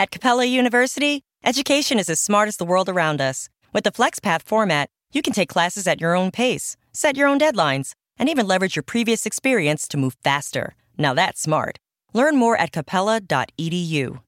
At Capella University, education is as smart as the world around us. With the FlexPath format, you can take classes at your own pace, set your own deadlines, and even leverage your previous experience to move faster. Now that's smart. Learn more at capella.edu.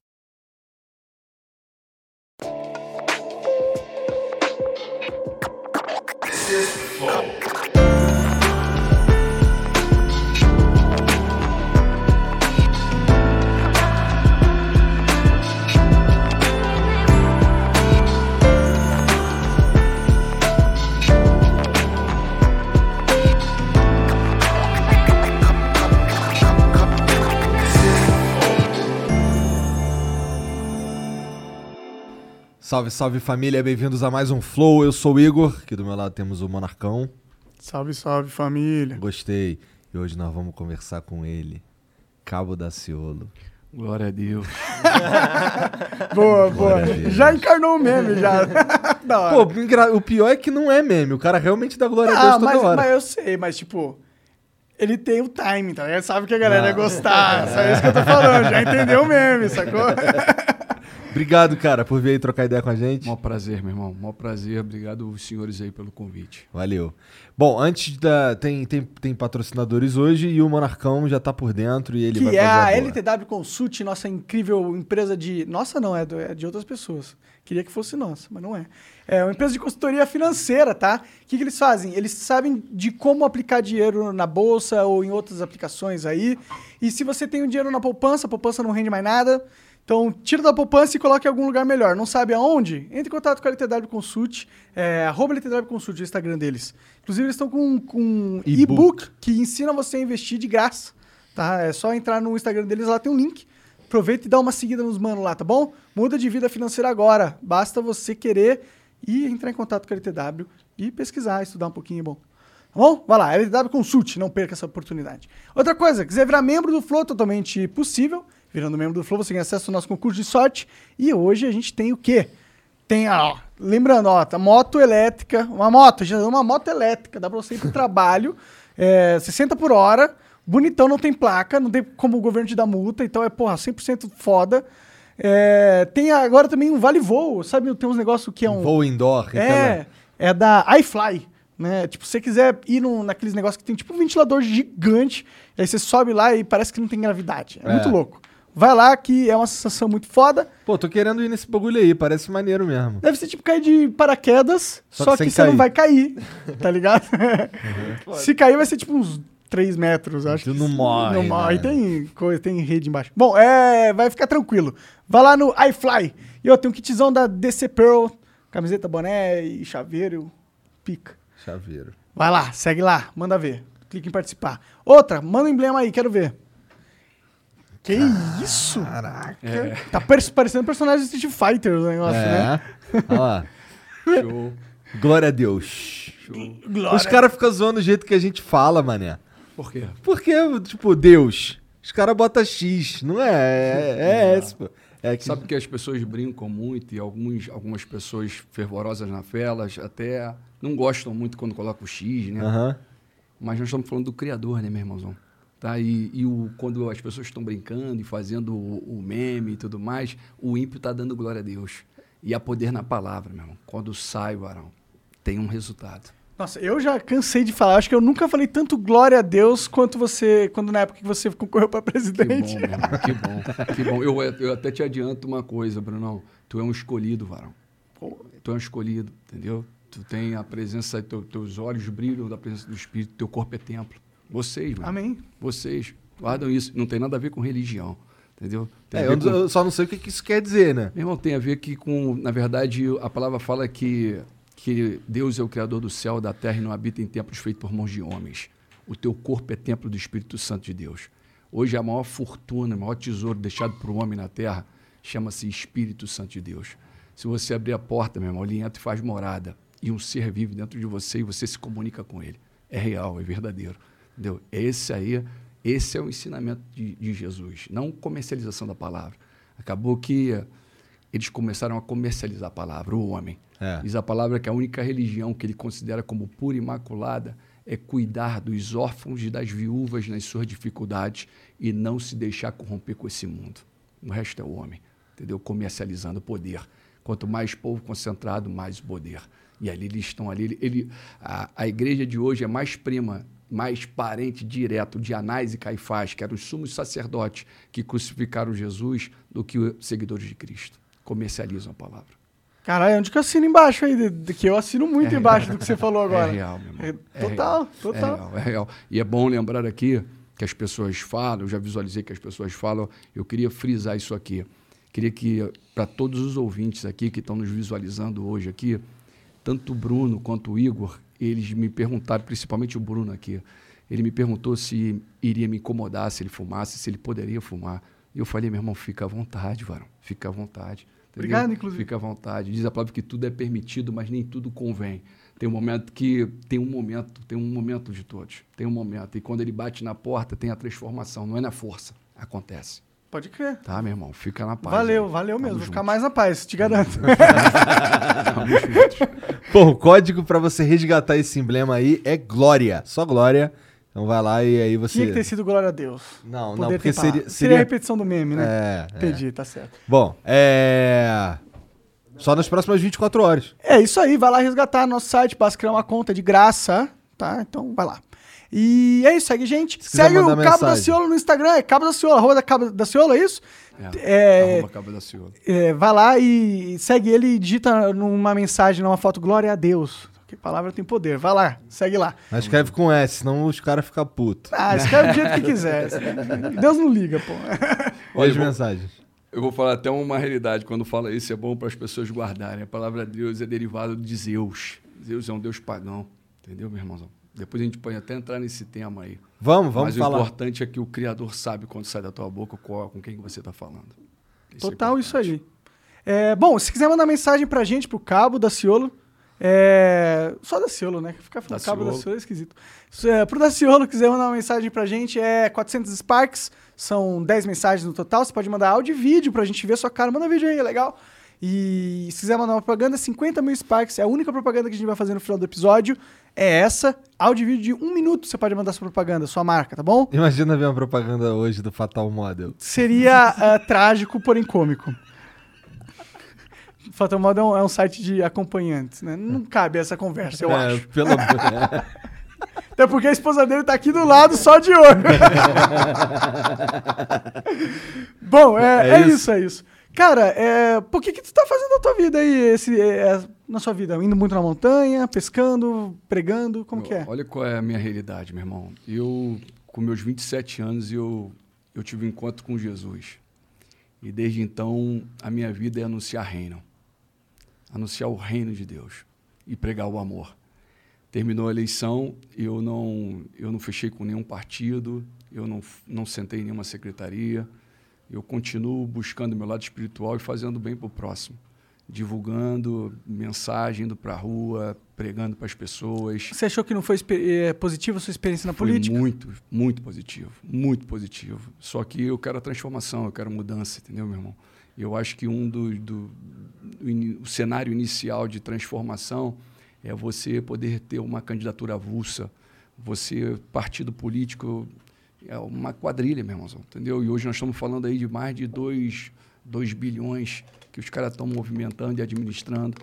Salve, salve família, bem-vindos a mais um Flow. Eu sou o Igor, aqui do meu lado temos o Monarcão. Salve, salve família. Gostei. E hoje nós vamos conversar com ele, Cabo da Ciolo. Glória a Deus. boa, boa. Glória a Deus. Já encarnou o meme, já. da hora. Pô, o pior é que não é meme, o cara realmente dá glória a Deus ah, toda mas, hora. mas eu sei, mas tipo, ele tem o timing, tá? Ele sabe que a galera Não. ia gostar. Só isso que eu tô falando, já entendeu o meme, sacou? Obrigado, cara, por vir aí trocar ideia com a gente. Mó prazer, meu irmão. Mó prazer. Obrigado os senhores aí pelo convite. Valeu. Bom, antes da. Tem, tem, tem patrocinadores hoje e o Monarcão já tá por dentro e ele vai que é fazer a boa. LTW Consult, nossa incrível empresa de. Nossa, não, é, do- é de outras pessoas. Queria que fosse nossa, mas não é. É uma empresa de consultoria financeira, tá? O que, que eles fazem? Eles sabem de como aplicar dinheiro na bolsa ou em outras aplicações aí. E se você tem o dinheiro na poupança, a poupança não rende mais nada. Então, tira da poupança e coloque em algum lugar melhor. Não sabe aonde? Entre em contato com a LTW Consult, é, arroba LTW Consult, o Instagram deles. Inclusive, eles estão com com um E-book. que ensina você a investir de graça. Tá? É só entrar no Instagram deles, lá tem um link. Aproveita e dá uma seguida nos manos lá, tá bom? Muda de vida financeira agora. Basta você querer e entrar em contato com a LTW e pesquisar, estudar um pouquinho, é bom. Tá bom? Vai lá, LTW Consult, não perca essa oportunidade. Outra coisa, quiser virar membro do Flow, totalmente possível. Virando membro do Flow, você tem acesso ao nosso concurso de sorte. E hoje a gente tem o quê? Tem, ó, lembrando, ó, tá moto elétrica, uma moto, já uma moto elétrica, dá pra você ir pro trabalho, é, 60 por hora, bonitão, não tem placa, não tem como o governo te dar multa, então é, porra, 100% foda. É, tem agora também um vale voo, sabe? Tem uns negócios que é um... Voo indoor. É, é da iFly, né? Tipo, se você quiser ir num, naqueles negócios que tem tipo um ventilador gigante, aí você sobe lá e parece que não tem gravidade. É, É. muito louco. Vai lá que é uma sensação muito foda. Pô, tô querendo ir nesse bagulho aí, parece maneiro mesmo. Deve ser tipo cair de paraquedas, Só só, que que, você não cair. vai cair, tá ligado? Uhum. Se cair vai ser tipo uns 3 metros, acho. Tu não morre, Não morre. né? Tem, coisa, tem rede embaixo. Bom, é, vai ficar tranquilo. Vai lá no iFly. E ó, tem um kitzão da DC Pearl, camiseta, boné e chaveiro, pica. Chaveiro. Vai lá, segue lá, manda ver. Clique em participar. Outra, manda um emblema aí, quero ver. Que isso? Caraca. É. Tá pare- parecendo personagem de Street Fighter o negócio, né? É. Olha lá. Show. Glória a Deus. Show. Glória. Os caras ficam zoando o jeito que a gente fala, mané. Por quê? Porque, tipo, Deus. Os caras botam X, não é? É, é esse, pô. É que... Sabe que as pessoas brincam muito e alguns, algumas pessoas fervorosas na fé, elas até não gostam muito quando colocam o X, né? Mas nós estamos falando do Criador, né, meu irmãozão? Tá? E, e o, quando as pessoas estão brincando e fazendo o, o meme e tudo mais, o ímpio está dando glória a Deus. E há poder na palavra, meu irmão. Quando sai, varão, tem um resultado. Nossa, eu já cansei de falar. Acho que eu nunca falei tanto glória a Deus quanto você, quando na época que você concorreu Que bom, presidente. meu irmão, que bom. Que bom. Eu, eu até te adianto uma coisa, Brunão. Tu é um escolhido, varão. Tu é um escolhido, entendeu? Tu tem a presença, teu, teus olhos brilham da presença do Espírito, teu corpo é templo. Vocês, mano. Amém. Vocês. Guardam isso. Não tem nada a ver com religião, entendeu? É, eu, com- eu só não sei o que, que isso quer dizer, né? Meu irmão, tem a ver que com, na verdade, a palavra fala que, que Deus é o Criador do céu e da terra e não habita em templos feitos por mãos de homens. O teu corpo é templo do Espírito Santo de Deus. Hoje a maior fortuna, o maior tesouro deixado para o homem na terra chama-se Espírito Santo de Deus. Se você abrir a porta, meu irmão, ele entra e faz morada. E um ser vive dentro de você e você se comunica com ele. É real, é verdadeiro. Entendeu? Esse aí, esse é o ensinamento de, de Jesus, não comercialização da palavra. Acabou que eles começaram a comercializar a palavra, o homem. É. Diz a palavra que a única religião que ele considera como pura e imaculada é cuidar dos órfãos e das viúvas nas suas dificuldades e não se deixar corromper com esse mundo. O resto é o homem. entendeu? Comercializando poder. Quanto mais povo concentrado, mais poder. E ali eles estão ali. Ele, ele- a, a igreja de hoje é mais prima, mais parente direto de Anás e Caifás, que eram os sumos sacerdotes que crucificaram Jesus, do que os seguidores de Cristo. Comercializam a palavra. Caralho, onde que eu assino embaixo aí? Que eu assino muito É embaixo real. do que você falou agora. É real, meu irmão. É É total, real. total. É real, é real. E é bom lembrar aqui que as pessoas falam, eu já visualizei que as pessoas falam, eu queria frisar isso aqui. Queria que, para todos os ouvintes aqui que estão nos visualizando hoje aqui, tanto o Bruno quanto o Igor, eles me perguntaram, principalmente o Bruno aqui, ele me perguntou se iria me incomodar se ele fumasse, se ele poderia fumar. E eu falei, meu irmão, fica à vontade, varão, fica à vontade. entendeu? Obrigado, inclusive. Fica à vontade. Diz a palavra que tudo é permitido, mas nem tudo convém. Tem um momento que tem um momento, tem um momento de todos. Tem um momento. E quando ele bate na porta, tem a transformação. Não é na força. Acontece. Pode crer. Tá, meu irmão? Fica na paz. Valeu, aí. valeu Tamo mesmo. Vou junto. ficar mais na paz, te garanto. Pô, o código pra você resgatar esse emblema aí é Glória. Só Glória. Então vai lá e aí você. Tinha que ter sido glória a Deus. Não, não, porque parado. seria. Seria a seria... repetição do meme, né? É, é. Entendi, tá certo. Bom, é. Só nas próximas 24 horas. É isso aí, vai lá resgatar nosso site, basta criar uma conta de graça, tá? Então vai lá. E é isso, segue a gente. Se Segue o Cabo da. Ciolo no Instagram, é Cabo da Ciolo, arroba da Cabo da Ciolo, é isso? É. É, Arroba Cabo da Ciolo. é, vai lá e segue ele e digita numa mensagem, numa foto, glória a Deus. Que palavra tem poder. Vai lá, segue lá. Mas escreve com S, senão os caras ficam putos. Ah, escreve do jeito que quiser. Deus não liga, pô. Olha as mensagens. Eu vou falar até uma realidade. Quando fala isso, é bom para as pessoas guardarem. A palavra Deus é derivada de Zeus. Zeus é um deus pagão. Entendeu, meu irmãozão? Depois a gente pode até entrar nesse tema aí. Vamos, vamos Mas falar. o importante é que o Criador sabe quando sai da tua boca qual, com quem você está falando. Isso é Total isso importante. aí. É, bom, se quiser mandar mensagem pra gente, pro Cabo da Ciolo, é, só da Ciolo, né? Ficar falando Da Cabo da Ciolo. Ciolo é esquisito. É, pro da Ciolo, quiser mandar uma mensagem pra gente, é 400 Sparks, são 10 mensagens no total. Você pode mandar áudio e vídeo pra gente ver sua cara. Manda vídeo aí, é legal. E se quiser mandar uma propaganda, 50 mil Sparks. É a única propaganda que a gente vai fazer no final do episódio. É essa. Áudio e vídeo de um minuto você pode mandar sua propaganda, sua marca, tá bom? Imagina ver uma propaganda hoje do Fatal Model. seria ah, trágico, porém cômico. Fatal Model é um, site de acompanhantes, né? Não cabe essa conversa, eu é, acho. Pelo amor. Até porque a esposa dele tá aqui do lado, só de olho. Bom, é, É é isso. isso, é isso. Cara, é, por que que tu tá fazendo na tua vida aí, esse, é, na sua vida? Indo muito na montanha, pescando, pregando, como que é? Olha qual é a minha realidade, meu irmão. Eu, com meus 27 anos, eu, eu tive um encontro com Jesus. E desde então, a minha vida é anunciar reino. Anunciar o reino de Deus e pregar o amor. Terminou a eleição, eu não, eu não fechei com nenhum partido, eu não, não sentei em nenhuma secretaria. Eu continuo buscando meu lado espiritual e fazendo bem para o próximo. Divulgando mensagem, indo para a rua, pregando para as pessoas. Você achou que não foi é, positiva a sua experiência na Foi política? muito, muito positivo, muito positivo. Só que eu quero a transformação, eu quero mudança, entendeu, meu irmão? Eu acho que um do, do, do o cenário inicial de transformação é você poder ter uma candidatura avulsa, você partido político é uma quadrilha, meu irmãozão, entendeu? E hoje nós estamos falando aí de mais de 2 bilhões que os caras estão movimentando e administrando.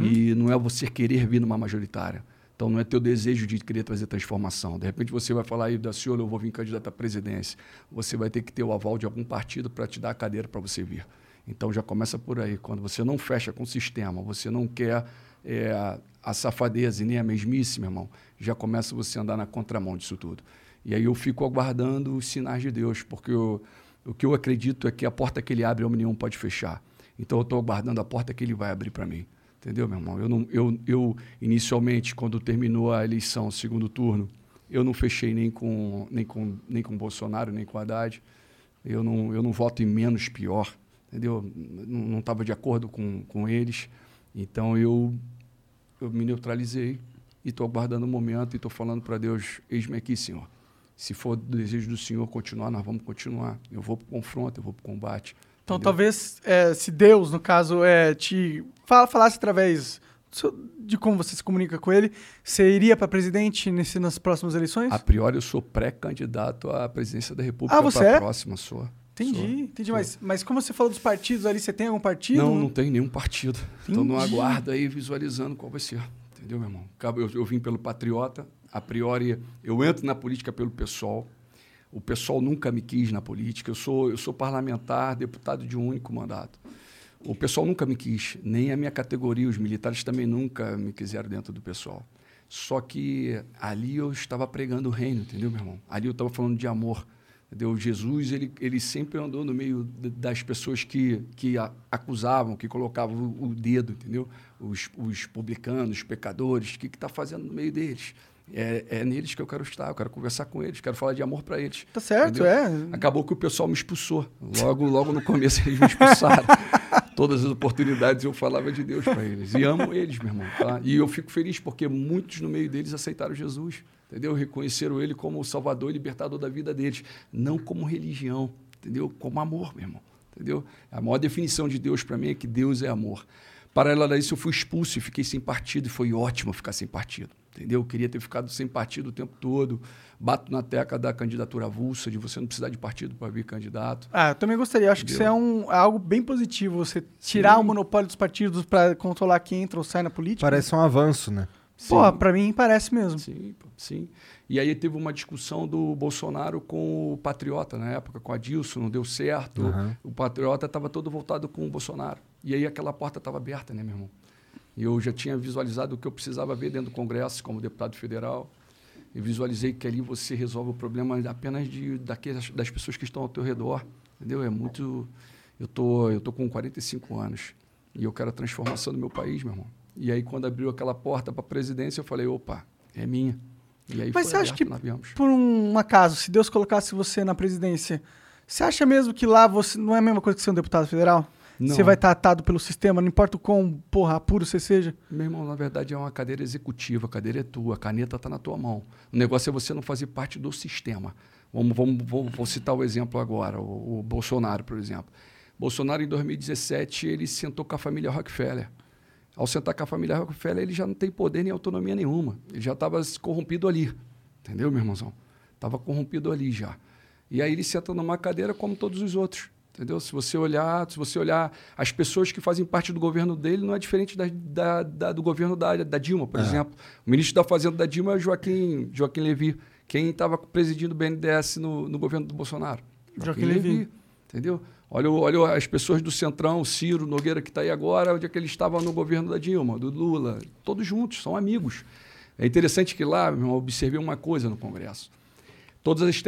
E não é você querer vir numa majoritária. Então não é teu desejo de querer trazer transformação. De repente você vai falar aí da senhora, eu vou vir candidato à presidência. Você vai ter que ter o aval de algum partido para te dar a cadeira para você vir. Então já começa por aí. Quando você não fecha com o sistema, você não quer é, a- a safadeza e nem a mesmice, meu irmão, já começa você a andar na contramão disso tudo. E aí eu fico aguardando os sinais de Deus, porque eu, o que eu acredito é que a porta que ele abre, homem nenhum pode fechar. Então eu estou aguardando a porta que ele vai abrir para mim. Entendeu, meu irmão? Eu, não, eu, eu, inicialmente, quando terminou a eleição, segundo turno, eu não fechei nem com, nem com, nem com Bolsonaro, nem com Haddad. Eu não, eu não voto em menos pior, entendeu? Não estava de acordo com, com eles. Então eu, eu me neutralizei e estou aguardando o momento e estou falando para Deus: eis-me aqui, Senhor. Se for do desejo do Senhor continuar, nós vamos continuar. Eu vou para o confronto, eu vou para o combate. Então, entendeu? talvez, é, se Deus, no caso, é, te fala, falasse através de como você se comunica com ele, você iria para presidente nesse, nas próximas eleições? A priori, eu sou pré-candidato à presidência da República Ah, você para é? a próxima, sou. Entendi, Sou. entendi. Sou. Mas, mas como você falou dos partidos ali, você tem algum partido? Não, não tem nenhum partido. Estou no Entendi. aguardo aí, visualizando qual vai ser. Entendeu, meu irmão? Eu, eu vim pelo Patriota. A priori, eu entro na política pelo PSOL. O PSOL nunca me quis na política. Eu sou, eu sou parlamentar, deputado de um único mandato. O pessoal nunca me quis, nem a minha categoria, os militares também nunca me quiseram dentro do pessoal. Só que ali eu estava pregando o reino, entendeu, meu irmão? Ali eu estava falando de amor. Entendeu? Jesus, ele, ele sempre andou no meio das pessoas que, que acusavam, que colocavam o, o dedo, entendeu? Os, os publicanos, os pecadores, o que está fazendo no meio deles? É, é neles que eu quero estar, eu quero conversar com eles, quero falar de amor para eles. Tá certo, entendeu? é. Acabou que o pessoal me expulsou. Logo, logo no começo eles me expulsaram. Todas as oportunidades eu falava de Deus para eles. E amo eles, meu irmão. Tá? E eu fico feliz porque muitos no meio deles aceitaram Jesus. Entendeu? Reconheceram ele como o salvador e libertador da vida deles. Não como religião, entendeu? Como amor, meu irmão. Entendeu? A maior definição de Deus para mim é que Deus é amor. Paralelo a isso, eu fui expulso e fiquei sem partido, e foi ótimo ficar sem partido. Entendeu? Eu queria ter ficado sem partido o tempo todo. Bato na tecla da candidatura avulsa, de você não precisar de partido para vir candidato. Ah, eu também gostaria. Acho que isso é, Entendeu? um, é algo bem positivo. Você tirar Sim. o monopólio dos partidos pra controlar quem entra ou sai na política. Parece um avanço, né? Pô, Sim. pra mim parece mesmo. Sim, pô, sim. E aí teve uma discussão do Bolsonaro com o Patriota na época, com a Dilson, não deu certo. Aham. O Patriota estava todo voltado com o Bolsonaro. E aí aquela porta estava aberta, né, meu irmão? E eu já tinha visualizado o que eu precisava ver dentro do Congresso como deputado federal. E visualizei que ali você resolve o problema apenas de, daquelas, das pessoas que estão ao teu redor. Entendeu? É muito. Eu tô, eu tô com 45 anos e eu quero a transformação do meu país, meu irmão. E aí, quando abriu aquela porta para a presidência, eu falei: opa, é minha. E aí Mas você acha que por um acaso, se Deus colocasse você na presidência, você acha mesmo que lá você não é a mesma coisa que ser um deputado federal? Não. Você vai estar atado pelo sistema, não importa o quão, porra, apuro você seja. Meu irmão, na verdade é uma cadeira executiva, a cadeira é tua, a caneta está na tua mão. O negócio é você não fazer parte do sistema. Vamos, vamos, vou, vou citar o exemplo agora, o, o Bolsonaro, por exemplo. Bolsonaro, em 2017, ele sentou com a família Rockefeller. Ao sentar com a família Rockefeller, ele já não tem poder nem autonomia nenhuma. Ele já estava corrompido ali. Entendeu, meu irmãozão? Estava corrompido ali já. E aí ele senta numa cadeira como todos os outros. Entendeu? Se você olhar, se você olhar as pessoas que fazem parte do governo dele, não é diferente da, da- da- do governo da, da Dilma, por exemplo. O ministro da Fazenda da Dilma é Joaquim, Joaquim Levy. Quem estava presidindo o BNDES no, no governo do Bolsonaro? Joaquim Levy. Entendeu? Olha, olha as pessoas do Centrão, Ciro Nogueira, que está aí agora, onde é que ele estava no governo da Dilma, do Lula. Todos juntos, são amigos. É interessante que lá, eu observei uma coisa no Congresso. Todas as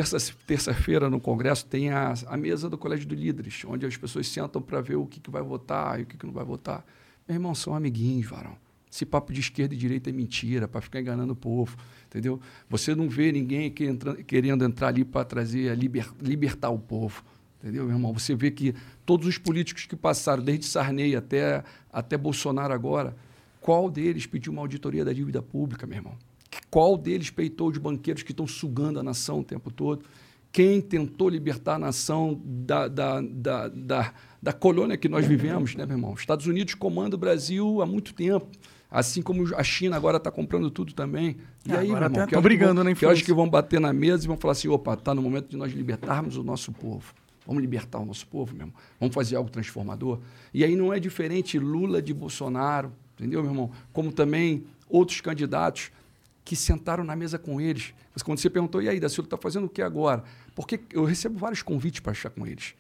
terça-feira no Congresso tem a, a mesa do Colégio de Líderes, onde as pessoas sentam para ver o que, que vai votar e o que, que não vai votar. Meu irmão, são amiguinhos, varão. Esse papo de esquerda e direita é mentira, para ficar enganando o povo, entendeu? Você não vê ninguém que entra- querendo entrar ali para trazer, liber- libertar o povo, entendeu, meu irmão? Você vê que todos os políticos que passaram, desde Sarney até, até Bolsonaro agora, qual deles pediu uma auditoria da dívida pública, meu irmão? Qual deles peitou os banqueiros que estão sugando a nação o tempo todo? Quem tentou libertar a nação da, da, da, da, da colônia que nós vivemos, né, meu irmão? Os Estados Unidos comanda o Brasil há muito tempo. Assim como a China agora está comprando tudo também. E Ah, aí, meu irmão, até que brigando vão- na Que influência. que vão bater na mesa e vão falar assim, opa, está no momento de nós libertarmos o nosso povo. Vamos libertar o nosso povo mesmo. Vamos fazer algo transformador. E aí não é diferente Lula de Bolsonaro, entendeu, meu irmão? Como também outros candidatos que sentaram na mesa com eles. Mas quando você perguntou, e aí, Dacilo, está fazendo o que agora? Porque eu recebo vários convites para estar com eles.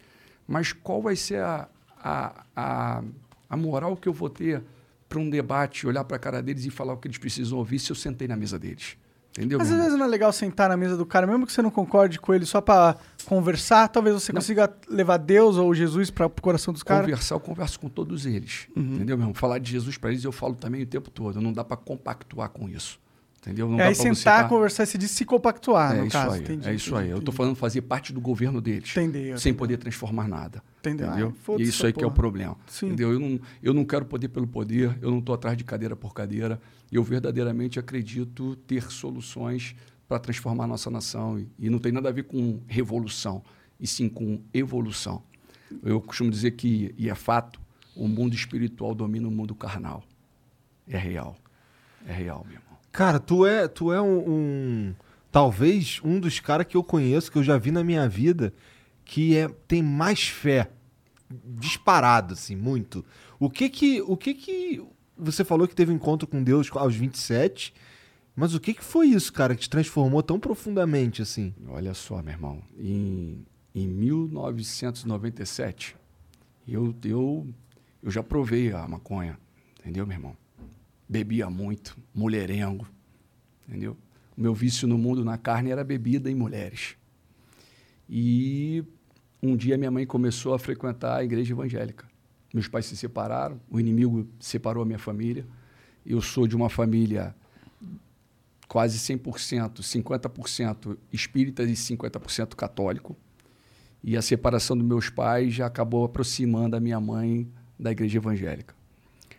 Mas qual vai ser a, a, a, a moral que eu vou ter para um debate, olhar para a cara deles e falar o que eles precisam ouvir se eu sentei na mesa deles? Entendeu? Mas às vezes não é legal sentar na mesa do cara, mesmo que você não concorde com ele, só pra conversar, talvez você Não. consiga levar Deus ou Jesus para pro coração dos caras. Conversar, eu converso com todos eles. Uhum. Entendeu, meu irmão? Falar de Jesus para eles eu falo também o tempo todo. Não dá para compactuar com isso. Entendeu? Não É aí sentar, tá- conversar, se diz se compactuar, é no isso caso. aí, entendi, é isso entendi, aí. Eu tô entendi. falando fazer parte do governo deles. Entendi, eu Sem entendi. poder transformar nada. Entendeu? Entendeu? Ah, foda-se e isso aí que é o porra. problema. Sim. Entendeu? Eu não, eu não quero poder pelo poder, eu não estou atrás de cadeira por cadeira. Eu verdadeiramente acredito ter soluções para transformar a nossa nação. E, não tem nada a ver com revolução, e sim com evolução. Eu costumo dizer que, e é fato, o mundo espiritual domina o mundo carnal. É real. É real, meu irmão. Cara, tu é, tu é um, um- Talvez um dos caras que eu conheço, que eu já vi na minha vida, que é, tem mais fé, disparado, assim, muito. O que que, o que que você falou que teve um encontro com Deus aos 27, mas o que que foi isso, cara, que te transformou tão profundamente assim? Olha só, meu irmão, em, em 1997, eu, eu, eu já provei a maconha, entendeu, meu irmão? Bebia muito, mulherengo, entendeu? O meu vício no mundo, na carne, era bebida e mulheres. E um dia minha mãe começou a frequentar a igreja evangélica. Meus pais se separaram, o inimigo separou a minha família. Eu sou de uma família quase 100%, 50% espírita e 50% católico. E a separação dos meus pais já acabou aproximando a minha mãe da igreja evangélica.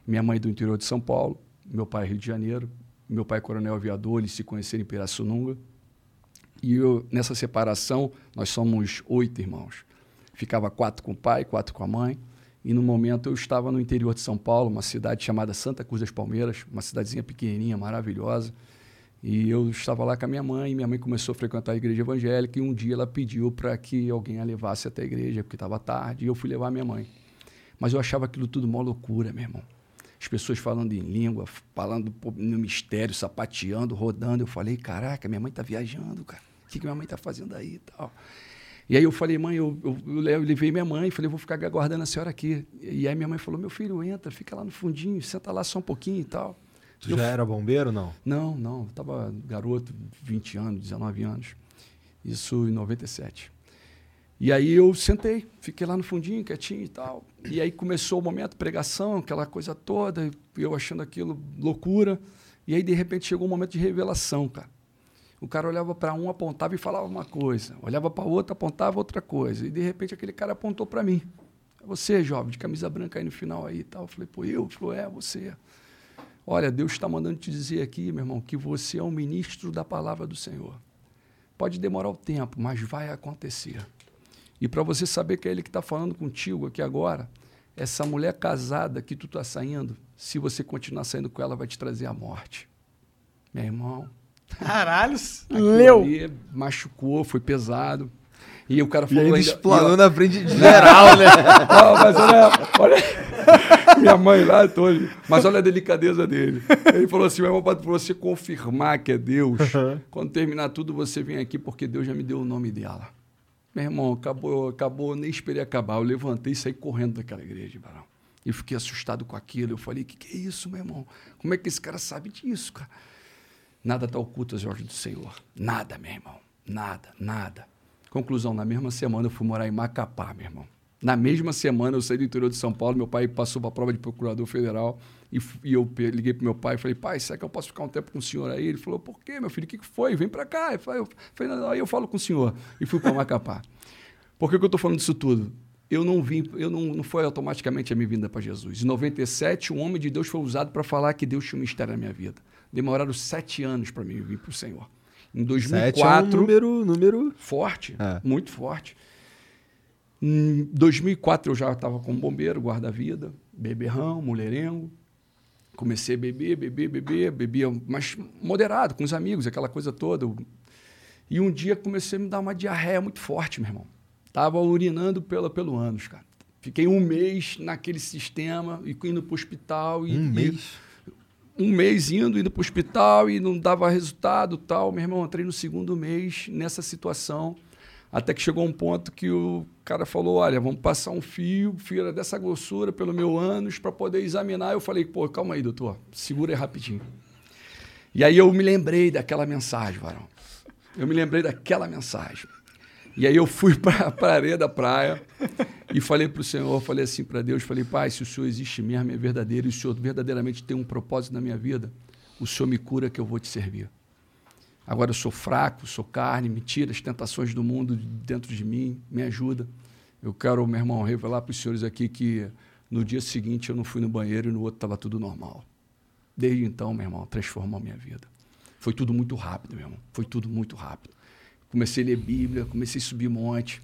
Minha mãe é do interior de São Paulo, meu pai é Rio de Janeiro, meu pai é coronel aviador, eles se conheceram em Pirassununga. E eu, nessa separação, nós somos oito irmãos. Ficava quatro com o pai, quatro com a mãe. E no momento eu estava no interior de São Paulo, uma cidade chamada Santa Cruz das Palmeiras, uma cidadezinha pequenininha, maravilhosa. E eu estava lá com a minha mãe, minha mãe começou a frequentar a igreja evangélica, e um dia ela pediu para que alguém a levasse até a igreja, porque estava tarde, e eu fui levar minha mãe. Mas eu achava aquilo tudo uma loucura, meu irmão as pessoas falando em língua, falando no mistério, sapateando, rodando. Eu falei, caraca, minha mãe está viajando, cara. O que, que minha mãe está fazendo aí e tal? E aí eu falei, mãe, eu, eu, eu levei minha mãe, falei, vou ficar aguardando a senhora aqui. E aí minha mãe falou, meu filho, entra, fica lá no fundinho, senta lá só um pouquinho e tal. Tu eu, já era bombeiro não? Não, não. Eu tava garoto, 20 anos, 19 anos. Isso em 97. E aí eu sentei, fiquei lá no fundinho, quietinho e tal. E aí começou o momento, pregação, aquela coisa toda, eu achando aquilo loucura. E aí, de repente, chegou um momento de revelação, cara. O cara olhava para um, apontava e falava uma coisa. Olhava para outro, apontava outra coisa. E, de repente, aquele cara apontou para mim. Você, jovem, de camisa branca aí no final aí e tal. Eu falei, pô, eu? Ele falou, é, você. Olha, Deus está mandando te dizer aqui, meu irmão, que você é um ministro da palavra do Senhor. Pode demorar o tempo, mas vai acontecer. E para você saber que é ele que está falando contigo aqui agora, essa mulher casada que tu está saindo, se você continuar saindo com ela, vai te trazer a morte. Meu irmão. Caralho, leu. Ali machucou, foi pesado. E o cara falou. E ainda explanou na frente de geral, né? Não, mas olha, olha. Minha mãe lá, toda. Mas olha a delicadeza dele. Ele falou assim: meu irmão, para você confirmar que é Deus, quando terminar tudo, você vem aqui porque Deus já me deu o nome dela. Meu irmão, acabou, acabou, nem esperei acabar. Eu levantei e saí correndo daquela igreja, Barão. E fiquei assustado com aquilo. Eu falei, o que, que é isso, meu irmão? Como é que esse cara sabe disso, cara? Nada está oculto aos olhos do Senhor. Nada, meu irmão. Nada, nada. Conclusão, na mesma semana eu fui morar em Macapá, meu irmão. Na mesma semana eu saí do interior de São Paulo, meu pai passou para a prova de procurador federal e, e eu liguei para meu pai e falei, pai, será que eu posso ficar um tempo com o senhor aí? Ele falou, por quê, meu filho? O que, foi? Vem para cá. Eu falei, eu falei, aí eu falo com o senhor. E fui para Macapá. por que, que eu estou falando disso tudo? Eu não vim, eu não, não foi automaticamente a minha vinda para Jesus. Em 97, um homem de Deus foi usado para falar que Deus tinha um mistério na minha vida. Demoraram sete anos para mim vir para o Senhor. Em 2004. Sete é um número, número forte, é. muito forte. Em 2004 eu já estava como bombeiro, guarda-vida, beberrão, mulherengo. Comecei a beber, beber, beber, bebia, mas moderado, com os amigos, aquela coisa toda. E um dia comecei a me dar uma diarreia muito forte, meu irmão. Tava urinando pela, pelo ânus, cara. Fiquei um mês naquele sistema, e indo para o hospital. E, um mês? Um mês indo, indo para o hospital e não dava resultado tal. Meu irmão, entrei no segundo mês nessa situação. Até que chegou um ponto que o cara falou: olha, vamos passar um fio, fio era dessa grossura pelo meu ânus para poder examinar. Eu falei: pô, calma aí, doutor, segura aí rapidinho. E aí eu me lembrei daquela mensagem, varão. Eu me lembrei daquela mensagem. E aí eu fui para a areia da praia e falei para o Senhor, falei assim para Deus, falei, Pai, se o Senhor existe mesmo, é verdadeiro, e o Senhor verdadeiramente tem um propósito na minha vida, o Senhor me cura que eu vou te servir. Agora eu sou fraco, sou carne, me tira as tentações do mundo dentro de mim, me ajuda. Eu quero, meu irmão, revelar para os senhores aqui que no dia seguinte eu não fui no banheiro e no outro estava tudo normal. Desde então, meu irmão, transformou a minha vida. Foi tudo muito rápido, meu irmão. Foi tudo muito rápido. Comecei a ler Bíblia, comecei a subir monte.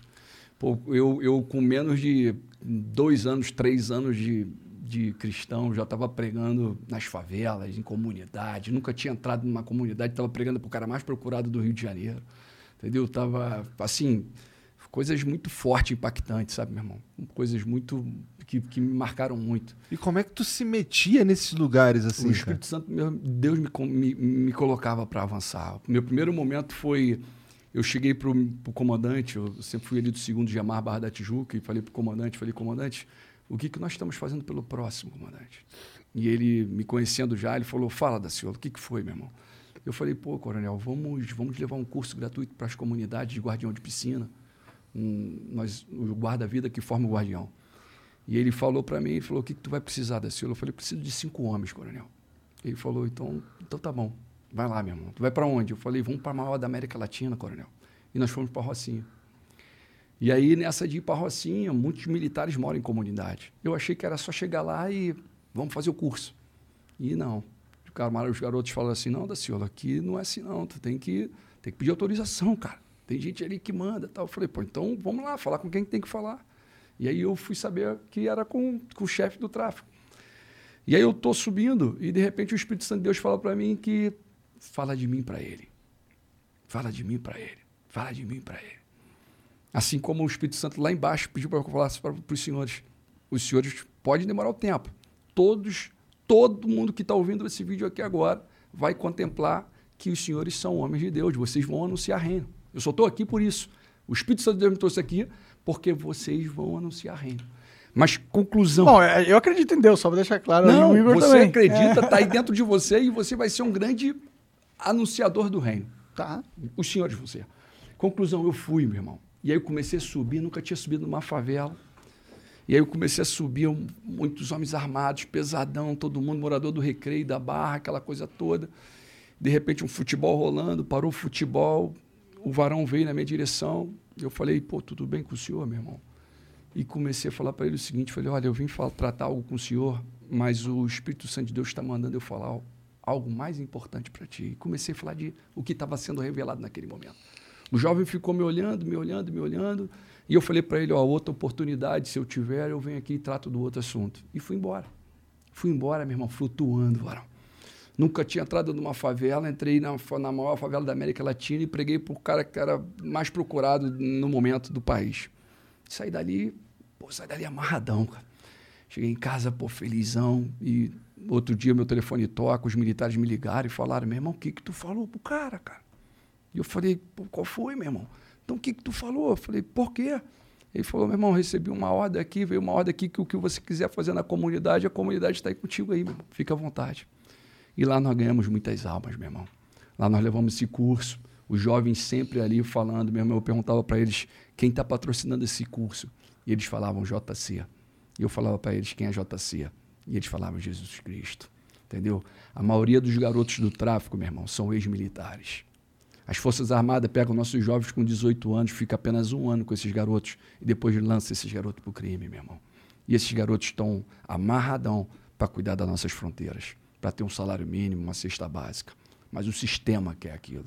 Pô, eu, eu, com menos de dois anos, três anos de, de cristão, já estava pregando nas favelas, em comunidade, nunca tinha entrado numa comunidade, estava pregando para o cara mais procurado do Rio de Janeiro, entendeu? Estava, assim, Coisas muito fortes, impactantes, sabe, meu irmão? Coisas muito. que, que me marcaram muito. E como é que tu se metia nesses lugares assim? o cara? Espírito Santo, meu, Deus me, me, me colocava para avançar. Meu primeiro momento foi. Eu cheguei pro, pro comandante, eu sempre fui ali do segundo Jamar Barra da Tijuca, e falei pro comandante, falei, comandante, o que, que nós estamos fazendo pelo próximo, comandante? E ele, me conhecendo já, ele falou, fala, Daciolo, o que, que foi, meu irmão? Eu falei, pô, coronel, vamos, vamos levar um curso gratuito para as comunidades de guardião de piscina. Um, nós, o guarda-vida que forma o guardião. E ele falou para mim, ele falou, o que, que tu vai precisar, Daciolo? Eu falei, preciso de cinco homens, coronel. Ele falou, então, então tá bom, vai lá, meu irmão. Tu vai para onde? Eu falei, vamos para a maior da América Latina, coronel. E nós fomos para Rocinha. E aí, nessa de ir para Rocinha, muitos militares moram em comunidade. Eu achei que era só chegar lá e vamos fazer o curso. E não. Os garotos falaram assim, não, Daciolo, aqui não é assim não, tu tem que, tem que pedir autorização, cara. Tem gente ali que manda tal. Eu falei, pô, então vamos lá, falar com quem tem que falar. E aí eu fui saber que era com, com o chefe do tráfico. E aí eu tô subindo e de repente o Espírito Santo de Deus fala para mim que fala de mim para ele. Fala de mim para ele. Fala de mim para ele. Assim como o Espírito Santo lá embaixo pediu para eu falar para os senhores. Os senhores podem demorar o tempo. Todos, todo mundo que está ouvindo esse vídeo aqui agora vai contemplar que os senhores são homens de Deus. Vocês vão anunciar reino. Eu só estou aqui por isso. O Espírito Santo de Deus me trouxe aqui porque vocês vão anunciar reino. Mas conclusão. Bom, é, eu acredito em Deus, só pra deixar claro. Não, você também. acredita, É. está aí dentro de você e você vai ser um grande anunciador do reino. Tá. Os senhores vão ser. Conclusão, eu fui, meu irmão. E aí eu comecei a subir, nunca tinha subido numa favela. E aí eu comecei a subir, muitos homens armados, pesadão, todo mundo, morador do recreio, da barra, aquela coisa toda. De repente um futebol rolando, parou o futebol, o varão veio na minha direção. Eu falei, pô, tudo bem com o senhor, meu irmão? E comecei a falar para ele o seguinte, falei, olha, eu vim falar, tratar algo com o senhor, mas o Espírito Santo de Deus está mandando eu falar al- algo mais importante para ti. E comecei a falar de o que estava sendo revelado naquele momento. O jovem ficou me olhando, me olhando, me olhando, e eu falei para ele, ó, outra oportunidade, se eu tiver, eu venho aqui e trato do outro assunto. E fui embora. Fui embora, meu irmão, flutuando, varão. Nunca tinha entrado numa favela, entrei na, na maior favela da América Latina e preguei para o cara que era mais procurado no momento do país. Saí dali, pô, saí dali amarradão, cara. Cheguei em casa, pô, felizão. E outro dia meu telefone toca, os militares me ligaram e falaram, meu irmão, o que que tu falou pro cara, cara? E eu falei, qual foi, meu irmão? Então o que que tu falou? Eu falei, por quê? Ele falou, meu irmão, recebi uma ordem aqui, veio uma ordem aqui que o que você quiser fazer na comunidade, a comunidade está aí contigo aí, meu irmão. Fica à vontade. E lá nós ganhamos muitas almas, meu irmão. Lá nós levamos esse curso, os jovens sempre ali falando, meu irmão, eu perguntava para eles quem está patrocinando esse curso. E eles falavam JC. E eu falava para eles quem é JC. E eles falavam Jesus Cristo. Entendeu? A maioria dos garotos do tráfico, meu irmão, são ex-militares. As Forças Armadas pegam nossos jovens com 18 anos, fica apenas um ano com esses garotos e depois lança esses garotos para o crime, meu irmão. E esses garotos estão amarradão para cuidar das nossas fronteiras, para ter um salário mínimo, uma cesta básica. Mas o sistema quer aquilo.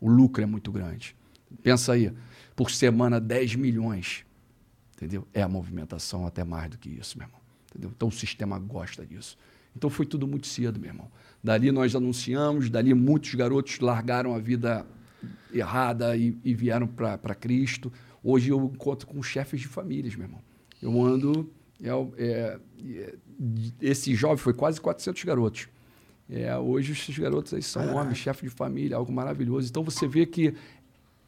O lucro é muito grande. Pensa aí, por semana 10 milhões. Entendeu? É a movimentação até mais do que isso, meu irmão. Entendeu? Então o sistema gosta disso. Então foi tudo muito cedo, meu irmão. Dali nós anunciamos, dali muitos garotos largaram a vida errada e, e vieram para Cristo. Hoje eu encontro com chefes de famílias, meu irmão. Eu ando. É, é, é, esse jovem foi quase 400 garotos. É, hoje esses garotos aí são homens, chefes de família, algo maravilhoso. Então você vê que,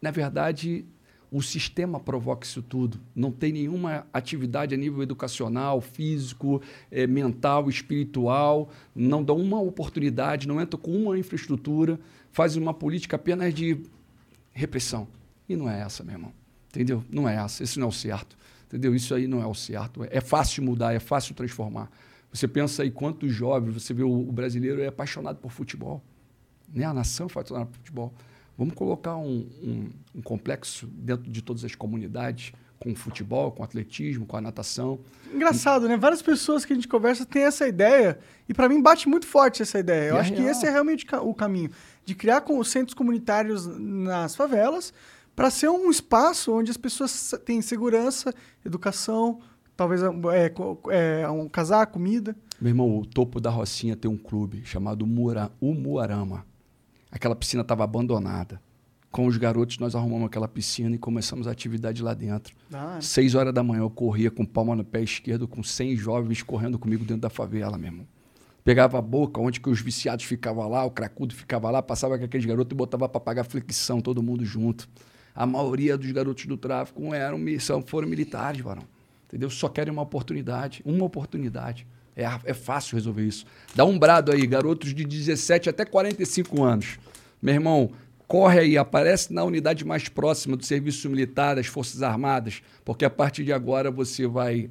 na verdade, o sistema provoca isso tudo. Não tem nenhuma atividade a nível educacional, físico, eh, mental, espiritual. Não dá uma oportunidade, não entra com uma infraestrutura, faz uma política apenas de repressão. E não é essa, meu irmão. Entendeu? Não é essa. Isso não é o certo. Entendeu? Isso aí não é o certo. É fácil mudar, é fácil transformar. Você pensa aí quantos jovens, você vê o, o brasileiro é apaixonado por futebol. Né? A nação é apaixonada por futebol. Vamos colocar um, um, um, complexo dentro de todas as comunidades, com o futebol, com o atletismo, com a natação. Engraçado, né? Várias pessoas que a gente conversa têm essa ideia, e para mim bate muito forte essa ideia. Eu é acho que esse é realmente o caminho, de criar com os centros comunitários nas favelas, para ser um espaço onde as pessoas têm segurança, educação, talvez é, co- é, um casar, comida. Meu irmão, o topo da Rocinha tem um clube chamado Mura, Umuarama. Aquela piscina estava abandonada. com os garotos, nós arrumamos aquela piscina e começamos a atividade lá dentro. Ah, Seis horas da manhã eu corria com palma no pé esquerdo, com 100 jovens correndo comigo dentro da favela, meu irmão. Pegava a boca, onde que os viciados ficavam lá, o cracudo ficava lá, passava com aqueles garotos e botava para pagar flexão, todo mundo junto. A maioria dos garotos do tráfico eram, foram militares, varão. Entendeu? Só querem uma oportunidade, uma oportunidade. É, é fácil resolver isso. Dá um brado aí, garotos de 17 até 45 anos. Meu irmão, corre aí, aparece na unidade mais próxima do serviço militar, das Forças Armadas, porque a partir de agora você vai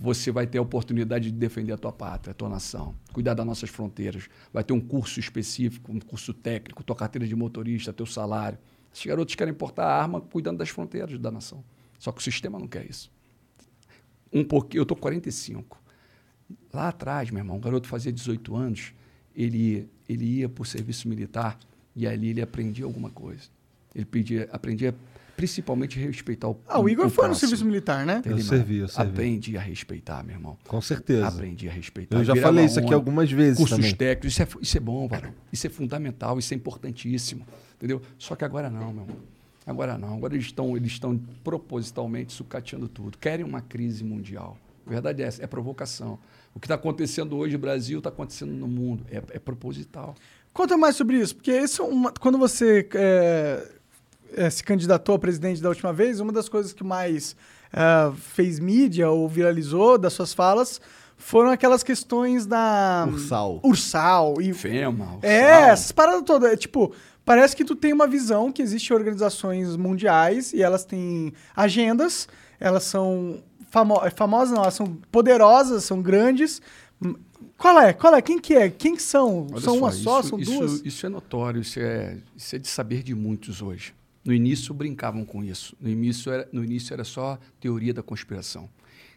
você vai ter a oportunidade de defender a tua pátria, a tua nação, cuidar das nossas fronteiras. Vai ter um curso específico, um curso técnico, tua carteira de motorista, teu salário. Esses garotos querem portar a arma cuidando das fronteiras da nação. Só que o sistema não quer isso. Um pouquinho, eu tô 45. Lá atrás, meu irmão, um garoto fazia 18 anos, ele, ele ia para o serviço militar e ali ele aprendia alguma coisa. Ele pedia, aprendia principalmente a respeitar o Ah, o Igor foi no serviço militar, né? Eu Entendeu, servi, eu servi. Aprendi a respeitar, meu irmão. Com certeza. Aprendi a respeitar. Eu já Virava falei isso aqui algumas vezes Cursos também. técnicos, isso é, isso é bom, varão. Isso é fundamental, isso é importantíssimo. Entendeu? Só que agora não, meu irmão. Agora não. Agora eles estão eles estão propositalmente sucateando tudo. Querem uma crise mundial. A verdade é essa, é provocação. O que está acontecendo hoje no Brasil está acontecendo no mundo. É, é proposital. Conta mais sobre isso, porque isso é uma- quando você é, é, se candidatou a presidente da última vez, uma das coisas que mais é, fez mídia ou viralizou das suas falas foram aquelas questões da Ursal. Ursal e FEMA, o É, essas paradas todas. É, tipo, parece que tu tem uma visão que existem organizações mundiais e elas têm agendas, elas são famo famosas, não, elas são poderosas, são grandes. Qual é? Qual é? Quem que é? Quem que são? Olha são uma só? isso, São isso- duas? Isso é notório, isso é, isso é de saber de muitos hoje. No início brincavam com isso. No início era, no início era só teoria da conspiração.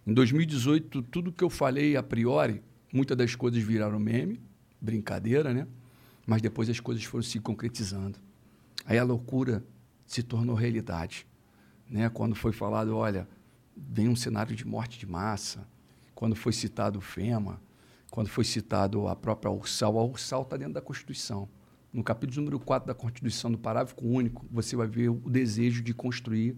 Em 2018, tudo que eu falei a priori, muitas das coisas viraram meme, brincadeira, né? Mas depois as coisas foram se concretizando. Aí a loucura se tornou realidade. Né? Quando foi falado, olha, vem um cenário de morte de massa, quando foi citado o FEMA, quando foi citado a própria Ursal, a Ursal está dentro da Constituição. No capítulo número 4 da Constituição, no parágrafo único, você vai ver o desejo de construir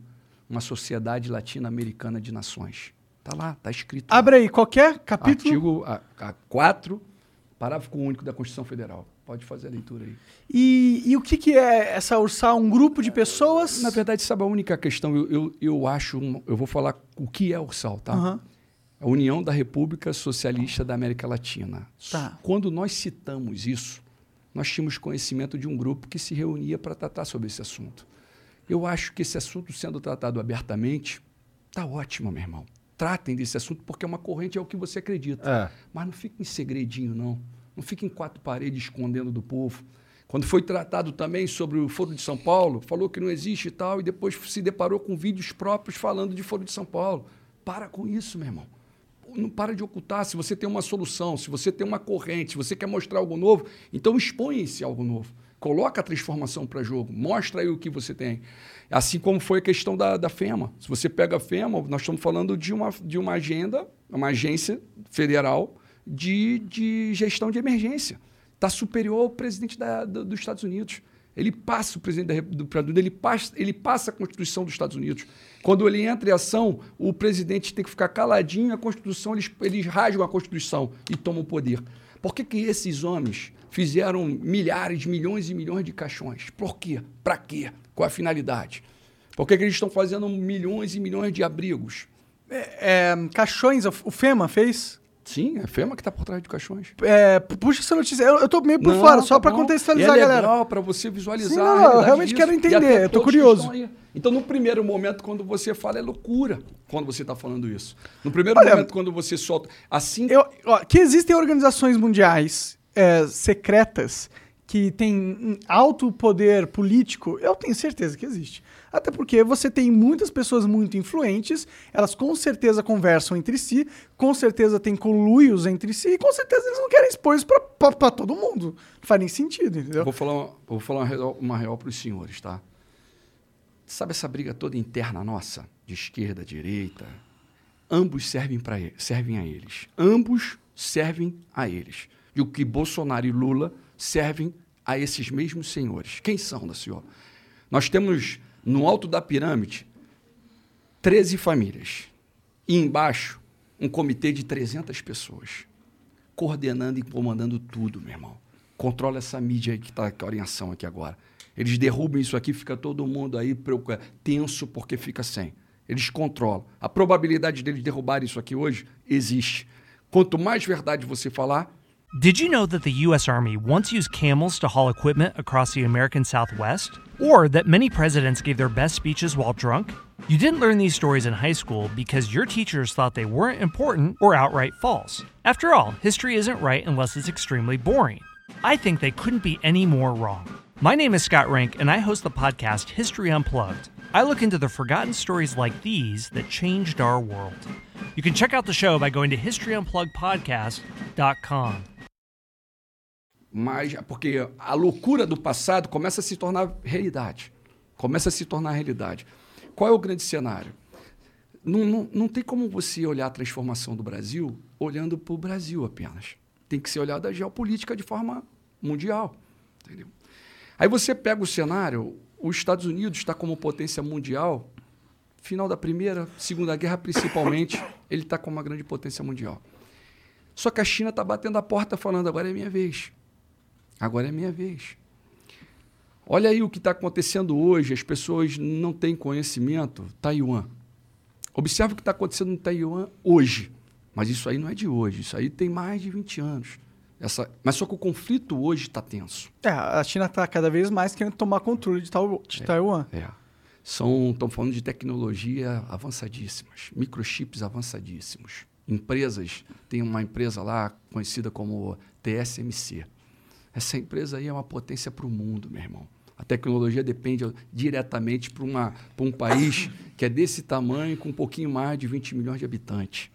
uma sociedade latino-americana de nações. Está lá, está escrito. Abre aí, qualquer capítulo. Artigo a, a 4, parágrafo único da Constituição Federal. Pode fazer a leitura aí. E, e o que, que é essa Ursal? Um grupo de pessoas? Na verdade, sabe a única questão? Eu, eu, eu acho, um- eu vou falar o que é Ursal, tá? Aham. A União da República Socialista da América Latina. Tá. Quando nós citamos isso, nós tínhamos conhecimento de um grupo que se reunia para tratar sobre esse assunto. Eu acho que esse assunto sendo tratado abertamente, tá ótimo, meu irmão. Tratem desse assunto porque é uma corrente, é o que você acredita. É. Mas não fique em segredinho, não. Não fique em quatro paredes escondendo do povo. Quando foi tratado também sobre o Foro de São Paulo, falou que não existe e tal, e depois se deparou com vídeos próprios falando de Foro de São Paulo. Para com isso, meu irmão. Não para de ocultar. Se você tem uma solução, se você tem uma corrente, se você quer mostrar algo novo, então expõe esse algo novo. Coloca a transformação para jogo. Mostra aí o que você tem. Assim como foi a questão da, da FEMA. Se você pega a FEMA, nós estamos falando de uma, de uma agenda, uma agência federal de, de gestão de emergência. Está superior ao presidente da- do- dos Estados Unidos. Ele passa o presidente da, do Brasil, ele passa, ele passa a Constituição dos Estados Unidos. Quando ele entra em ação, o presidente tem que ficar caladinho, a Constituição, eles, eles rasgam a Constituição e tomam o poder. Por que, que esses homens fizeram milhares, milhões e milhões de caixões? Por quê? Para quê? Qual a finalidade? Por que, que eles estão fazendo milhões e milhões de abrigos? É, caixões, o FEMA fez? Sim, é FEMA que está por trás de caixões. É, puxa essa notícia. Eu, eu tô meio por Não, fora, tá só bom. contextualizar E é galera. para você visualizar. Sim, não, eu realmente disso. quero entender, eu tô curioso. Então, no primeiro momento, quando você fala, é loucura quando você está falando isso. No primeiro Olha, momento, quando você solta. Assim. Eu, ó, que existem organizações mundiais é, secretas que um alto poder político, eu tenho certeza que existe. Até porque você tem muitas pessoas muito influentes, elas com certeza conversam entre si, com certeza tem conluios entre si, e com certeza eles não querem expor isso pra todo mundo. Não faz nem sentido, entendeu? Vou falar, uma, vou falar uma real, uma real para os senhores, tá? Sabe essa briga toda interna nossa, de esquerda, direita? Ambos servem, pra, servem a eles. Ambos servem a eles. E o que Bolsonaro e Lula servem a esses mesmos senhores. Quem são, da senhora? Nós temos no alto da pirâmide 13 famílias. E embaixo, um comitê de 300 pessoas. Coordenando e comandando tudo, meu irmão. Controla essa mídia aí que está com a orientação aqui agora. Eles derrubam isso aqui, fica todo mundo aí tenso porque fica sem. Eles controlam. A probabilidade deles derrubarem isso aqui hoje existe. Quanto mais verdade você falar. Did you know that the U.S. Army once used camels to haul equipment across the American Southwest? Or that many presidents gave their best speeches while drunk? You didn't learn these stories in high school because your teachers thought they weren't important or outright false. After all, history isn't right unless it's extremely boring. I think they couldn't be any more wrong. My name is Scott Rank, and I host the podcast History Unplugged. I look into the forgotten stories like these that changed our world. You can check out the show by going to historyunpluggedpodcast.com. Mas porque a loucura do passado começa a se tornar realidade. Começa a se tornar realidade. Qual é o grande cenário? Não, não, não tem como você olhar a transformação do Brasil olhando para o Brasil apenas. Tem que ser olhado a geopolítica de forma mundial. Entendeu? Aí você pega o cenário, os Estados Unidos está como potência mundial, final da Primeira, Segunda Guerra principalmente, ele está como uma grande potência mundial. Só que a China está batendo a porta falando, agora é minha vez. Agora é minha vez. Olha aí o que está acontecendo hoje, as pessoas não têm conhecimento. Taiwan. Observe o que está acontecendo no Taiwan hoje. Mas isso aí não é de hoje, isso aí tem mais de 20 anos. Essa, mas só que o conflito hoje está tenso. É, a China está cada vez mais querendo tomar controle de, de é, Taiwan. É. São, estão falando de tecnologia avançadíssimas, microchips avançadíssimos. Empresas, tem uma empresa lá conhecida como TSMC. Essa empresa aí é uma potência para o mundo, meu irmão. A tecnologia depende diretamente para um país que é desse tamanho, com um pouquinho mais de 20 milhões de habitantes.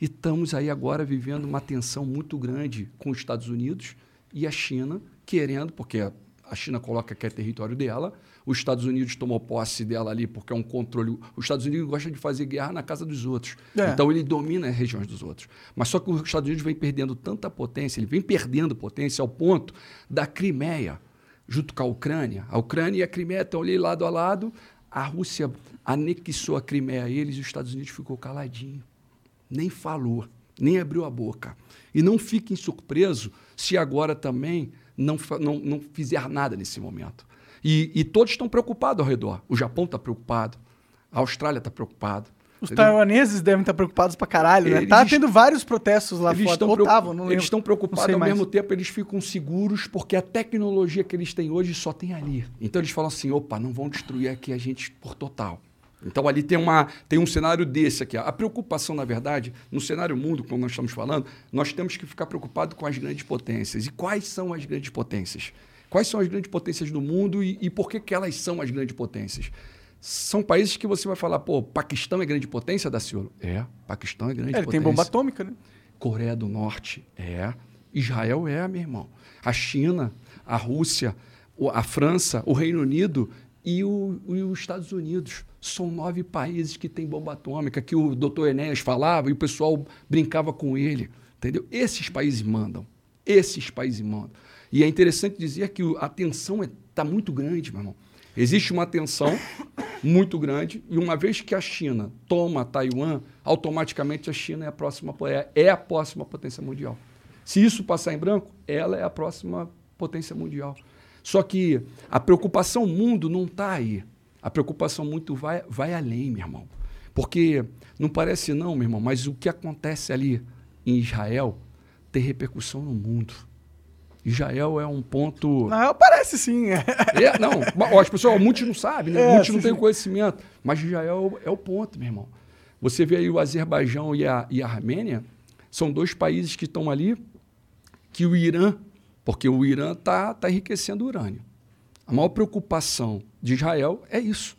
E estamos aí agora vivendo uma tensão muito grande com os Estados Unidos e a China querendo, porque a China coloca que é território dela, os Estados Unidos tomou posse dela ali porque é um controle. Os Estados Unidos gostam de fazer guerra na casa dos outros. É. Então ele domina as regiões dos outros. Mas só que os Estados Unidos vem perdendo tanta potência, ele vem perdendo potência ao ponto da Crimeia, junto com a Ucrânia. A Ucrânia e a Crimeia estão ali lado a lado. A Rússia anexou a Crimeia a eles e os Estados Unidos ficou caladinho nem falou, nem abriu a boca. E não fiquem surpresos se agora também não, não, não fizer nada nesse momento. E, e todos estão preocupados ao redor. O Japão está preocupado, a Austrália está preocupada. Os taiwaneses devem estar preocupados pra caralho, né? Eles, tá tendo vários protestos lá eles fora. Estão Otavam, não eles estão preocupados, ao mais. mesmo tempo eles ficam seguros porque a tecnologia que eles têm hoje só tem ali. Então eles falam assim, opa, não vão destruir aqui a gente por total. Então ali tem, uma, tem um cenário desse aqui. A preocupação, na verdade, no cenário mundo, como nós estamos falando, nós temos que ficar preocupados com as grandes potências. E quais são as grandes potências? Quais são as grandes potências do mundo e, e por que, que elas são as grandes potências? São países que você vai falar, pô, Paquistão é grande potência, Daciolo? É, Paquistão é grande é, ele potência. tem bomba atômica, né? Coreia do Norte, é. Israel é, meu irmão. A China, a Rússia, a França, o Reino Unido e, o, e os Estados Unidos são nove países que têm bomba atômica, que o doutor Enéas falava e o pessoal brincava com ele. Entendeu? Esses países mandam. Esses países mandam. E é interessante dizer que a tensão está é, tá muito grande, meu irmão. Existe uma tensão muito grande, e uma vez que a China toma Taiwan, automaticamente a China é a próxima, é, é a próxima potência mundial. Se isso passar em branco, ela é a próxima potência mundial. Só que a preocupação mundo não está aí. A preocupação muito vai, vai além, meu irmão. Porque não parece não, meu irmão, mas o que acontece ali em Israel tem repercussão no mundo. Israel é um ponto. Não, parece sim. É, não, as pessoas, muitos não sabem, né? É, muitos não têm conhecimento. Mas Israel é o ponto, meu irmão. Você vê aí o Azerbaijão e a, e a Armênia, são dois países que estão ali, que o Irã, porque o Irã está tá enriquecendo urânio. A maior preocupação de Israel é isso.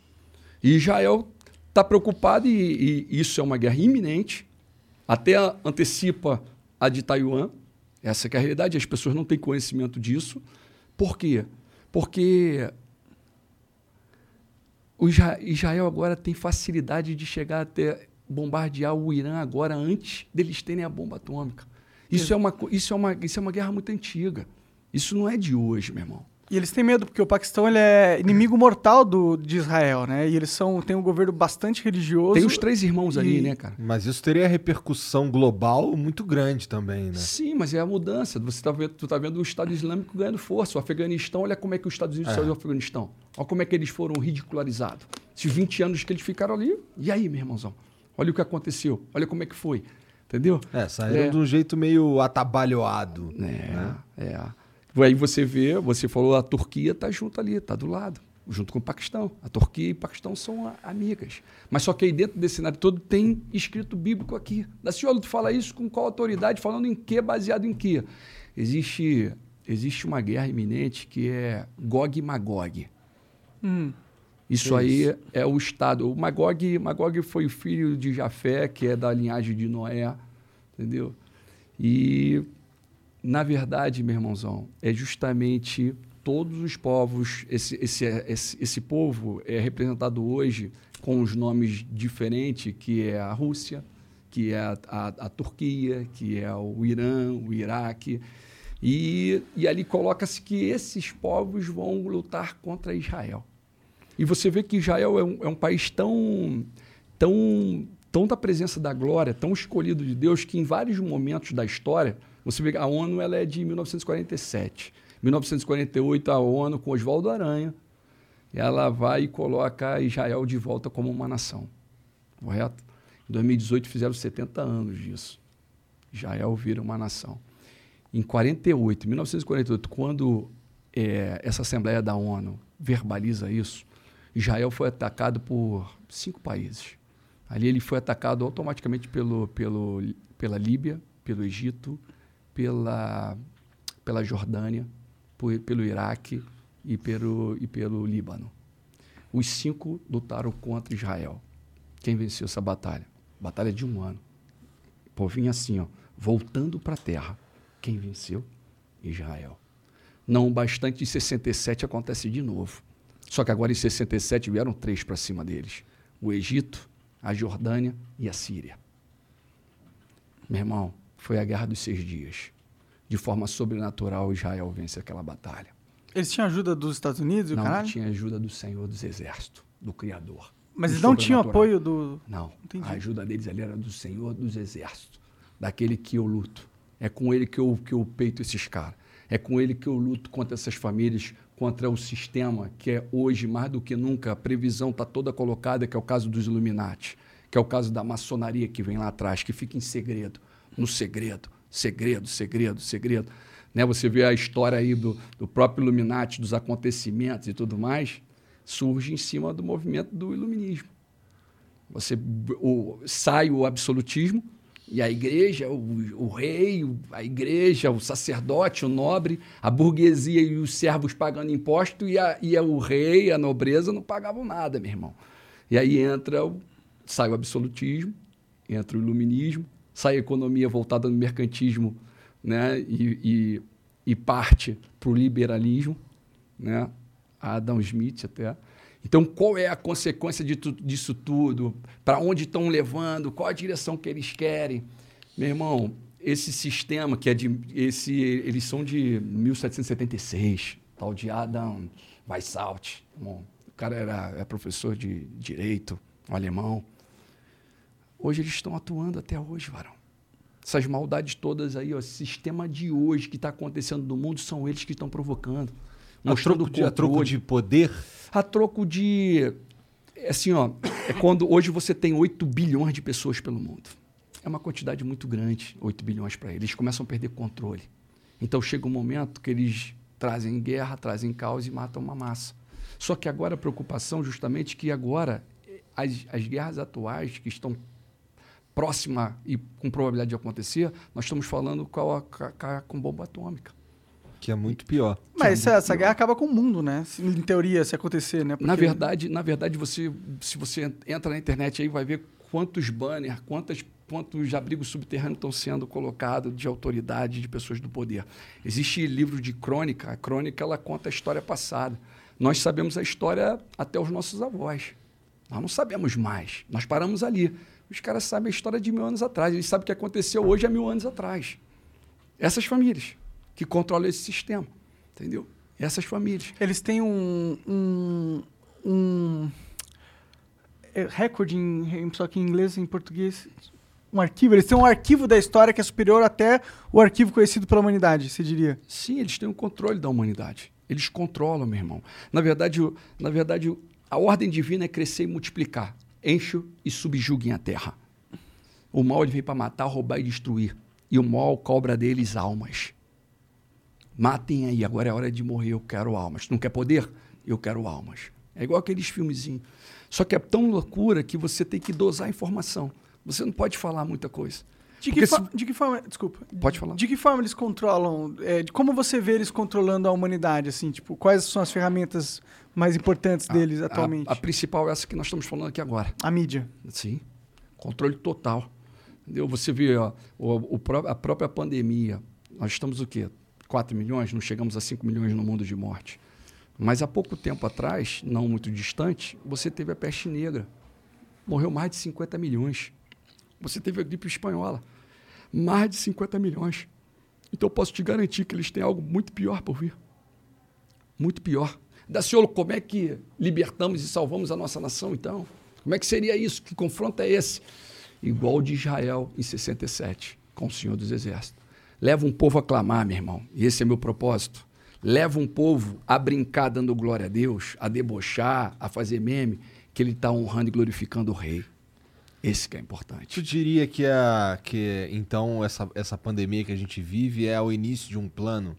E Israel está preocupado, e, e, isso é uma guerra iminente, até antecipa a de Taiwan. Essa é a realidade, as pessoas não têm conhecimento disso. Por quê? Porque o Israel agora tem facilidade de chegar até bombardear o Irã agora antes deles terem a bomba atômica. Isso é, uma, isso é, uma, isso é uma guerra muito antiga. Isso não é de hoje, meu irmão. E eles têm medo, porque o Paquistão ele é inimigo mortal do, de Israel, né? E eles são, têm um governo bastante religioso. Tem os três irmãos ali, e- né, cara? Mas isso teria repercussão global muito grande também, né? Sim, mas é a mudança. Você está vendo, tu tá vendo o Estado Islâmico ganhando força. O Afeganistão, olha como é que os Estados Unidos É. saiu do Afeganistão. Olha como é que eles foram ridicularizados. Esses 20 anos que eles ficaram ali, e aí, meu irmãozão? Olha o que aconteceu. Olha como é que foi. Entendeu? É, saíram É. de um jeito meio atabalhoado. É, é. Aí você vê, você falou, a Turquia está junto ali, está do lado, junto com o Paquistão. A Turquia e o Paquistão são amigas. Mas só que aí dentro desse cenário todo tem escrito bíblico aqui. Da senhora, tu fala isso com qual autoridade? Falando em quê? Baseado em quê? Existe, existe uma guerra iminente que é Gog e Magog. Hum. Isso Que aí é o Estado. O Magog, Magog foi o filho de Jafé, que é da linhagem de Noé, entendeu? E, na verdade, meu irmãozão, é justamente todos os povos, esse, esse, esse, esse povo é representado hoje com os nomes diferentes, que é a Rússia, que é a, a, a Turquia, que é o Irã, o Iraque. E, e ali coloca-se que esses povos vão lutar contra Israel. E você vê que Israel é um, é um país tão, tão, tão da presença da glória, tão escolhido de Deus, que em vários momentos da história, você vê a ONU ela é de 1947. 1948, a ONU, com Oswaldo Aranha, ela vai e coloca Israel de volta como uma nação. Correto? Em 2018 fizeram 70 anos disso. Israel vira uma nação. Em 48, 1948, quando eh, essa Assembleia da ONU verbaliza isso, Israel foi atacado por cinco países. Ali ele foi atacado automaticamente pelo, pelo, pela Líbia, pelo Egito, pela, pela Jordânia, por- pelo Iraque e pelo, e pelo Líbano. Os cinco lutaram contra Israel. Quem venceu essa batalha? Batalha de um ano. Povinho assim, ó, voltando para a terra. Quem venceu? Israel. Não bastante, em 67 acontece de novo. Só que agora em 67 vieram três para cima deles: o Egito, a Jordânia e a Síria. Meu irmão, foi a guerra dos seis dias. De forma sobrenatural, Israel vence aquela batalha. Eles tinham ajuda dos Estados Unidos e Não caralho? tinha ajuda do Senhor dos Exércitos, do Criador. Mas do eles não tinham apoio do. Não. Entendi. A ajuda deles ali era do Senhor dos Exércitos, daquele que eu luto. É com ele que eu, que eu peito esses caras. É com ele que eu luto contra essas famílias, contra o sistema, que é hoje, mais do que nunca, a previsão está toda colocada, que é o caso dos Illuminati, que é o caso da maçonaria que vem lá atrás, que fica em segredo, no segredo, segredo, segredo, segredo. Né? Você vê a história aí do, do próprio Illuminati, dos acontecimentos e tudo mais, surge em cima do movimento do iluminismo. Você o, sai o absolutismo e a igreja, o, o rei, a igreja, o sacerdote, o nobre, a burguesia e os servos pagando imposto e, a, e a- o rei, a nobreza não pagavam nada, meu irmão. E aí entra o, sai o absolutismo, entra o iluminismo, sai economia voltada no mercantismo né? e, e, e parte para o liberalismo, né? Adam Smith até. Então, qual é a consequência de tu- disso tudo? Para onde estão levando? Qual a direção que eles querem? Meu irmão, esse sistema que é de esse, eles são de 1776, tal de Adam Weishaupt. Bom, o cara era é professor de direito, alemão. Hoje eles estão atuando até hoje, varão. Essas maldades todas aí, ó, esse sistema de hoje que está acontecendo no mundo são eles que estão provocando. A troco, de, a troco de poder? A troco de. é Assim, ó, é quando hoje você tem 8 bilhões de pessoas pelo mundo. É uma quantidade muito grande, 8 bilhões para eles. Eles começam a perder controle. Então chega um momento que eles trazem guerra, trazem caos e matam uma massa. Só que agora a preocupação, justamente, que agora eh, as, as guerras atuais que estão próximas e com probabilidade de acontecer, nós estamos falando com, a, com a- com bomba atômica. Que é muito pior. Mas essa, essa guerra acaba com o mundo, né? Se- Em teoria, se acontecer, né? Na Porque- verdade, na verdade você, se você entra na internet aí, vai ver quantos banners, quantas, quantos abrigos subterrâneos estão sendo colocados de autoridade, de pessoas do poder. Existe livro de crônica. A crônica ela conta a história passada. Nós sabemos a história até os nossos avós. Nós não sabemos mais. Nós paramos ali. Os caras sabem a história de mil anos atrás. Eles sabem o que aconteceu hoje há mil anos atrás. Essas famílias que controlam esse sistema. Entendeu? Essas famílias. Eles têm um. um, um recorde, em, só que em inglês e em português. Um arquivo. Eles têm um arquivo da história que é superior até o arquivo conhecido pela humanidade, você diria? Sim, eles têm o um controle da humanidade. Eles controlam, meu irmão. Na verdade, na verdade, a ordem divina é crescer e multiplicar. Encho e subjuguem a terra. O mal ele veio para matar, roubar e destruir. E o mal cobra deles almas. Matem aí, agora é hora de morrer, eu quero almas. Não quer poder? Eu quero almas. É igual aqueles filmezinhos. Só que é tão loucura que você tem que dosar a informação. Você não pode falar muita coisa. De que, se... de que, forma. Desculpa. Pode falar. De que forma eles controlam. É, de como você vê eles controlando a humanidade, assim? Tipo, quais são as ferramentas mais importantes deles a, atualmente? A, a, principal é essa que nós estamos falando aqui agora. A mídia. Sim. Controle total. Entendeu? Você vê ó, o, o, a própria pandemia. Nós estamos o quê? 4 milhões? Não chegamos a 5 milhões no mundo de morte. Mas há pouco tempo atrás, não muito distante, você teve a peste negra. Morreu mais de 50 milhões. Você teve a gripe espanhola. Mais de 50 milhões. Então eu posso te garantir que eles têm algo muito pior por vir. Muito pior. Daciolo, como é que libertamos e salvamos a nossa nação, então? Como é que seria isso? Que confronto é esse? Igual de Israel em 67, com o Senhor dos Exércitos. Leva um povo a clamar, meu irmão. E esse é meu propósito. Leva um povo a brincar dando glória a Deus, a debochar, a fazer meme, que ele está honrando e glorificando o rei. Esse que é importante. Tu diria que, a, que então essa, essa pandemia que a gente vive é o início de um plano?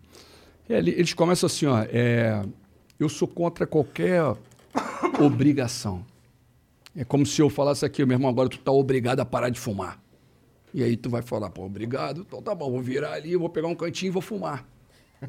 É, eles começam assim, ó, é, eu sou contra qualquer obrigação. É como se eu falasse aqui, meu irmão, agora tu tá obrigado a parar de fumar. E aí tu vai falar, pô, obrigado, então tá bom, vou virar ali, vou pegar um cantinho e vou fumar.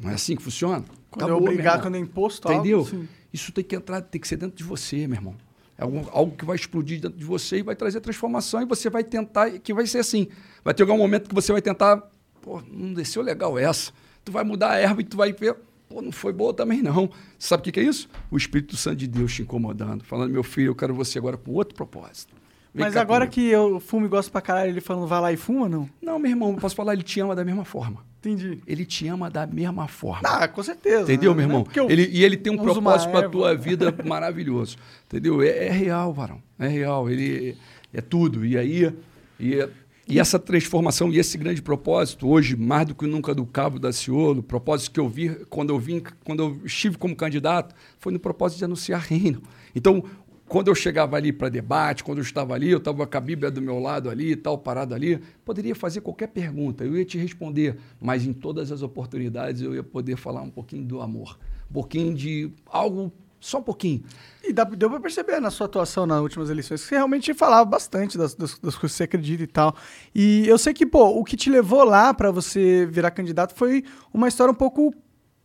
Não é assim que funciona? Quando Acabou, é obrigar, quando é imposto Entendeu? Algo, Isso tem que entrar, tem que ser dentro de você, meu irmão. É algo, algo, que vai explodir dentro de você e vai trazer transformação e você vai tentar, que vai ser assim. Vai ter algum momento que você vai tentar, pô, não desceu legal essa. Tu vai mudar a erva e tu vai ver, pô, não foi boa também não. Sabe o que, que é isso? O Espírito Santo de Deus te incomodando, falando, meu filho, eu quero você agora com outro propósito. Vem Mas agora comigo. que eu fumo e gosto pra caralho, ele falando, vai lá e fuma, não? Não, meu irmão, posso falar, ele te ama da mesma forma. Entendi. Ele te ama da mesma forma. Ah, com certeza. Entendeu, né? meu irmão? É ele, e ele tem um propósito para a tua vida maravilhoso. Entendeu? É, é, real, varão. É real. Ele é tudo. E aí. E, e essa transformação e esse grande propósito, hoje, mais do que nunca do Cabo da Ciolo, propósito que eu vi quando eu vim, quando eu estive como candidato, foi no propósito de anunciar reino. Então, quando eu chegava ali para debate, quando eu estava ali, eu estava com a Bíblia do meu lado ali, tal, parado ali, poderia fazer qualquer pergunta, eu ia te responder, mas em todas as oportunidades eu ia poder falar um pouquinho do amor, um pouquinho de algo, só um pouquinho. E dá, deu para perceber na sua atuação nas últimas eleições que você realmente falava bastante das, das, das coisas que você acredita e tal. E eu sei que, pô, o que te levou lá para você virar candidato foi uma história um pouco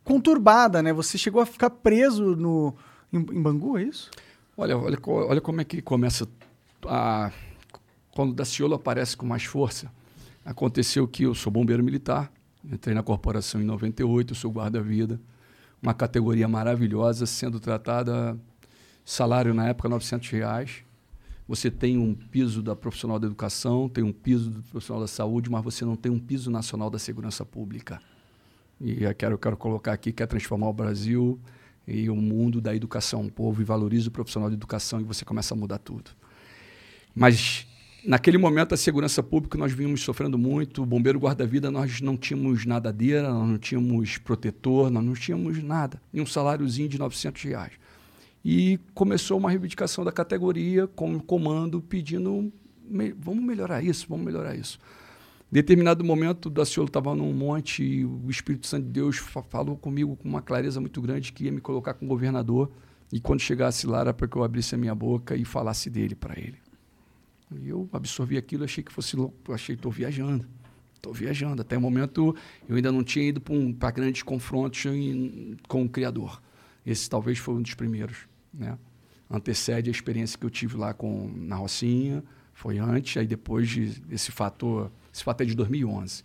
conturbada, né? Você chegou a ficar preso no, em, em Bangu, é isso? Olha, olha, olha como é que começa a. Quando o Daciolo aparece com mais força, aconteceu que eu sou bombeiro militar, entrei na corporação em 98, sou guarda-vida, uma categoria maravilhosa, sendo tratada, salário na época 900 reais. Você tem um piso da profissional da educação, tem um piso do profissional da saúde, mas você não tem um piso nacional da segurança pública. E eu quero, eu quero colocar aqui que é transformar o Brasil e o mundo da educação. O povo e valoriza o profissional de educação e você começa a mudar tudo. Mas naquele momento a segurança pública nós vínhamos sofrendo muito, o bombeiro guarda-vida nós não tínhamos nadadeira, nós não tínhamos protetor, nós não tínhamos nada, nem um saláriozinho de 900 reais. E começou uma reivindicação da categoria com o comando pedindo vamos melhorar isso, vamos melhorar isso determinado momento, o Daciolo estava num monte e o Espírito Santo de Deus falou comigo com uma clareza muito grande que ia me colocar com o governador e quando chegasse lá era para que eu abrisse a minha boca e falasse dele para ele. E eu absorvi aquilo, achei que fosse louco, achei que estou viajando. Estou viajando. Até o momento eu ainda não tinha ido para um, grandes confrontos em, com o Criador. Esse talvez foi um dos primeiros. Né? Antecede a experiência que eu tive lá com, na Rocinha, foi antes, aí depois de, desse fator esse fato é de 2011.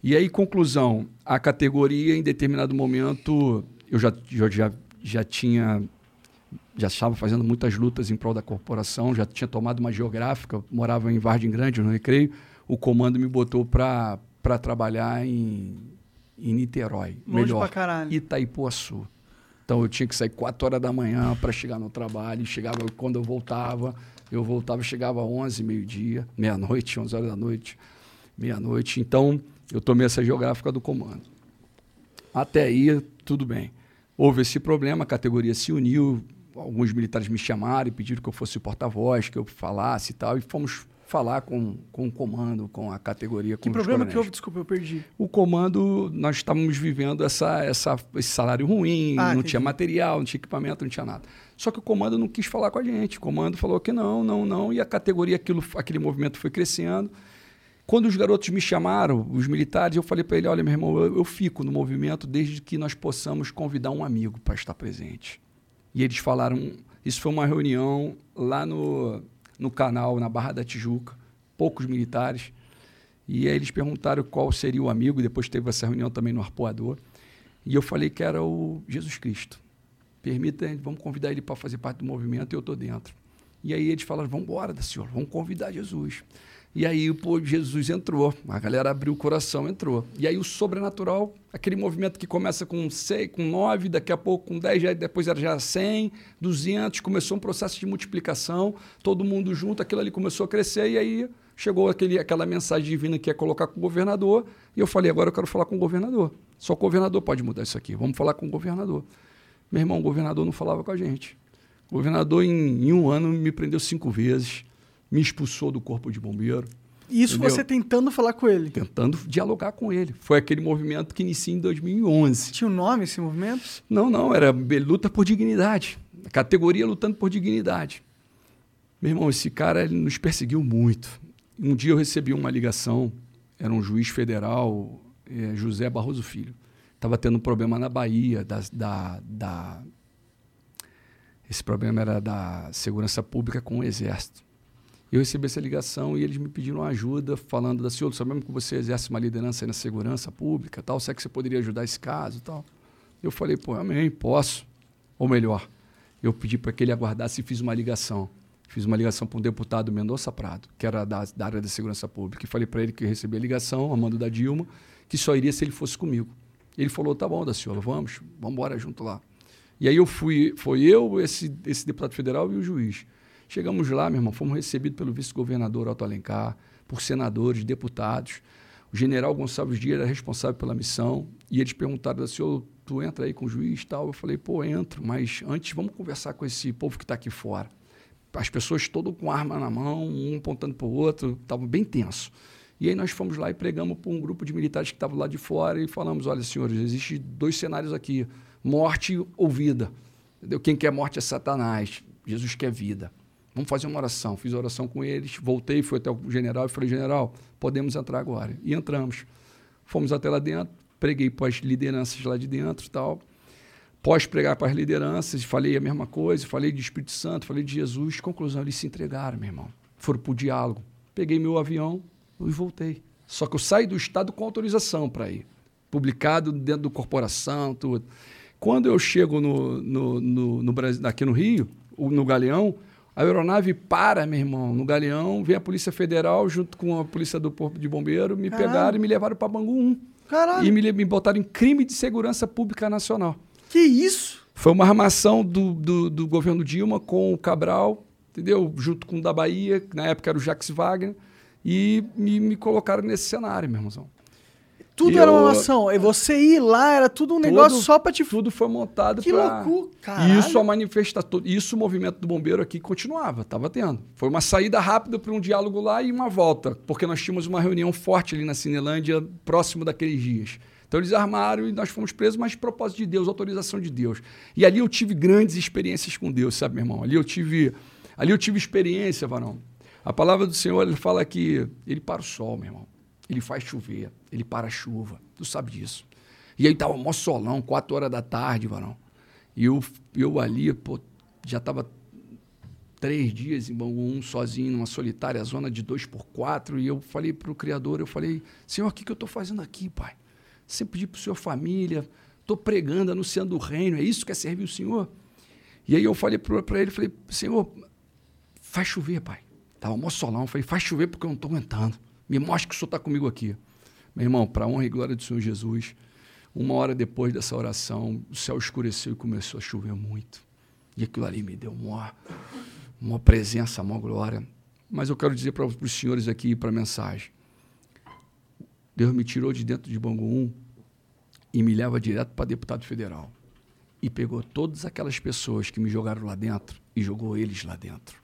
E aí, conclusão, a categoria, em determinado momento, eu já, já, já, já tinha já estava fazendo muitas lutas em prol da corporação, já tinha tomado uma geográfica, morava em Vargem Grande, no Recreio. O comando me botou para trabalhar em, em Niterói. Longe melhor, pra caralho. Itaipuaçu. Então eu tinha que sair 4 horas da manhã para chegar no trabalho. Chegava quando eu voltava, eu voltava, chegava às 11, meio-dia, meia-noite, 11 horas da noite, meia-noite. Então eu tomei essa geográfica do comando. Até aí, tudo bem. Houve esse problema, a categoria se uniu, alguns militares me chamaram e pediram que eu fosse o porta-voz, que eu falasse e tal, e fomos falar com, com o comando, com a categoria, com Que problema coronéis. que houve? Desculpa, eu perdi. O comando, nós estávamos vivendo essa, essa, esse salário ruim, Ah, não entendi. tinha material, não tinha equipamento, não tinha nada. Só que o comando não quis falar com a gente. O comando falou que não, não, não, e a categoria, aquilo, aquele movimento foi crescendo. Quando os garotos me chamaram, os militares, eu falei para ele: olha, meu irmão, eu, eu fico no movimento desde que nós possamos convidar um amigo para estar presente. E eles falaram: isso foi uma reunião lá no, no canal, na Barra da Tijuca, poucos militares. E aí eles perguntaram qual seria o amigo, depois teve essa reunião também no Arpoador. E eu falei que era o Jesus Cristo. Permita, vamos convidar ele para fazer parte do movimento e eu estou dentro. E aí eles falaram: vamos embora, da senhora, vamos convidar Jesus. E aí pô, Jesus entrou, a galera abriu o coração, entrou. E aí o sobrenatural, aquele movimento que começa com 6, com 9, daqui a pouco com 10, já, depois era já 100, 200, começou um processo de multiplicação, todo mundo junto, aquilo ali começou a crescer e aí chegou aquele, aquela mensagem divina que ia colocar com o governador e eu falei, agora eu quero falar com o governador. Só o governador pode mudar isso aqui, vamos falar com o governador. Meu irmão, o governador não falava com a gente. O governador, em, em um ano, me prendeu cinco vezes, me expulsou do corpo de bombeiro, Isso Entendeu? você tentando falar com ele. tentando dialogar com ele. Foi aquele movimento que inicia em 2011. Tinha um nome esse movimento? Não, não, era luta por dignidade. A categoria lutando por dignidade. Meu irmão, esse cara ele nos perseguiu muito. Um dia eu recebi uma ligação, era um juiz federal, eh, José Barroso Filho. Estava tendo um problema na Bahia, da, da, da- esse problema era da segurança pública com o Exército. Eu recebi essa ligação e eles me pediram ajuda, falando da senhor, sabemos que você exerce uma liderança aí na segurança pública, tal, será que você poderia ajudar esse caso, tal? Eu falei, pô, amém, posso. Ou melhor, eu pedi para que ele aguardasse e fiz uma ligação. Fiz uma ligação para um deputado Mendonça Prado, que era da, da área da segurança pública, e falei para ele que eu recebi a ligação, a mando da Dilma, que só iria se ele fosse comigo. Ele falou, tá bom, da senhora, vamos, vamos embora junto lá. E aí eu fui, foi eu, esse, esse deputado federal e o juiz. Chegamos lá, meu irmão, fomos recebidos pelo vice-governador Otto Alencar, por senadores, deputados. O general Gonçalves Dias era responsável pela missão e eles perguntaram, senhor, tu entra aí com o juiz tal? Eu falei, pô, entro, mas antes vamos conversar com esse povo que está aqui fora. As pessoas todas com arma na mão, um apontando para o outro, estava bem tenso. E aí nós fomos lá e pregamos para um grupo de militares que estavam lá de fora e falamos, olha, senhores, existem dois cenários aqui, morte ou vida. Entendeu? Quem quer morte é Satanás, Jesus quer vida. Vamos fazer uma oração. Fiz oração com eles, voltei, fui até o general e falei, general, podemos entrar agora. E entramos. Fomos até lá dentro, preguei para as lideranças lá de dentro e tal. Pós pregar para as lideranças, falei a mesma coisa, falei de Espírito Santo, falei de Jesus. Conclusão, eles se entregaram, meu irmão. Foram para o diálogo. Peguei meu avião e voltei. Só que eu saí do estado com autorização para ir. Publicado dentro do corporação, tudo. Quando eu chego no, no, no, no Brasil, aqui no Rio, no Galeão, a aeronave para, meu irmão, no Galeão, vem a Polícia Federal junto com a Polícia do Corpo de Bombeiro, me Caralho. pegaram e me levaram para Bangu 1. Caralho. E me, me botaram em crime de segurança pública nacional. Que isso? Foi uma armação do, do, do governo Dilma com o Cabral, entendeu? Junto com o da Bahia, que na época era o Jacques Wagner, e me, me colocaram nesse cenário, meu irmãozão. Tudo E era uma ação. E você ir lá era tudo um negócio Tudo- só pra te. Tudo foi montado Que para loucura, caralho. Isso a manifestação, isso o movimento do bombeiro aqui continuava, estava tendo. Foi uma saída rápida para um diálogo lá e uma volta, porque nós tínhamos uma reunião forte ali na Cinelândia, próximo daqueles dias. Então eles armaram e nós fomos presos, mas propósito de Deus, autorização de Deus. E ali eu tive grandes experiências com Deus, sabe, meu irmão? Ali eu tive, ali eu tive experiência, varão. A palavra do Senhor, ele fala que ele para o sol, meu irmão. Ele faz chover, ele para a chuva. Tu sabe disso. E aí tava mó solão, quatro horas da tarde, varão. E eu, eu ali, pô, já estava três dias em Bangu 1, sozinho, numa solitária zona de dois por quatro, e eu falei para o Criador, eu falei, Senhor, o que, que eu estou fazendo aqui, Pai? Sempre pedi para o Senhor família, estou pregando, anunciando o reino, é isso que é servir o Senhor? E aí eu falei para ele, falei, Senhor, faz chover, Pai. Estava mó solão, falei, faz chover porque eu não estou aguentando. Me mostra que o Senhor está comigo aqui. Meu irmão, para a honra e glória do Senhor Jesus, Uma hora depois dessa oração, o céu escureceu e começou a chover muito. E aquilo ali me deu uma, uma presença, uma glória. Mas eu quero dizer para os senhores aqui, para a mensagem. Deus me tirou de dentro de Bangu 1 e me leva direto para deputado federal. E pegou todas aquelas pessoas que me jogaram lá dentro e jogou eles lá dentro.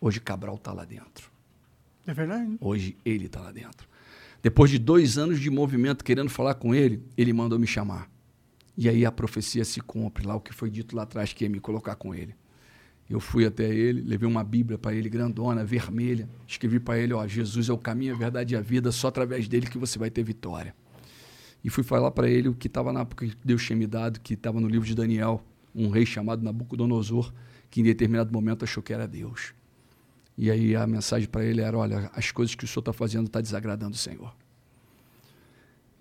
Hoje Cabral está lá dentro. É verdade. Hoje ele está lá dentro. Depois de dois anos de movimento querendo falar com ele, ele mandou me chamar. E aí a profecia se cumpre lá, o que foi dito lá atrás que ia me colocar com ele. Eu fui até ele, levei uma Bíblia para ele, grandona, vermelha. Escrevi para ele: Ó, Jesus é o caminho, a verdade e a vida, só através dele que você vai ter vitória. E fui falar para ele o que estava na época que Deus tinha me dado, que estava no livro de Daniel, um rei chamado Nabucodonosor, que em determinado momento achou que era Deus. E aí a mensagem para ele era: olha, as coisas que o senhor está fazendo está desagradando o Senhor.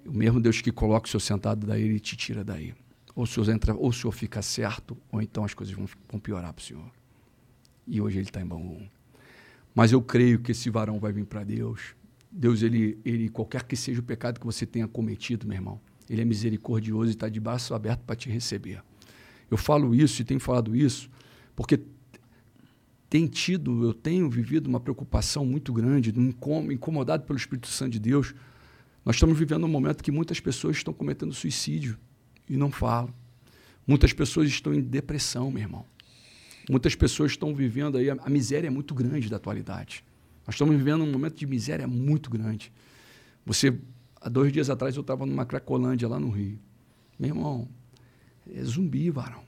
O mesmo Deus que coloca o senhor sentado daí, ele te tira daí. Ou o senhor, entra, ou o senhor fica certo, ou então as coisas vão, vão piorar para o senhor. E hoje ele está em Bangu. Mas eu creio que esse varão vai vir para Deus. Deus, ele, ele, qualquer que seja o pecado que você tenha cometido, meu irmão, ele é misericordioso e está de braço aberto para te receber. Eu falo isso e tenho falado isso porque tem tido, eu tenho vivido uma preocupação muito grande, incomodado pelo Espírito Santo de Deus. Nós estamos vivendo um momento que muitas pessoas estão cometendo suicídio e não falam. Muitas pessoas estão em depressão, meu irmão. Muitas pessoas estão vivendo aí, a miséria é muito grande da atualidade. Nós estamos vivendo um momento de miséria muito grande. Você, há dois dias atrás, eu estava numa Cracolândia lá no Rio. Meu irmão, é zumbi, varão.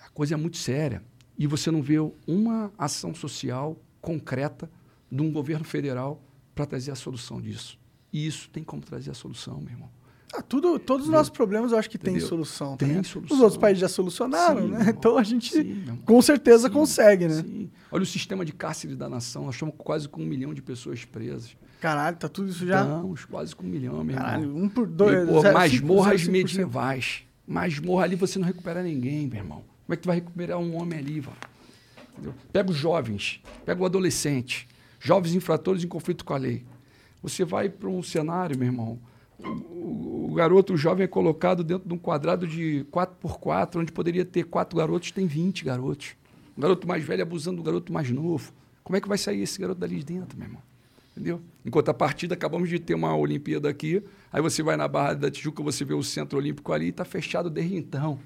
A coisa é muito séria e você não vê uma ação social concreta de um governo federal para trazer a solução disso. E isso tem como trazer a solução, meu irmão. Ah, tudo, todos os nossos problemas eu acho que Entendeu? tem solução. Tem tá solução. Os outros países já solucionaram, sim, né? Então a gente sim, com certeza sim, consegue, né? Sim. Olha o sistema de cárcere da nação. Nós estamos quase com um milhão de pessoas presas. Caralho, tá tudo isso já? Estamos quase com um milhão, meu Caralho, irmão. um por dois. E, pô, masmorras medievais. Masmorra ali você não recupera ninguém, meu irmão. Como é que tu vai recuperar um homem ali? Entendeu? Pega os jovens, pega o adolescente, jovens infratores em conflito com a lei. Você vai para um cenário, meu irmão, o, o, garoto, o jovem é colocado dentro de um quadrado de 4 por 4 onde poderia ter quatro garotos, tem 20 garotos. O garoto mais velho abusando do garoto mais novo. Como é que vai sair esse garoto dali de dentro, meu irmão? Entendeu? Enquanto a partida, acabamos de ter uma Olimpíada aqui, aí você vai na Barra da Tijuca, você vê o Centro Olímpico ali está fechado desde então.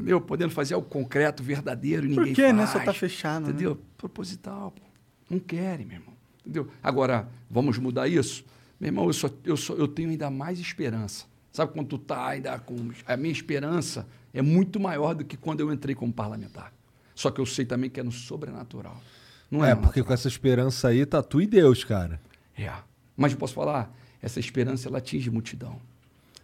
Entendeu? Podendo fazer o concreto verdadeiro e ninguém Por que, faz. né? Só tá fechado, né? Entendeu? Né? Proposital, pô. Não querem, meu irmão. Entendeu? Agora, vamos mudar isso? Meu irmão, eu, só, eu, só, eu tenho ainda mais esperança. Sabe quando tu tá ainda com... A minha esperança é muito maior do que quando eu entrei como parlamentar. Só que eu sei também que é no sobrenatural. Não é, é porque com essa esperança aí tá tu e Deus, cara. É. Mas eu posso falar, essa esperança ela atinge multidão.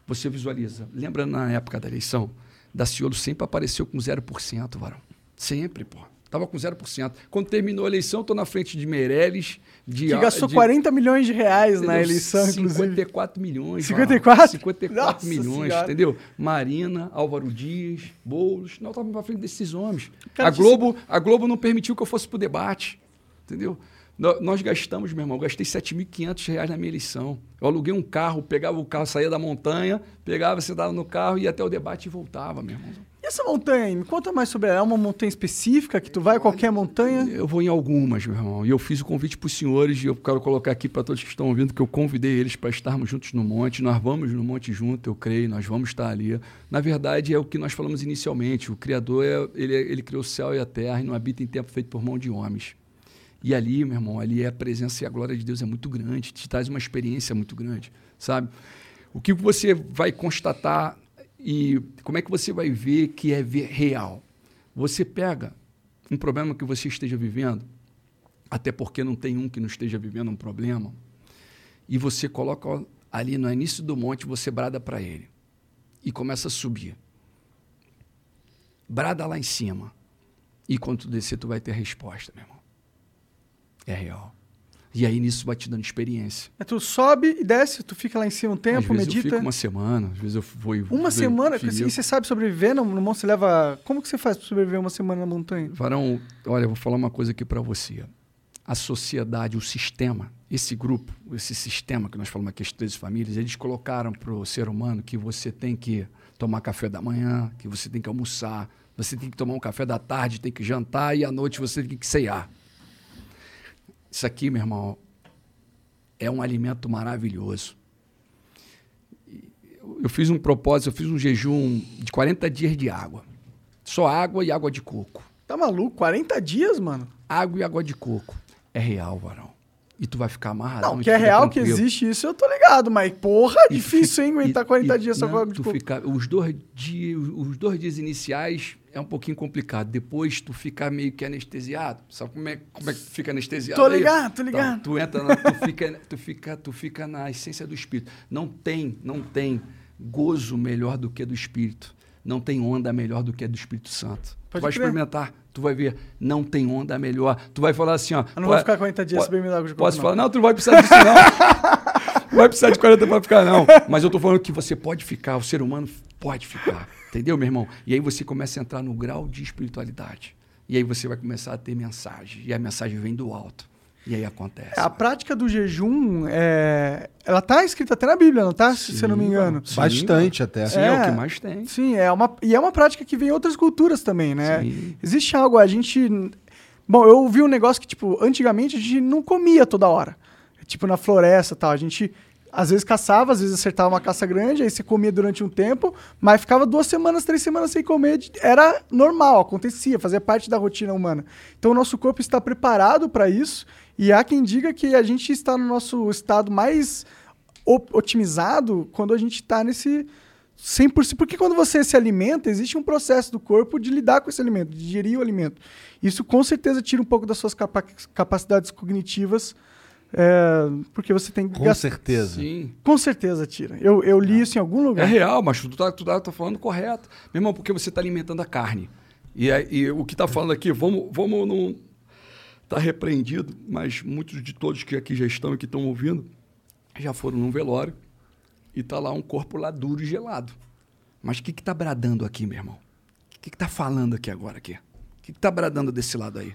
Você visualiza. Lembra na época da eleição? Daciolo sempre apareceu com 0%, varão. Sempre, pô. Tava com 0%. Quando terminou a eleição, estou na frente de Meirelles. De, que gastou de, 40 milhões de reais entendeu? na eleição, 54 milhões. 54? 54 Nossa milhões, senhora. entendeu? Marina, Álvaro Dias, Boulos. Não, estava na frente desses homens. a Globo, a Globo não permitiu que eu fosse para o debate, entendeu? Nós gastamos, meu irmão, eu gastei 7.500 reais na minha eleição. Eu aluguei um carro, pegava o carro, saía da montanha, pegava, sentava no carro, ia até o debate e voltava, meu irmão. E essa montanha? Me conta mais sobre ela. É uma montanha específica que tu vai, qualquer montanha? Eu vou em algumas, meu irmão. E eu fiz o convite para os senhores, e eu quero colocar aqui para todos que estão ouvindo, que eu convidei eles para estarmos juntos no monte. Nós vamos no monte junto, eu creio, nós vamos estar ali. Na verdade, é o que nós falamos inicialmente. O Criador, é, ele, ele criou o céu e a terra e não habita em tempo feito por mão de homens. E ali, meu irmão, ali é a presença e a glória de Deus é muito grande, te traz uma experiência muito grande, sabe? O que você vai constatar e como é que você vai ver que é real? Você pega um problema que você esteja vivendo, até porque não tem um que não esteja vivendo um problema, e você coloca ali no início do monte, você brada para ele e começa a subir. Brada lá em cima. E quando tu descer, tu vai ter resposta, meu irmão. É real. E aí nisso vai te dando experiência. É, tu sobe e desce, tu fica lá em cima um tempo, às vezes medita. Eu fico uma semana, às vezes eu vou. Uma semana? E você sabe sobreviver no, no monte? Você leva. Como que você faz para sobreviver uma semana na montanha? Varão, olha, eu vou falar uma coisa aqui para você. A sociedade, o sistema, esse grupo, esse sistema que nós falamos aqui, as 13 famílias, eles colocaram para o ser humano que você tem que tomar café da manhã, que você tem que almoçar, você tem que tomar um café da tarde, tem que jantar e à noite você tem que ceiar. Isso aqui, meu irmão, é um alimento maravilhoso. Eu fiz um propósito, eu fiz um jejum de 40 dias de água. Só água e água de coco. Tá maluco? 40 dias, mano? Água e água de coco. É real, varão. E tu vai ficar amarrado. Não, que é real que existe isso, eu tô ligado, mas porra, é difícil, hein, aguentar 40 e, dias só não, com água de coco. fica, os, dois dias, os dois dias iniciais é um pouquinho complicado. Depois tu fica meio que anestesiado. Sabe como é, como é que tu fica anestesiado? Tô aí? ligado, tô Então, ligado. tu entra, na, tu, fica, tu, fica, tu fica na essência do Espírito. Não tem, não tem gozo melhor do que do Espírito. Não tem onda melhor do que a do Espírito Santo. tu Pode vai crer. experimentar, tu vai ver. Não tem onda melhor. Tu vai falar assim, ó. Eu não vou ficar 40 dias beber água de coco, Posso não. falar, não, tu não vai precisar disso, não. Não vai precisar de 40 para ficar, não. Mas eu tô falando que você pode ficar, o ser humano pode ficar. Entendeu, meu irmão? E aí você começa a entrar no grau de espiritualidade. E aí você vai começar a ter mensagem. E a mensagem vem do alto. E aí acontece. A prática do jejum, é... ela tá escrita até na Bíblia, não tá? Se eu não me engano. Sim, Bastante até. Sim, é. o que mais tem. Sim, é uma, e é uma prática que vem em outras culturas também, né? Sim. Existe algo, a gente. Bom, eu vi um negócio que, tipo, antigamente a gente não comia toda hora. Tipo, na floresta e tal. A gente às vezes caçava, às vezes acertava uma caça grande, aí você comia durante um tempo, mas ficava duas semanas, três semanas sem comer. Era normal, acontecia, fazia parte da rotina humana. Então o nosso corpo está preparado para isso, e há quem diga que a gente está no nosso estado mais otimizado quando a gente está nesse 100%. Porque quando você se alimenta, existe um processo do corpo de lidar com esse alimento, de digerir o alimento. Isso com certeza tira um pouco das suas capa- capacidades cognitivas, é, porque você tem que Com gastar- certeza. Sim. Com certeza tira. Eu, eu li isso em algum É lugar. real, mas tu tá, tu tá, tá falando correto. Meu irmão, porque você está alimentando a carne. E, e o que está falando aqui, vamos, vamos não. Está repreendido, mas muitos de todos que aqui já estão e que estão ouvindo já foram num velório e está lá um corpo lá duro e gelado. Mas o que está bradando aqui, meu irmão? O que está falando aqui agora? aqui? O que está bradando desse lado aí?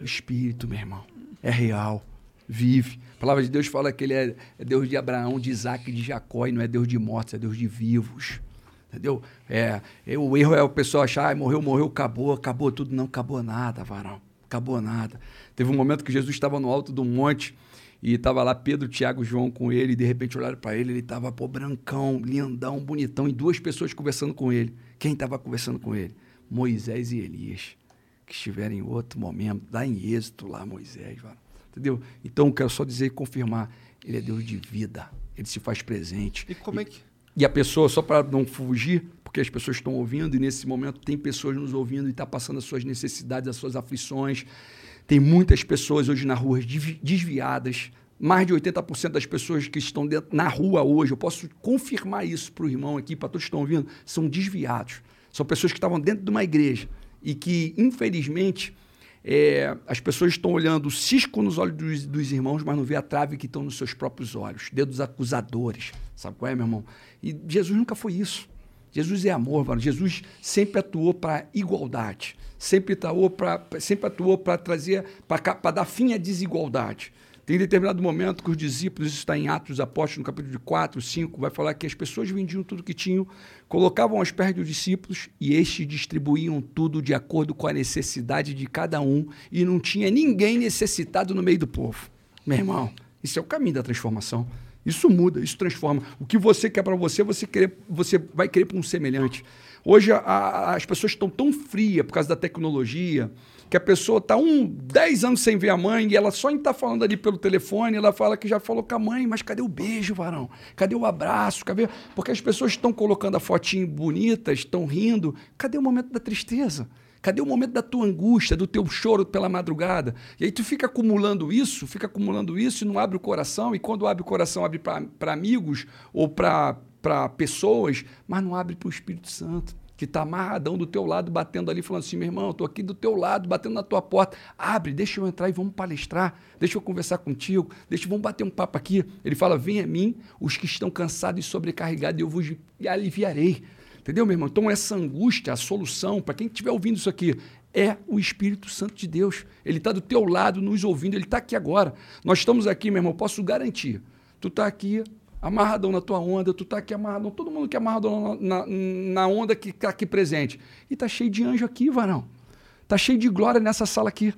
O Espírito, meu irmão. É real. Vive. A palavra de Deus fala que ele é, é Deus de Abraão, de Isaac de Jacó, e não é Deus de mortos, é Deus de vivos. Entendeu? É, é, o erro é o pessoal achar, "Ai, morreu, morreu, acabou, acabou tudo. Não acabou nada, varão. Acabou nada. Teve um momento que Jesus estava no alto do monte e estava lá Pedro, Tiago João com ele, e de repente olharam para ele, ele estava, pô, brancão, lindão, bonitão, e duas pessoas conversando com ele. Quem estava conversando com ele? Moisés e Elias, que estiveram em outro momento, lá em Êxodo, lá Moisés, varão. Entendeu? Então, eu quero só dizer e confirmar, ele é Deus de vida, ele se faz presente. E como é que. E a pessoa, só para não fugir, porque as pessoas estão ouvindo e nesse momento tem pessoas nos ouvindo e está passando as suas necessidades, as suas aflições. Tem muitas pessoas hoje na rua desvi- desviadas. Mais de 80% das pessoas que estão dentro, na rua hoje, eu posso confirmar isso para o irmão aqui, para todos que estão ouvindo, são desviados. São pessoas que estavam dentro de uma igreja e que, infelizmente, é, as pessoas estão olhando o cisco nos olhos dos, dos irmãos, mas não vê a trave que estão nos seus próprios olhos, dedos acusadores. Sabe qual é, meu irmão? E Jesus nunca foi isso. Jesus é amor, mano. Jesus sempre atuou para igualdade, sempre atuou para sempre atuou para trazer para dar fim à desigualdade. Tem determinado momento que os discípulos, isso está em Atos Apóstolos, no capítulo 4, 5, vai falar que as pessoas vendiam tudo que tinham, colocavam aos pés dos discípulos e estes distribuíam tudo de acordo com a necessidade de cada um e não tinha ninguém necessitado no meio do povo. Meu irmão, isso é o caminho da transformação. Isso muda, isso transforma. O que você quer para você, você, querer, você vai querer para um semelhante. Hoje a- a- as pessoas estão tão frias por causa da tecnologia que a pessoa está um 10 anos sem ver a mãe e ela só estar falando ali pelo telefone, ela fala que já falou com a mãe, mas cadê o beijo, varão? Cadê o abraço? Cadê? Porque as pessoas estão colocando a fotinho bonitas, estão rindo. Cadê o momento da tristeza? Cadê o momento da tua angústia, do teu choro pela madrugada? E aí tu fica acumulando isso, fica acumulando isso e não abre o coração. E quando abre o coração, abre para amigos ou para pessoas, mas não abre para o Espírito Santo, que está amarradão do teu lado, batendo ali, falando assim: meu irmão, estou aqui do teu lado, batendo na tua porta. Abre, deixa eu entrar e vamos palestrar, deixa eu conversar contigo, deixa, vamos bater um papo aqui. Ele fala: vem a mim, os que estão cansados e sobrecarregados, eu vos aliviarei. Entendeu, meu irmão? Então, essa angústia, a solução, para quem estiver ouvindo isso aqui, é o Espírito Santo de Deus. Ele está do teu lado, nos ouvindo, ele está aqui agora. Nós estamos aqui, meu irmão, posso garantir. Tu está aqui amarradão na tua onda, tu está aqui amarradão, todo mundo que é amarradão na, na, onda que está aqui presente. E está cheio de anjo aqui, varão. Está cheio de glória nessa sala aqui.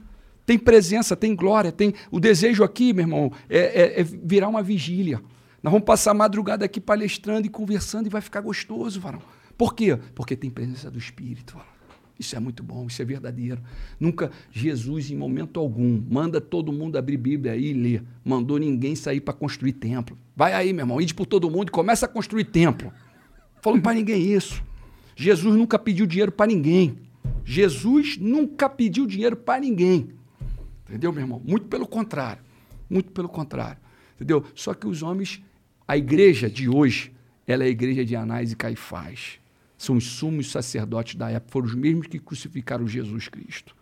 Tem presença, tem glória, tem o desejo aqui, meu irmão, é, é, é virar uma vigília. Nós vamos passar a madrugada aqui palestrando e conversando e vai ficar gostoso, varão. Por quê? Porque tem presença do Espírito, varão. Isso é muito bom, isso é verdadeiro. Nunca Jesus, em momento algum, manda todo mundo abrir Bíblia aí e ler. Mandou ninguém sair para construir templo. Vai aí, meu irmão, ide por todo mundo e começa a construir templo. Falando para ninguém isso. Jesus nunca pediu dinheiro para ninguém. Jesus nunca pediu dinheiro para ninguém. Entendeu, meu irmão? Muito pelo contrário. Muito pelo contrário. Entendeu? Só que os homens, a igreja de hoje, ela é a igreja de Anás e Caifás são os sumos sacerdotes da época, foram os mesmos que crucificaram Jesus Cristo.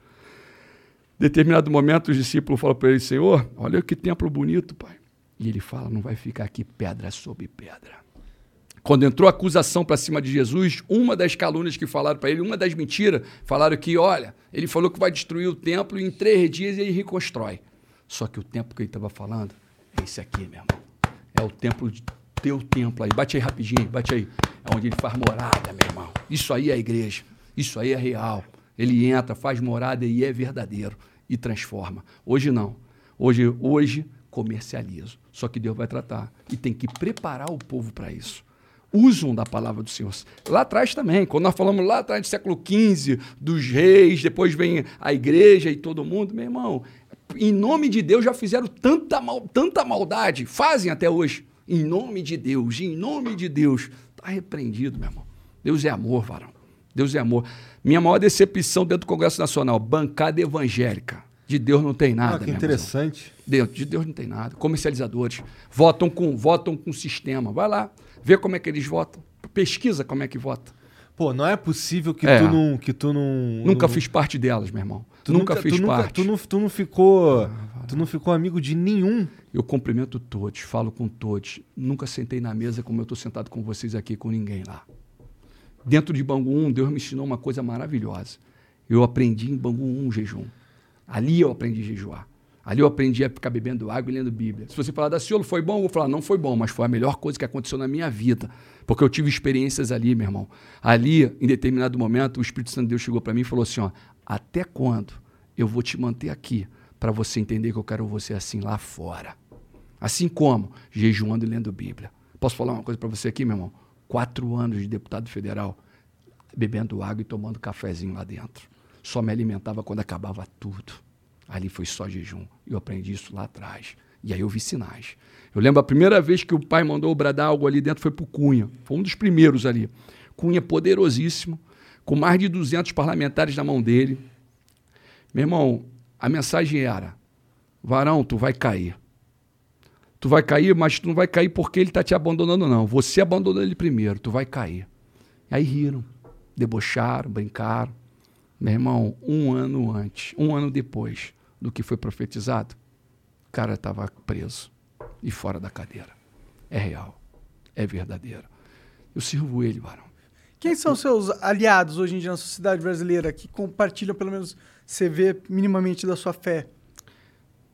Determinado momento, os discípulos falam para ele: Senhor, olha que templo bonito, pai. E ele fala: Não vai ficar aqui pedra sobre pedra. Quando entrou a acusação para cima de Jesus, uma das calúnias que falaram para ele, uma das mentiras, falaram que, olha, ele falou que vai destruir o templo e em três dias ele reconstrói. Só que o templo que ele estava falando é esse aqui, meu irmão. É o templo de teu templo aí. Bate aí rapidinho, bate aí. É onde ele faz morada, meu irmão. Isso aí é igreja. Isso aí é real. Ele entra, faz morada e é verdadeiro. E transforma. Hoje não. Hoje, hoje comercializo. Só que Deus vai tratar. E tem que preparar o povo para isso. Usam da palavra do Senhor. Lá atrás também, quando nós falamos lá atrás do século XV, dos reis, depois vem a igreja e todo mundo, meu irmão, em nome de Deus já fizeram tanta, mal, tanta maldade, fazem até hoje. Em nome de Deus, em nome de Deus. Está repreendido, meu irmão. Deus é amor, varão. Deus é amor. Minha maior decepção dentro do Congresso Nacional, bancada evangélica. De Deus não tem nada. Ah, que interessante. Dentro de Deus não tem nada. Comercializadores votam com votam com sistema. Vai lá, vê como é que eles votam. Pesquisa como é que vota. Pô, não é possível que é. tu não que tu não nunca não... fiz parte delas, meu irmão. Tu nunca, nunca fiz tu parte. tu, não, tu não ficou tu não ficou amigo de nenhum. Eu cumprimento todos, falo com todos. Nunca sentei na mesa como eu estou sentado com vocês aqui com ninguém lá. Dentro de Bangu 1, Deus me ensinou uma coisa maravilhosa. Eu aprendi em Bangu 1 jejum. Ali eu aprendi a jejuar. Ali eu aprendi a ficar bebendo água e lendo Bíblia. Se você falar da Ciolo, foi bom? Eu vou falar, não foi bom, mas foi a melhor coisa que aconteceu na minha vida. Porque eu tive experiências ali, meu irmão. Ali, em determinado momento, o Espírito Santo de Deus chegou para mim e falou assim: ó, até quando eu vou te manter aqui para você entender que eu quero você assim lá fora? Assim como jejuando e lendo Bíblia. Posso falar uma coisa para você aqui, meu irmão? Quatro anos de deputado federal, bebendo água e tomando cafezinho lá dentro. Só me alimentava quando acabava tudo. Ali foi só jejum. Eu aprendi isso lá atrás. E aí eu vi sinais. Eu lembro a primeira vez que o pai mandou bradar algo ali dentro foi para o Cunha. Foi um dos primeiros ali. Cunha poderosíssimo, com mais de 200 parlamentares na mão dele. Meu irmão, a mensagem era: varão, tu vai cair. Tu vai cair, mas tu não vai cair porque ele está te abandonando, não. Você abandonou ele primeiro, tu vai cair. Aí riram, debocharam, brincaram. Meu irmão, um ano antes, um ano depois do que foi profetizado, o cara estava preso e fora da cadeira. É real, é verdadeiro. Eu sirvo ele, varão. Quem são seus aliados hoje em dia na sociedade brasileira que compartilham, pelo menos, você vê minimamente da sua fé?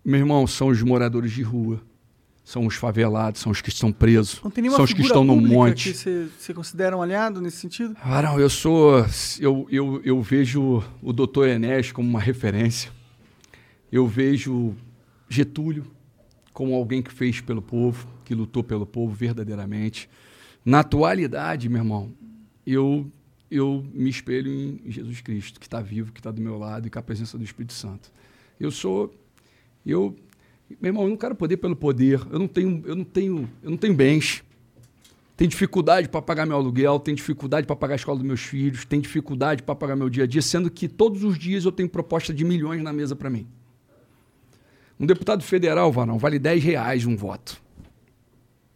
Meu irmão, são os moradores de rua são os favelados, são os que estão presos, são os que estão no monte. Você considera um aliado nesse sentido? Ah, não, eu sou. Eu, eu, eu vejo o doutor Enéas como uma referência. Eu vejo Getúlio como alguém que fez pelo povo, que lutou pelo povo verdadeiramente. Na atualidade, meu irmão, eu, eu me espelho em Jesus Cristo, que está vivo, que está do meu lado e com a presença do Espírito Santo. Eu sou. Eu, meu irmão, eu não quero poder pelo poder. Eu não tenho, eu não tenho, eu não tenho bens. Tenho dificuldade para pagar meu aluguel, tenho dificuldade para pagar a escola dos meus filhos, tenho dificuldade para pagar meu dia a dia, sendo que todos os dias eu tenho proposta de milhões na mesa para mim. Um deputado federal, Varão, vale 10 reais um voto.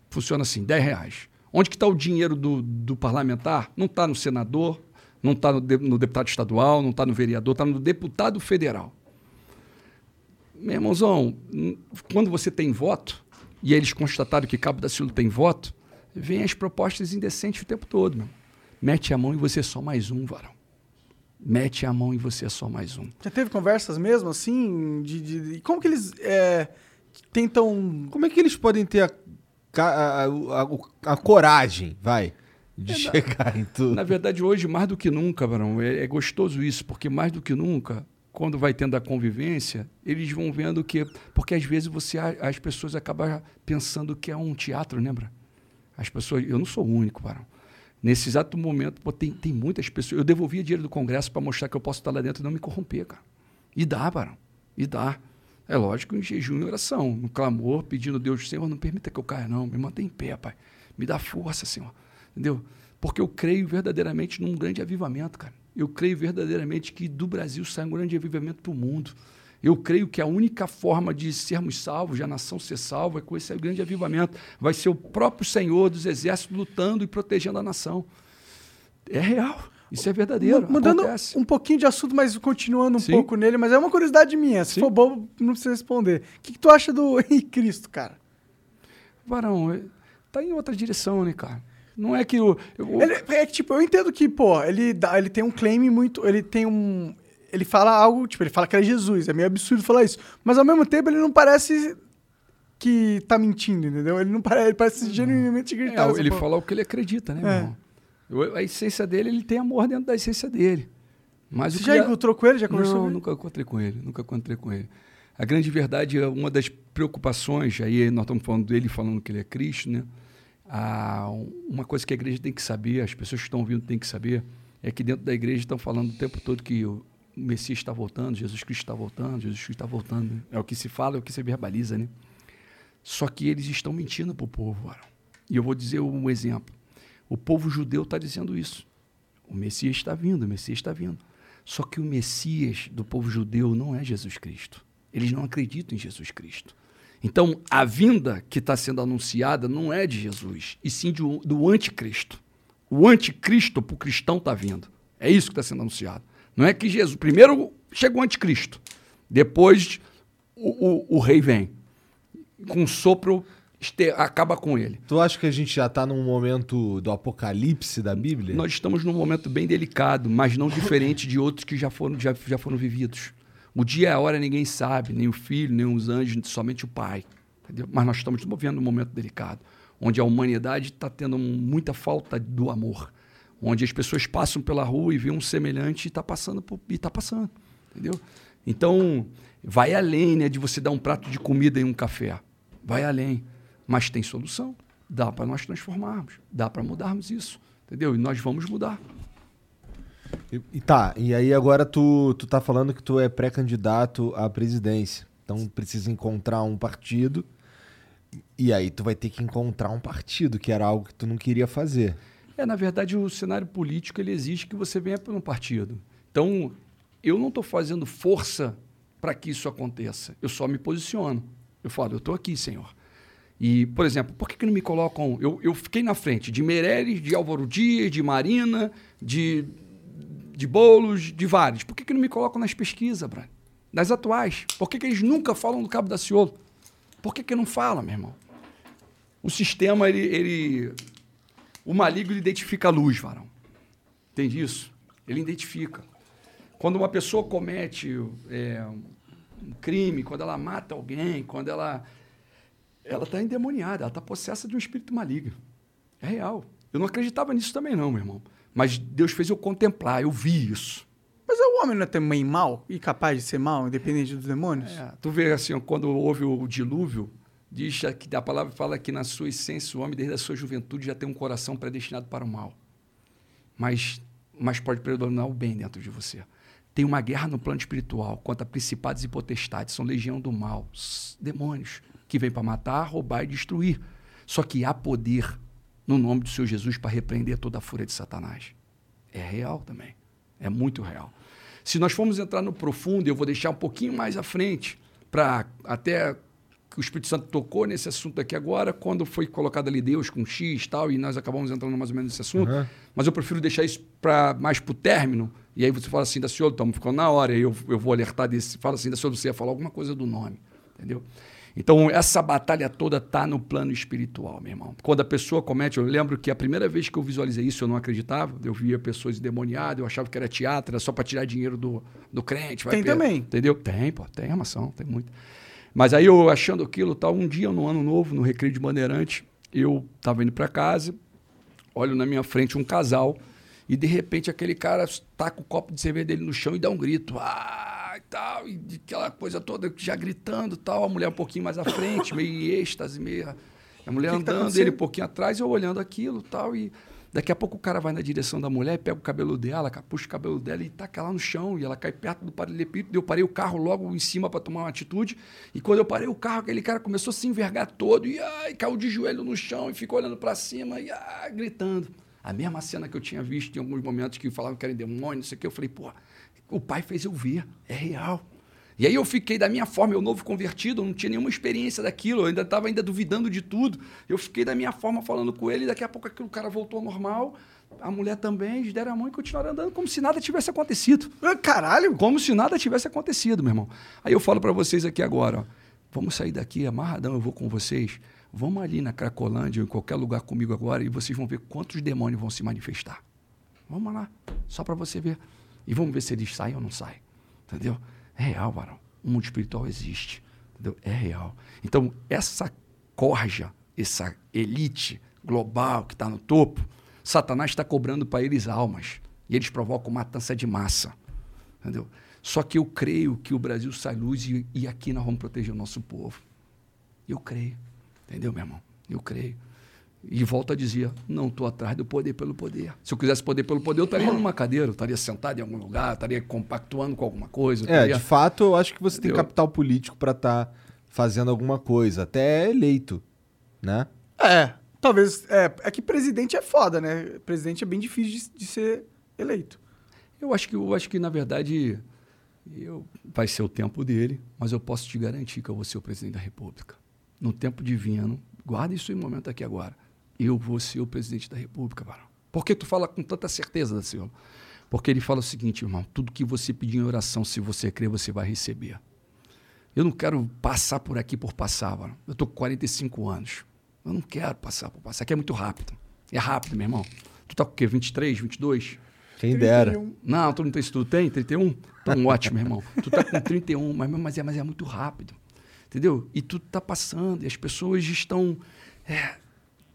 Funciona assim, 10 reais. Onde que está o dinheiro do, do parlamentar? Não está no senador, não está no, no deputado estadual, não está no vereador, está no deputado federal. Meu irmãozão, quando você tem voto, e eles constataram que Cabo da Silva tem voto, vem as propostas indecentes o tempo todo. Meu. Mete a mão e você é só mais um, varão. mete a mão e você é só mais um. Já teve conversas mesmo, assim? De, de, de- como que eles é, tentam. Como é que eles podem ter a, ca- a, a- a coragem, vai, de chegar em tudo? Na verdade, hoje, mais do que nunca, Barão, é, é gostoso isso, porque mais do que nunca, quando vai tendo a convivência, eles vão vendo que. Porque às vezes você, as pessoas acabam pensando que é um teatro, lembra? As pessoas. Eu não sou o único, Barão. Nesse exato momento, pô, tem, tem muitas pessoas. Eu devolvia dinheiro do Congresso para mostrar que eu posso estar lá dentro e não me corromper, cara. E dá, Barão. E dá. É lógico, em jejum e oração, no clamor, pedindo a Deus, Senhor, não permita que eu caia, não. Me mantém em pé, Pai. Me dá força, Senhor. Entendeu? Porque eu creio verdadeiramente num grande avivamento, cara. Eu creio verdadeiramente que do Brasil sai um grande avivamento para o mundo. Eu creio que a única forma de sermos salvos, de a nação ser salva, é com esse grande avivamento. Vai ser o próprio Senhor dos exércitos lutando e protegendo a nação. É real. Isso é verdadeiro. Mu- Mudando acontece. um pouquinho de assunto, mas continuando um Sim. pouco nele, mas é uma curiosidade minha. Se Sim. for bobo, não precisa responder. O que, que tu acha do Henrique Cristo, cara? Varão, é- tá em outra direção, né, cara? Não é que o. eu- Ele, é que, tipo, eu entendo que, pô, ele, dá, ele tem um claim muito. Ele tem um. Ele fala algo, tipo, ele fala que é Jesus. É meio absurdo falar isso. Mas ao mesmo tempo ele não parece que tá mentindo, entendeu? Ele não parece, ele parece genuinamente É, acreditar. nessa ele porra. fala o que ele acredita, né, É. irmão? Eu- A essência dele, ele tem amor dentro da essência dele. Mas Você o já encontrou com ele? Já conversou Não, ele? nunca encontrei com ele, nunca encontrei com ele. A grande verdade é uma das preocupações, aí nós estamos falando dele falando que ele é Cristo, né? Ah, uma coisa que a igreja tem que saber, as pessoas que estão ouvindo têm que saber, é que dentro da igreja estão falando o tempo todo que o Messias está voltando, Jesus Cristo está voltando, Jesus Cristo está voltando. né? É o que se fala, é o que se verbaliza, né? Só que eles estão mentindo para o povo, Aaron. E eu vou dizer um exemplo. O povo judeu está dizendo isso. O Messias está vindo, o Messias está vindo. Só que o Messias do povo judeu não é Jesus Cristo. Eles não acreditam em Jesus Cristo. Então, a vinda que está sendo anunciada não é de Jesus, e sim de do anticristo. O anticristo para o cristão está vindo. É isso que está sendo anunciado. Não é que Jesus. Primeiro chega o anticristo, depois o, o- o rei vem. Com um sopro, este- acaba com ele. Tu acha que a gente já tá num momento do apocalipse da Bíblia? Nós estamos num momento bem delicado, mas não diferente de outros que já foram, já, já foram vividos. O dia e a hora ninguém sabe, nem o filho, nem os anjos, somente o pai. entendeu? Mas nós estamos vivendo um momento delicado, onde a humanidade está tendo muita falta do amor. Onde as pessoas passam pela rua e vê um semelhante e está passando, e está passando. Entendeu? Então, vai além né, de você dar um prato de comida e um café. Vai além. Mas tem solução. Dá para nós transformarmos. Dá para mudarmos isso. Entendeu? E nós vamos mudar. E, tá, e aí agora tu, tu tá falando que tu é pré-candidato à presidência. Então precisa encontrar um partido. E aí tu vai ter que encontrar um partido, que era algo que tu não queria fazer. É, na verdade, o cenário político ele exige que você venha para um partido. Então, eu não estou fazendo força para que isso aconteça. Eu só me posiciono. Eu falo, eu estou aqui, Senhor. E, por exemplo, por que, que não me colocam? Eu, eu fiquei na frente de Meirelles, de Álvaro Dias, de Marina, de, de Boulos, de vários. Por que, que não me colocam nas pesquisas, Brian? Nas atuais? Por que, que eles nunca falam do Cabo da Ciolo? Por que, que não fala, meu irmão? O sistema, ele, ele o maligno identifica a luz, varão. Entende isso? Ele identifica. Quando uma pessoa comete é, um crime, quando ela mata alguém, quando ela. Ela está endemoniada, ela está possessa de um espírito maligno. É real. Eu não acreditava nisso também, não, meu irmão. Mas Deus fez eu contemplar, eu vi isso. Mas o homem não é também mal e capaz de ser mal, independente dos demônios? É, tu vê assim, quando houve o dilúvio, diz que a palavra fala que na sua essência o homem desde a sua juventude já tem um coração predestinado para o mal. Mas, mas pode predominar o bem dentro de você. Tem uma guerra no plano espiritual contra principados e potestades, são legião do mal, demônios que vêm para matar, roubar e destruir. Só que há poder no nome do Senhor Jesus para repreender toda a fúria de Satanás. É real também. É muito real. Se nós formos entrar no profundo, eu vou deixar um pouquinho mais à frente, para até que o Espírito Santo tocou nesse assunto aqui agora, quando foi colocado ali Deus com X e tal, e nós acabamos entrando mais ou menos nesse assunto. Uhum. Mas eu prefiro deixar isso pra, mais para o término, e aí você fala assim, da senhor, estamos ficando na hora, e eu, eu vou alertar desse, fala assim, da senhor, você ia falar alguma coisa do nome, entendeu? Então, essa batalha toda tá no plano espiritual, meu irmão. Quando a pessoa comete, eu lembro que a primeira vez que eu visualizei isso, eu não acreditava. Eu via pessoas endemoniadas, eu achava que era teatro, era só para tirar dinheiro do, do crente. Tem também. Entendeu? Tem, pô, tem armação, tem muito. Mas aí eu achando aquilo, tal, um dia no ano novo, no Recreio de Bandeirante, eu tava indo para casa, olho na minha frente um casal e de repente aquele cara taca o copo de cerveja dele no chão e dá um grito. Ah, tal, e aquela coisa toda já gritando, tal, a mulher um pouquinho mais à frente, meio em êxtase, meio a mulher Que que tá andando, ele um pouquinho atrás, eu olhando aquilo, tal, e daqui a pouco o cara vai na direção da mulher, pega o cabelo dela, puxa o cabelo dela e taca lá no chão, e ela cai perto do paralelepípedo, eu parei o carro logo em cima para tomar uma atitude, e quando eu parei o carro, aquele cara começou a se envergar todo, e ai, caiu de joelho no chão, e ficou olhando para cima, e ai, gritando. A mesma cena que eu tinha visto em alguns momentos que falavam que era demônio, não sei o que, eu falei, pô, o pai fez eu ver, é real. E aí eu fiquei da minha forma, eu novo convertido, eu não tinha nenhuma experiência daquilo, eu ainda estava ainda duvidando de tudo. Eu fiquei da minha forma falando com ele, e daqui a pouco aquilo, o cara voltou ao normal, a mulher também, eles deram a mão e continuaram andando como se nada tivesse acontecido. Ah, Caralho! Como se nada tivesse acontecido, meu irmão. Aí eu falo para vocês aqui agora, ó, vamos sair daqui amarradão, eu vou com vocês. Vamos ali na Cracolândia ou em qualquer lugar comigo agora e vocês vão ver quantos demônios vão se manifestar. Vamos lá, só para você ver. E vamos ver se eles saem ou não saem. Entendeu? É real, varão. O mundo espiritual existe. Entendeu? É real. Então, essa corja, essa elite global que está no topo, Satanás está cobrando para eles almas. E eles provocam matança de massa. Entendeu? Só que eu creio que o Brasil sai luz e, e aqui nós vamos proteger o nosso povo. Eu creio. Entendeu, meu irmão? Eu creio. E volto a dizer, não estou atrás do poder pelo poder. Se eu quisesse poder pelo poder, eu estaria numa cadeira, eu estaria sentado em algum lugar, estaria compactuando com alguma coisa. eu É, estaria- de fato, eu acho que você tem Eu- capital político pra estar fazendo alguma coisa, até eleito, né? É, talvez. É, é que presidente é foda, né? Presidente é bem difícil de, de ser eleito. Eu acho que, eu acho que na verdade, eu, vai ser o tempo dele, mas eu posso te garantir que eu vou ser o presidente da República. No tempo divino, guarda isso em um momento aqui agora. Eu vou ser o presidente da República, varão. Por que tu fala com tanta certeza, Senhor? Porque ele fala o seguinte, irmão: tudo que você pedir em oração, se você crer, você vai receber. Eu não quero passar por aqui por passar, varão. Eu estou com 45 anos. Eu não quero passar por passar. Aqui é muito rápido. É rápido, meu irmão. Tu tá com o quê? 23, 22? Quem dera. 31. Não, tu não tem isso, tu tem? 31? Então, ótimo, irmão. Tu tá com 31, mas, mas, é, mas é muito rápido. Entendeu? E tudo tá passando, e as pessoas estão. É,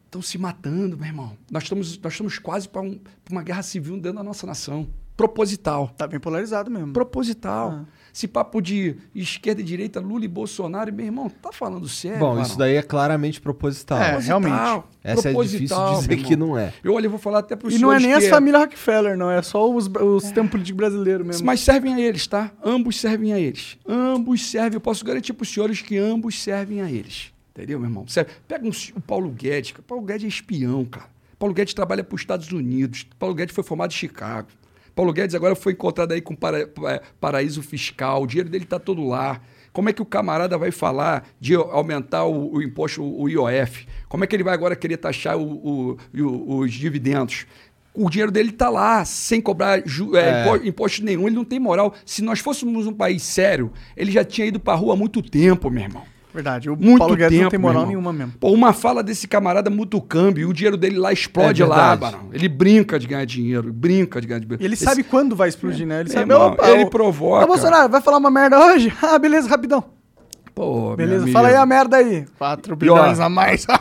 estão se matando, meu irmão. Nós estamos, nós estamos quase para um, pra uma guerra civil dentro da nossa nação. Proposital. Tá bem polarizado mesmo. Proposital. Ah. Esse papo de esquerda e direita, Lula e Bolsonaro, meu irmão, tá falando sério? Bom, varão? isso daí é claramente proposital. É, realmente. Essa é difícil Proposital, dizer que não é. Eu, olha, eu vou falar até para os E não é nem as que famílias Rockefeller, não. É só os, o sistema político brasileiro mesmo. Mas servem a eles, tá? Ambos servem a eles. Ambos servem. Eu posso garantir para os senhores que ambos servem a eles. Entendeu, meu irmão? Serve. Pega um, o Paulo Guedes. cara. Paulo Guedes é espião, cara. Paulo Guedes trabalha para os Estados Unidos. Paulo Guedes foi formado em Chicago. Paulo Guedes agora foi encontrado aí com para, pa- paraíso fiscal. O dinheiro dele está todo lá. Como é que o camarada vai falar de aumentar o, o imposto, o IOF? Como é que ele vai agora querer taxar o- o- o- os dividendos? O dinheiro dele está lá, sem cobrar é, É. impo- imposto nenhum, ele não tem moral. Se nós fôssemos um país sério, ele já tinha ido pra rua há muito tempo, meu irmão. Verdade. O Muito Paulo Guedes tempo, não tem moral nenhuma mesmo. Pô, uma fala desse camarada muda o câmbio, e o dinheiro dele lá explode É lá, barão. Ele brinca de ganhar dinheiro, brinca de ganhar dinheiro. E ele Esse- sabe quando vai explodir, né? Ele Meu sabe. irmão, opa, ele o- provoca. Ô, Bolsonaro, vai falar uma merda hoje? Ah, beleza, rapidão. Pô, Beleza, fala aí a merda aí. 4 bilhões a mais.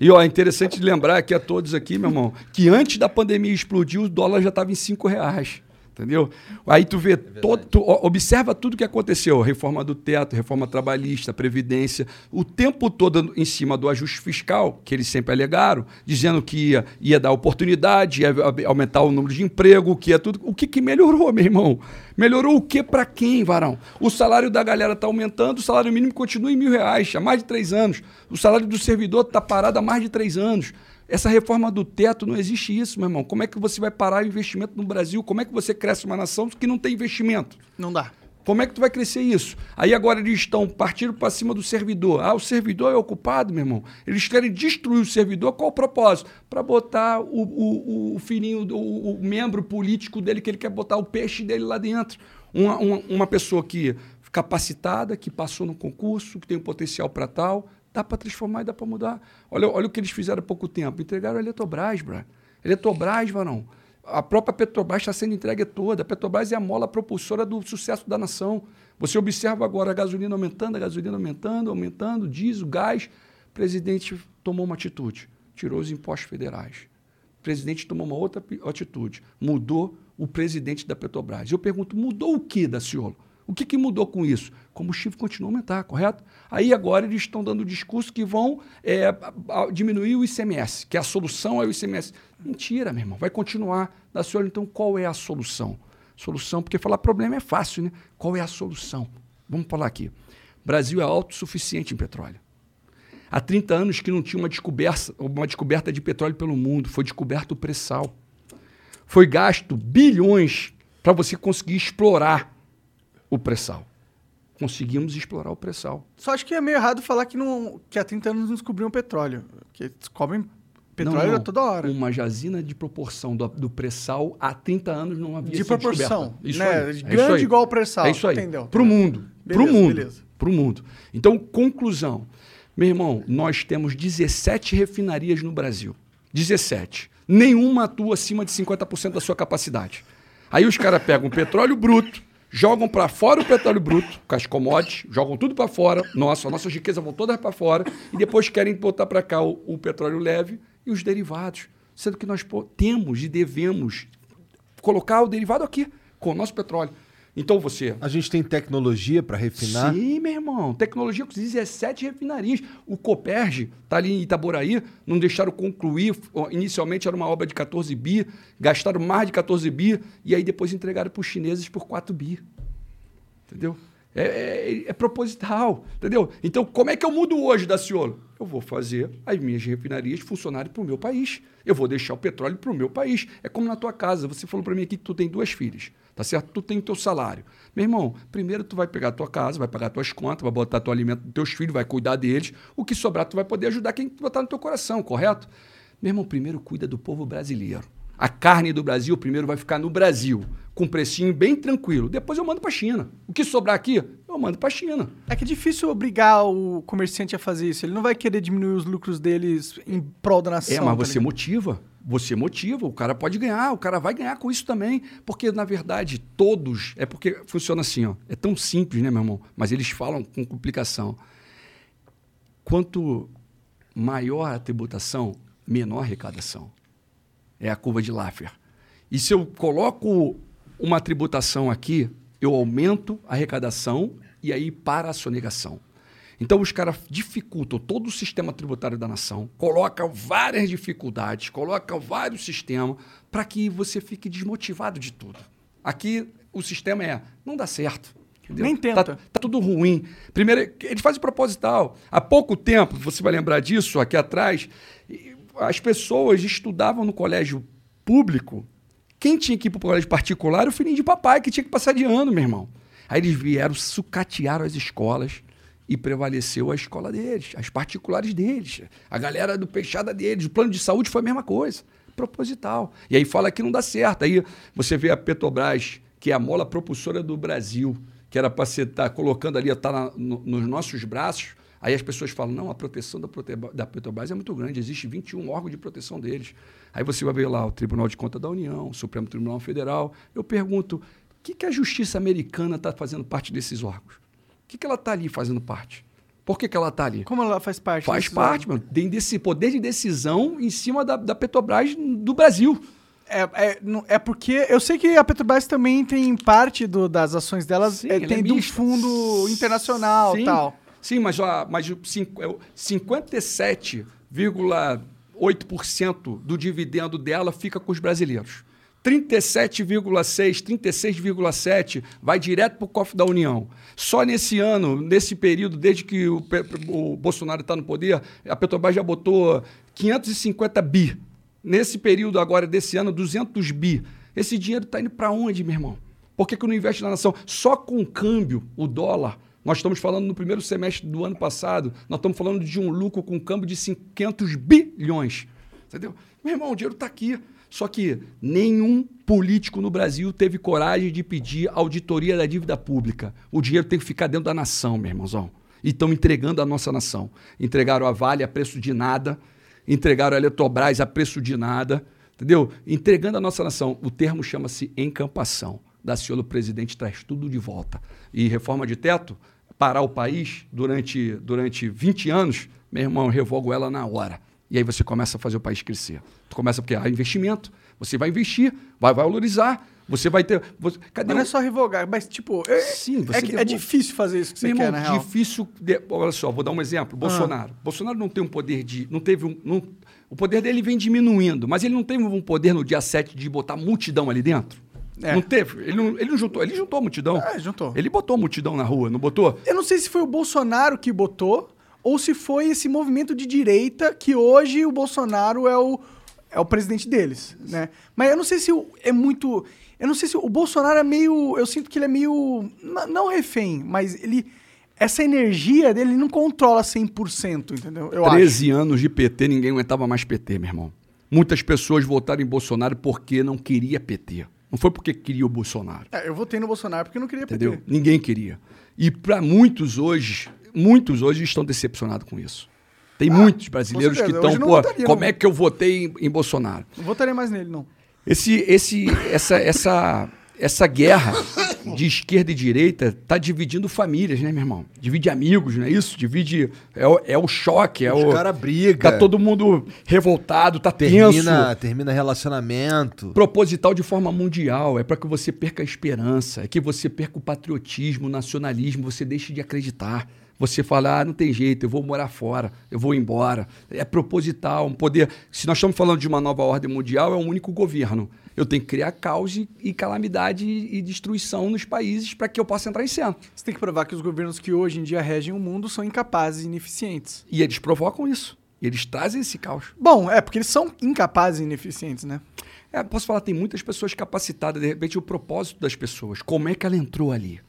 E ó, é interessante lembrar aqui a todos aqui, meu irmão, que antes da pandemia explodir, o dólar já estava em cinco reais. Entendeu? Aí tu vê, todo, tu observa tudo que aconteceu: reforma do teto, reforma trabalhista, previdência, o tempo todo em cima do ajuste fiscal, que eles sempre alegaram, dizendo que ia, ia dar oportunidade, ia aumentar o número de emprego, que ia tudo. O que, que melhorou, meu irmão? Melhorou o que para quem, varão? O salário da galera está aumentando, o salário mínimo continua em mil reais há mais de três anos. O salário do servidor está parado há mais de três anos. Essa reforma do teto não existe isso, meu irmão. Como é que você vai parar o investimento no Brasil? Como é que você cresce uma nação que não tem investimento? Não dá. Como é que tu vai crescer isso? Aí agora eles estão partindo para cima do servidor. Ah, o servidor é ocupado, meu irmão. Eles querem destruir o servidor. Qual o propósito? Para botar o, o, o filhinho, o, o membro político dele, que ele quer botar o peixe dele lá dentro. Uma, uma, uma pessoa que capacitada, que passou no concurso, que tem um potencial para tal. Dá para transformar e dá para mudar. Olha, olha o que eles fizeram há pouco tempo. Entregaram a Eletrobras, bro. Eletrobras, varão. A própria Petrobras está sendo entregue toda. A Petrobras é a mola propulsora do sucesso da nação. Você observa agora a gasolina aumentando, a gasolina aumentando, aumentando, diesel, gás. O presidente tomou uma atitude, tirou os impostos federais. O presidente tomou uma outra atitude, mudou o presidente da Petrobras. Eu pergunto, mudou o que, Daciolo? O que, que mudou com isso? O combustível continua a aumentar, correto? Aí agora eles estão dando discurso que vão é, diminuir o ICMS, que a solução é o ICMS. Mentira, meu irmão, vai continuar. Daciolo, então qual é a solução? Solução, porque falar problema é fácil, né? Qual é a solução? Vamos falar aqui. Brasil é autossuficiente em petróleo. Há 30 anos que não tinha uma descoberta, uma descoberta de petróleo pelo mundo, foi descoberto o pré-sal. Foi gasto bilhões para você conseguir explorar o pré-sal. Conseguimos explorar o pré-sal. Só acho que é meio errado falar que, não, que há 30 anos não descobriam petróleo. Porque descobrem petróleo não, não. toda hora. Uma jazina de proporção do, do pré-sal há 30 anos não havia De proporção. Isso né? aí. Grande é isso aí. igual o pré-sal. É isso aí. Entendeu? Para o mundo. Para o mundo. Para o mundo. Então, conclusão. Meu irmão, nós temos 17 refinarias no Brasil. 17. Nenhuma atua acima de 50% da sua capacidade. Aí os caras pegam petróleo bruto, jogam para fora o petróleo bruto, com as commodities, jogam tudo para fora, nossa, nossas riquezas vão todas para fora, e depois querem botar para cá o, o, petróleo leve e os derivados. Sendo que nós temos e devemos colocar o derivado aqui, com o nosso petróleo. Então você. A gente tem tecnologia para refinar? Sim, meu irmão. Tecnologia com 17 refinarias. O Coperge está ali em Itaboraí, não deixaram concluir. Inicialmente era uma obra de 14 bi, gastaram mais de 14 bi, e aí depois entregaram para os chineses por 4 bi. Entendeu? É, é, é, proposital, entendeu? Então, como é que eu mudo hoje, Daciolo? Eu vou fazer as minhas refinarias funcionarem para o meu país. Eu vou deixar o petróleo para o meu país. É como na tua casa. Você falou para mim aqui que tu tem duas filhas. Tá certo? Tu tem o teu salário. Meu irmão, primeiro tu vai pegar a tua casa, vai pagar tuas contas, vai botar teu alimento dos teus filhos, vai cuidar deles. O que sobrar, tu vai poder ajudar quem botar no teu coração, correto? Meu irmão, primeiro cuida do povo brasileiro. A carne do Brasil primeiro vai ficar no Brasil, com um precinho bem tranquilo. Depois eu mando para China. O que sobrar aqui, eu mando para China. É que é difícil obrigar o comerciante a fazer isso. Ele não vai querer diminuir os lucros deles em prol da nação. É, mas tá você motiva. Você motiva, o cara pode ganhar, o cara vai ganhar com isso também. Porque, na verdade, todos. É porque funciona assim, ó. É tão simples, né, meu irmão? Mas eles falam com complicação. Quanto maior a tributação, menor a arrecadação. É a curva de Laffer. E se eu coloco uma tributação aqui, eu aumento a arrecadação e aí para a sonegação. Então os caras dificultam todo o sistema tributário da nação, colocam várias dificuldades, colocam vários sistemas para que você fique desmotivado de tudo. Aqui o sistema é, não dá certo. Entendeu? Nem tenta. Tá, tá tudo ruim. Primeiro, eles fazem proposital. Há pouco tempo, você vai lembrar disso aqui atrás, as pessoas estudavam no colégio público. Quem tinha que ir para o colégio particular era o filhinho de papai, que tinha que passar de ano, meu irmão. Aí eles vieram, sucatearam as escolas e prevaleceu a escola deles, as particulares deles, a galera do peixada deles. O plano de saúde foi a mesma coisa, proposital. E aí fala que não dá certo. Aí você vê a Petrobras, que é a mola propulsora do Brasil, que era para você estar tá colocando ali, estar tá no, nos nossos braços. Aí as pessoas falam, não, a proteção da, da Petrobras é muito grande, existe 21 órgãos de proteção deles. Aí você vai ver lá o Tribunal de Contas da União, o Supremo Tribunal Federal. Eu pergunto, o que, que a justiça americana está fazendo parte desses órgãos? Que, que ela está ali fazendo parte? Por que, que ela está ali? Como ela faz parte? Faz parte, mano. Tem desse poder de decisão em cima da, da Petrobras do Brasil. É, é, é porque eu sei que a Petrobras também tem parte do- das ações delas, Sim, é, é tem de um fundo internacional e Sim, tal. Sim, mas, ó, mas o cinco- é o 57,8% do dividendo dela fica com os brasileiros. 37,6%, 36,7% vai direto para o cofre da União. Só nesse ano, nesse período, desde que o, o Bolsonaro está no poder, a Petrobras já botou 550 bi. Nesse período agora, desse ano, 200 bi. Esse dinheiro está indo para onde, meu irmão? Por que, que não investe na nação? Só com o câmbio, o dólar, nós estamos falando no primeiro semestre do ano passado, nós estamos falando de um lucro com câmbio de 500 bilhões. Entendeu? Meu irmão, o dinheiro está aqui. Só que nenhum político no Brasil teve coragem de pedir auditoria da dívida pública. O dinheiro tem que ficar dentro da nação, meu irmãozão. E estão entregando a nossa nação. Entregaram a Vale a preço de nada, entregaram a Eletrobras a preço de nada, entendeu? Entregando a nossa nação. O termo chama-se encampação. Daciolo, o presidente, traz tudo de volta. E reforma de teto, parar o país durante, durante 20 anos, meu irmão, eu revogo ela na hora. E aí você começa a fazer o país crescer. Tu começa porque há investimento, você vai investir, vai valorizar, você vai ter. Você, cadê não é o- só revogar, mas tipo, é, Sim, você é, é derruba. difícil fazer isso que você quer, irmão, na real. difícil. de- olha só, vou dar um exemplo. Bolsonaro. Bolsonaro não tem um poder de. Não teve um. não- o poder dele vem diminuindo, mas ele não teve um poder no dia 7 de botar multidão ali dentro. É. Não teve. Ele não, ele não juntou. Ele juntou a multidão. É, juntou. Ele botou a multidão na rua, não botou? Eu não sei se foi o Bolsonaro que botou ou se foi esse movimento de direita que hoje o Bolsonaro é o, é o presidente deles, né? Mas eu não sei se é muito... Eu não sei se o Bolsonaro é meio... Eu sinto que ele é meio... Não refém, mas ele... Essa energia dele ele não controla 100%, entendeu? Eu 13 anos de PT, ninguém aguentava mais PT, meu irmão. Muitas pessoas votaram em Bolsonaro porque não queria PT. Não foi porque queria o Bolsonaro. acho. É, eu votei no Bolsonaro porque não queria Entendeu? PT. Ninguém queria. E para muitos hoje, muitos hoje estão decepcionados com isso. Tem muitos brasileiros que estão, pô, votaria, como não. é que eu votei em, em Bolsonaro? Não votaria mais nele, não. Esse, esse, essa, essa, essa guerra de esquerda e direita tá dividindo famílias, né, meu irmão? Divide amigos, não é isso? Divide. É o, é o choque, é Os o. cara briga. Tá todo mundo revoltado, tá tenso. termina, termina relacionamento. Proposital de forma mundial, é para que você perca a esperança, é que você perca o patriotismo, o nacionalismo, você deixe de acreditar. Você fala, ah, não tem jeito, eu vou morar fora, eu vou embora. É proposital, um poder. Se nós estamos falando de uma nova ordem mundial, é um único governo. Eu tenho que criar caos e, e calamidade e, e destruição nos países para que eu possa entrar em cena. Você tem que provar que os governos que hoje em dia regem o mundo são incapazes e ineficientes. E eles provocam isso. E eles trazem esse caos. Bom, é, porque eles são incapazes e ineficientes, né? É, posso falar, tem muitas pessoas capacitadas, de repente, o propósito das pessoas. Como é que ela entrou ali?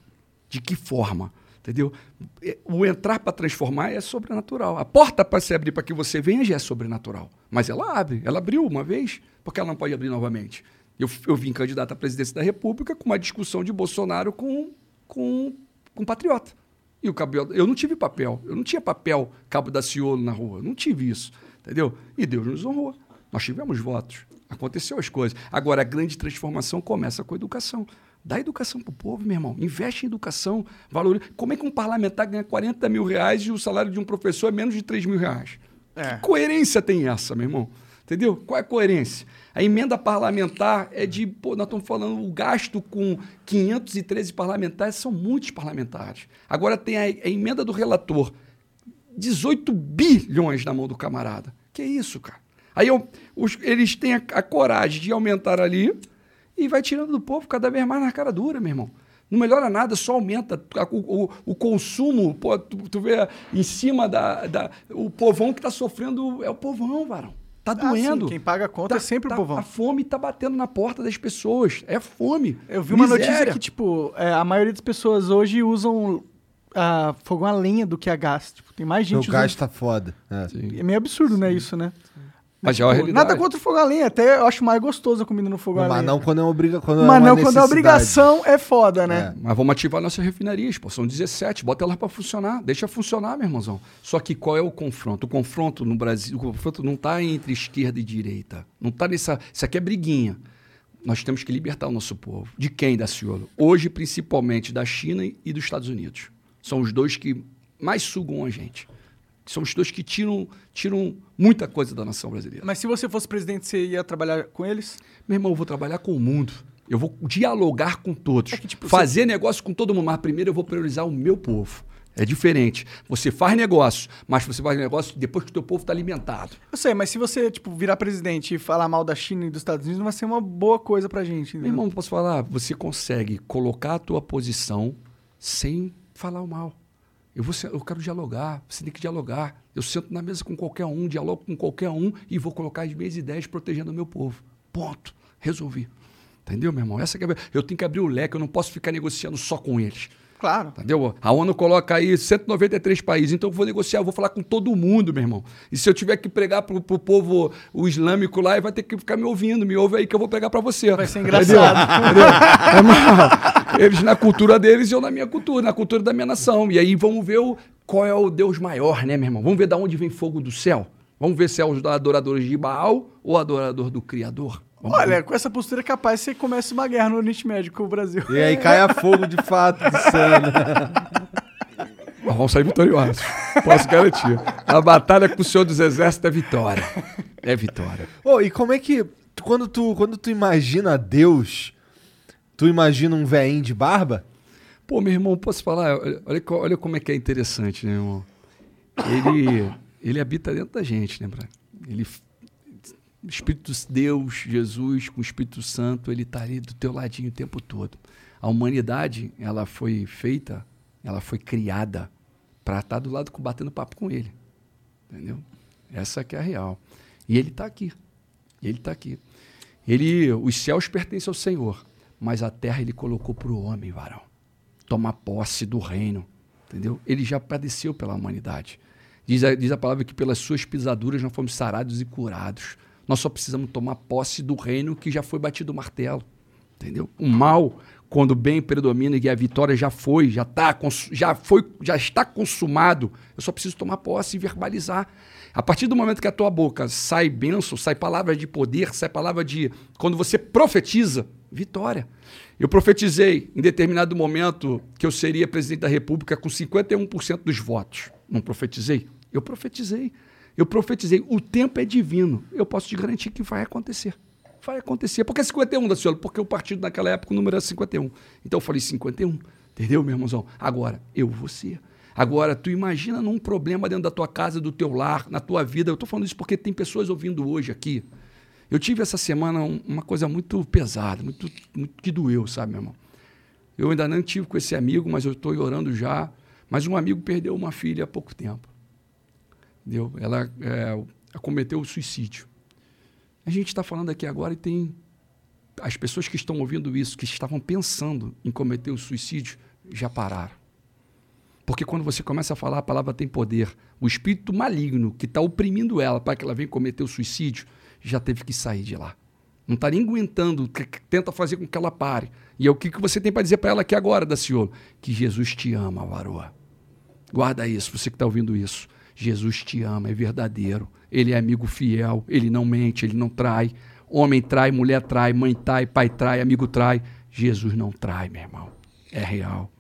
De que forma? Entendeu? É, O entrar para transformar é sobrenatural. A porta para se abrir para que você venha já é sobrenatural. Mas ela abre. Ela abriu uma vez, porque ela não pode abrir novamente. Eu, eu vim candidato à presidência da República com uma discussão de Bolsonaro com, com, com patriota. E o cabelo. Eu não tive papel. Eu não tinha papel cabo da Ciolo na rua. Eu não tive isso. Entendeu? E Deus nos honrou. Nós tivemos votos. Aconteceu as coisas. Agora, a grande transformação começa com a educação. Dá educação pro povo, meu irmão. Investe em educação. Valoriza. Como é que um parlamentar ganha 40 mil reais e o salário de um professor é menos de 3 mil reais? É. Que coerência tem essa, meu irmão? Entendeu? Qual é a coerência? A emenda parlamentar é de. Pô, nós estamos falando o gasto com 513 parlamentares, são muitos parlamentares. Agora tem a, a emenda do relator. 18 bilhões na mão do camarada. Que isso, cara? Aí eu- os- eles têm a, a coragem de aumentar ali e vai tirando do povo cada vez mais na cara dura, meu irmão. Não melhora nada, só aumenta a- o, o- o consumo. Pô, tu, tu vê em cima da, da- O povão que está sofrendo é o povão, varão. Tá Ah, doendo. sim, quem paga a conta Tá- é sempre tá- o povão. A fome tá batendo na porta das pessoas. É fome. Eu vi uma notícia Miséria. que, tipo, é, a maioria das pessoas hoje usam ah, fogão a lenha do que a gás. Tipo, tem mais O gente gás usando... tá foda. É. É meio absurdo, né, isso, né? Mas é uma Pô, realidade. nada contra o fogão a lenha, até eu acho mais gostoso a comida no fogão a lenha. Mas não quando é obriga, quando Mas é uma não quando é obrigação, é foda, né? Mas vamos ativar nossas refinarias, pô. São 17, bota elas para funcionar. Deixa funcionar, meu irmãozão. Só que qual é o confronto? O confronto no Brasil, o confronto não está entre esquerda e direita. Não está nessa. Isso aqui é briguinha. Nós temos que libertar o nosso povo. De quem, Daciolo? Hoje, principalmente da China e dos Estados Unidos. São os dois que mais sugam a gente. São os dois que tiram, tiram muita coisa da nação brasileira. Mas se você fosse presidente, você ia trabalhar com eles? Meu irmão, eu vou trabalhar com o mundo. Eu vou dialogar com todos. É que, tipo, fazer negócio com todo mundo. Mas primeiro eu vou priorizar o meu povo. É diferente. Você faz negócio, mas você faz negócio depois que o teu povo está alimentado. Eu sei, mas se você, tipo, virar presidente e falar mal da China e dos Estados Unidos, não vai ser uma boa coisa pra gente. Meu irmão, posso falar? Você consegue colocar a tua posição sem falar o mal. Eu, vou, eu quero dialogar, você tem que dialogar. Eu sento na mesa com qualquer um, dialogo com qualquer um e vou colocar as minhas ideias protegendo o meu povo. Ponto. Resolvi. Entendeu, meu irmão? Essa é. Eu tenho que abrir o leque, eu não posso ficar negociando só com eles. Claro. Entendeu? A ONU coloca aí 193 países, então eu vou negociar, eu vou falar com todo mundo, meu irmão. E se eu tiver que pregar pro, pro povo o islâmico lá, vai ter que ficar me ouvindo, me ouve aí que eu vou pregar para você. Vai ser engraçado. Entendeu? É mal. Eles na cultura deles e eu na minha cultura, na cultura da minha nação. E aí vamos ver o, qual é o Deus maior, né, meu irmão? Vamos ver de onde vem fogo do céu. Vamos ver se é os adoradores de Baal ou adorador do Criador. Vamos ver. Olha, com essa postura é capaz você começa uma guerra no Oriente Médio com o Brasil. E aí cai a fogo de fato né? Nós vamos sair vitoriosos. Posso garantir. A batalha com o Senhor dos Exércitos é vitória. É vitória. Ô, e como é que. Quando tu, quando tu imagina Deus, tu imagina um veinho de barba? Pô, meu irmão, posso falar? Olha, olha co- olha como é que é interessante, né, irmão? Ele, ele habita dentro da gente, né, Brian? Ele, Espírito Deus, Jesus, com o Espírito Santo, ele está ali do teu ladinho o tempo todo. A humanidade, ela foi feita, ela foi criada para estar do lado, batendo papo com ele. Entendeu? Essa que é a real. E ele está aqui. Ele está aqui. Ele, os céus pertencem ao Senhor, mas a terra ele colocou para o homem, varão. Tomar posse do reino. Entendeu? Ele já padeceu pela humanidade. Diz a, diz a palavra que pelas suas pisaduras nós fomos sarados e curados. Nós só precisamos tomar posse do reino que já foi batido o martelo. Entendeu? O mal, quando o bem predomina e a vitória já foi, já tá, já foi, já está consumado, eu só preciso tomar posse e verbalizar. A partir do momento que a tua boca sai bênção, sai palavra de poder, sai palavra de. Quando você profetiza, vitória. Eu profetizei em determinado momento que eu seria presidente da República com 51% dos votos. Não profetizei? Eu profetizei. Eu profetizei. O tempo é divino. Eu posso te garantir que vai acontecer. Vai acontecer. Por que 51, Daciolo? Porque o partido naquela época o número era 51. Então eu falei 51. Entendeu, meu irmãozão? Agora, eu você. Agora, tu imagina num problema dentro da tua casa, do teu lar, na tua vida. Eu tô falando isso porque tem pessoas ouvindo hoje aqui. Eu tive essa semana um- uma coisa muito pesada, muito, muito que doeu, sabe, meu irmão? Eu ainda não tive com esse amigo, mas eu estou orando já. Mas um amigo perdeu uma filha há pouco tempo. Entendeu? Ela é, cometeu o suicídio. A gente está falando aqui agora e tem as pessoas que estão ouvindo isso, que estavam pensando em cometer o suicídio, já pararam. Porque quando você começa a falar, a palavra tem poder. O espírito maligno que está oprimindo ela para que ela venha cometer o suicídio, já teve que sair de lá. Não está nem aguentando, tenta fazer com que ela pare. E é o que, que você tem para dizer para ela aqui agora, Daciolo? Que Jesus te ama, varoa. Guarda isso, você que está ouvindo isso. Jesus te ama, é verdadeiro. Ele é amigo fiel, ele não mente, ele não trai. Homem trai, mulher trai, mãe trai, pai trai, amigo trai. Jesus não trai, meu irmão. É real.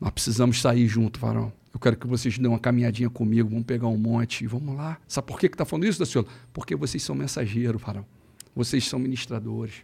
Nós precisamos sair junto, varão. Eu quero que vocês dêem uma caminhadinha comigo, vamos pegar um monte e vamos lá. Sabe por que está falando isso, Daciolo? Porque vocês são mensageiros, varão. Vocês são ministradores.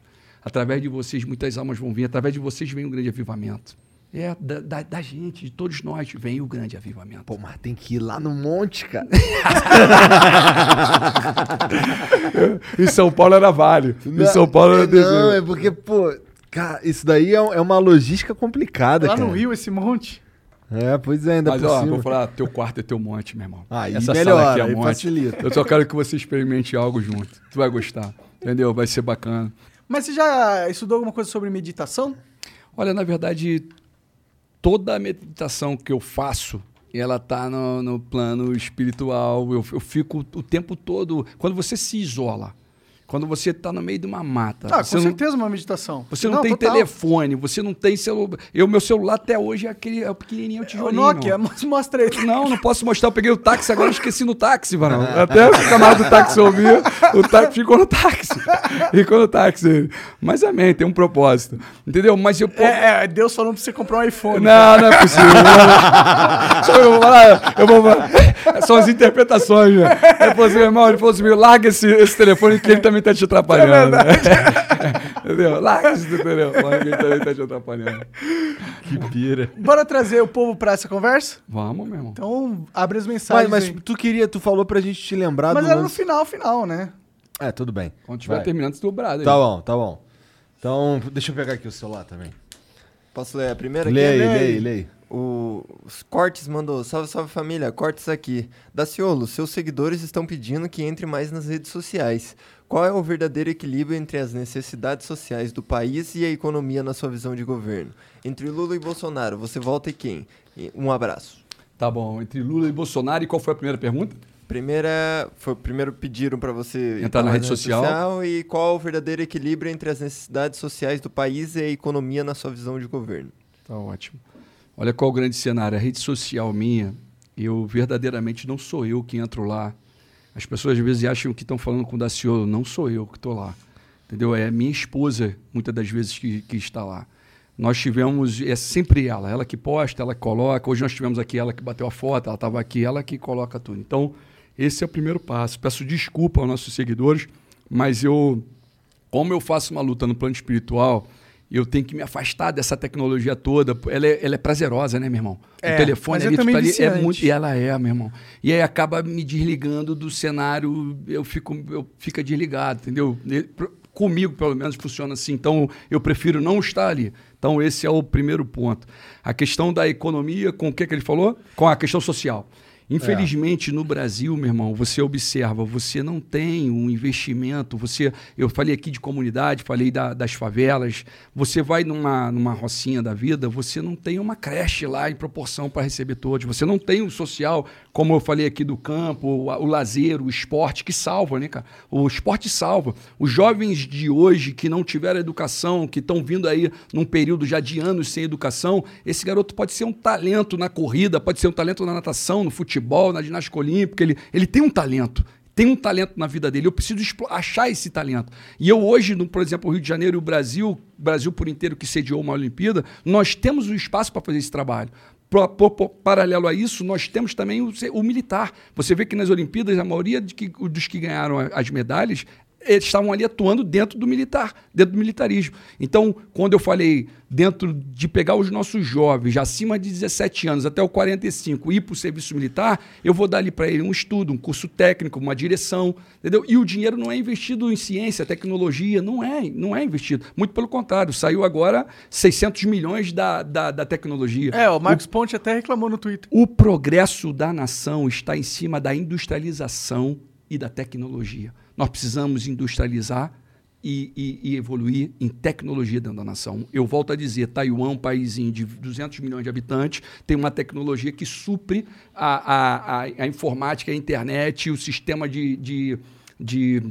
Através de vocês, muitas almas vão vir. Através de vocês vem um grande avivamento. É, da, da, da gente, de todos nós, vem o grande avivamento. Pô, mas tem que ir lá no monte, cara. em São Paulo era vale. Em São Paulo era Não, desenho. é porque, pô, cara, isso daí é, é uma logística complicada, Lá cara. no Rio, esse monte. É, pois é, ainda Mas, por ó, cima. vou falar, teu quarto é teu monte, meu irmão. Aí Essa melhora, sala aqui é aí monte. facilita. Eu só quero que você experimente algo junto. Tu vai gostar, entendeu? Vai ser bacana. Mas você já estudou alguma coisa sobre meditação? Olha, na verdade, toda a meditação que eu faço, ela tá no, no plano espiritual. Eu, eu fico o tempo todo. Quando você se isola, quando você está no meio de uma mata, Ah, você com não, certeza uma meditação. você não, tem total. telefone, você não tem celular. Eu, meu celular até hoje é aquele é o pequenininho, é o O tijolinho. Nokia, meu. mas mostra aí. Não, não posso mostrar. Eu peguei o táxi, agora eu esqueci no táxi, varão. Até o camarada do táxi ouvir, o táxi ficou no táxi. Ficou no táxi. ele. Mas amém, tem um propósito. Entendeu? Mas eu. É, é, Deus falando pra você comprar um iPhone. Não, não é possível. Não. Só eu vou falar, eu vou falar. São as interpretações, né? Ele falou assim, meu irmão, ele falou assim, meu, larga esse, esse telefone que ele também tá te atrapalhando. Entendeu? Larga telefone que ele também tá te atrapalhando. Que pira. Bora trazer o povo pra essa conversa? Vamos, meu irmão. Então, abre as Mas, mensagens mas aí. tu queria, tu falou pra gente te lembrar Mas do era no lance- final, final, né? É, tudo bem. Quando tiver Vai. terminando, você dobrado aí. Tá bom, tá bom. Então, deixa eu pegar aqui o celular também. Posso ler a primeira aqui? Lê aí, O os Cortes mandou, salve, salve família, Cortes aqui. Daciolo, seus seguidores estão pedindo que entre mais nas redes sociais. Qual é o verdadeiro equilíbrio entre as necessidades sociais do país e a economia na sua visão de governo? Entre Lula e Bolsonaro, você volta e quem? Um abraço. Tá bom, entre Lula e Bolsonaro, e qual foi a primeira pergunta? Primeira, foi, primeiro pediram para você Entrar na rede social. e qual é o verdadeiro equilíbrio entre as necessidades sociais do país e a economia na sua visão de governo? Tá ótimo. Olha qual o grande cenário. A rede social minha, eu verdadeiramente não sou eu que entro lá. As pessoas às vezes acham que estão falando com o Daciolo. Não sou eu que estou lá. Entendeu? É a minha esposa, muitas das vezes, que, que está lá. Nós tivemos, é sempre ela, ela que posta, ela que coloca. Hoje nós tivemos aqui ela que bateu a foto, ela estava aqui, ela que coloca tudo. Então, esse é o primeiro passo. Peço desculpa aos nossos seguidores, mas eu, como eu faço uma luta no plano espiritual, eu tenho que me afastar dessa tecnologia toda. Ela é, ela é prazerosa, né, meu irmão? É, o telefone é ali, ali, é viciante. muito. E ela é, meu irmão. E aí acaba me desligando do cenário, eu fico, eu fica desligado, entendeu? Comigo, pelo menos, funciona assim. Então, eu prefiro não estar ali. Então, esse é o primeiro ponto. A questão da economia, com o que, que ele falou? Com a questão social. Infelizmente, no Brasil, meu irmão, você observa, você não tem um investimento. Você, eu falei aqui de comunidade, falei da- das favelas. Você vai numa, numa rocinha da vida, você não tem uma creche lá em proporção para receber todos. Você não tem o social, como eu falei aqui do campo, o, o lazer, o esporte que salva, né, cara? O esporte salva. Os jovens de hoje que não tiveram educação, que estão vindo aí num período já de anos sem educação, esse garoto pode ser um talento na corrida, pode ser um talento na natação, no futebol, na ginástica olímpica. Ele, ele tem um talento. Tem um talento na vida dele. Eu preciso achar esse talento. E eu hoje, no, por exemplo, o Rio de Janeiro e o Brasil, Brasil por inteiro que sediou uma Olimpíada, nós temos o espaço para fazer esse trabalho. Paralelo a isso, nós temos também o, o militar. Você vê que nas Olimpíadas, a maioria que- dos que ganharam as medalhas, eles estavam ali atuando dentro do militar, dentro do militarismo. Então, quando eu falei dentro de pegar os nossos jovens, acima de 17 anos até o 45, ir para o serviço militar, eu vou dar ali para ele um estudo, um curso técnico, uma direção, entendeu? E o dinheiro não é investido em ciência, tecnologia, não é, não é investido. Muito pelo contrário, saiu agora 600 milhões da, da, da tecnologia. É, o Marcos Ponte até reclamou no Twitter. O progresso da nação está em cima da industrialização e da tecnologia. Nós precisamos industrializar e, e- e evoluir em tecnologia dentro da nação. Eu volto a dizer, Taiwan, um país de 200 milhões de habitantes, tem uma tecnologia que supre a, a, a, a informática, a internet, o sistema de, de, de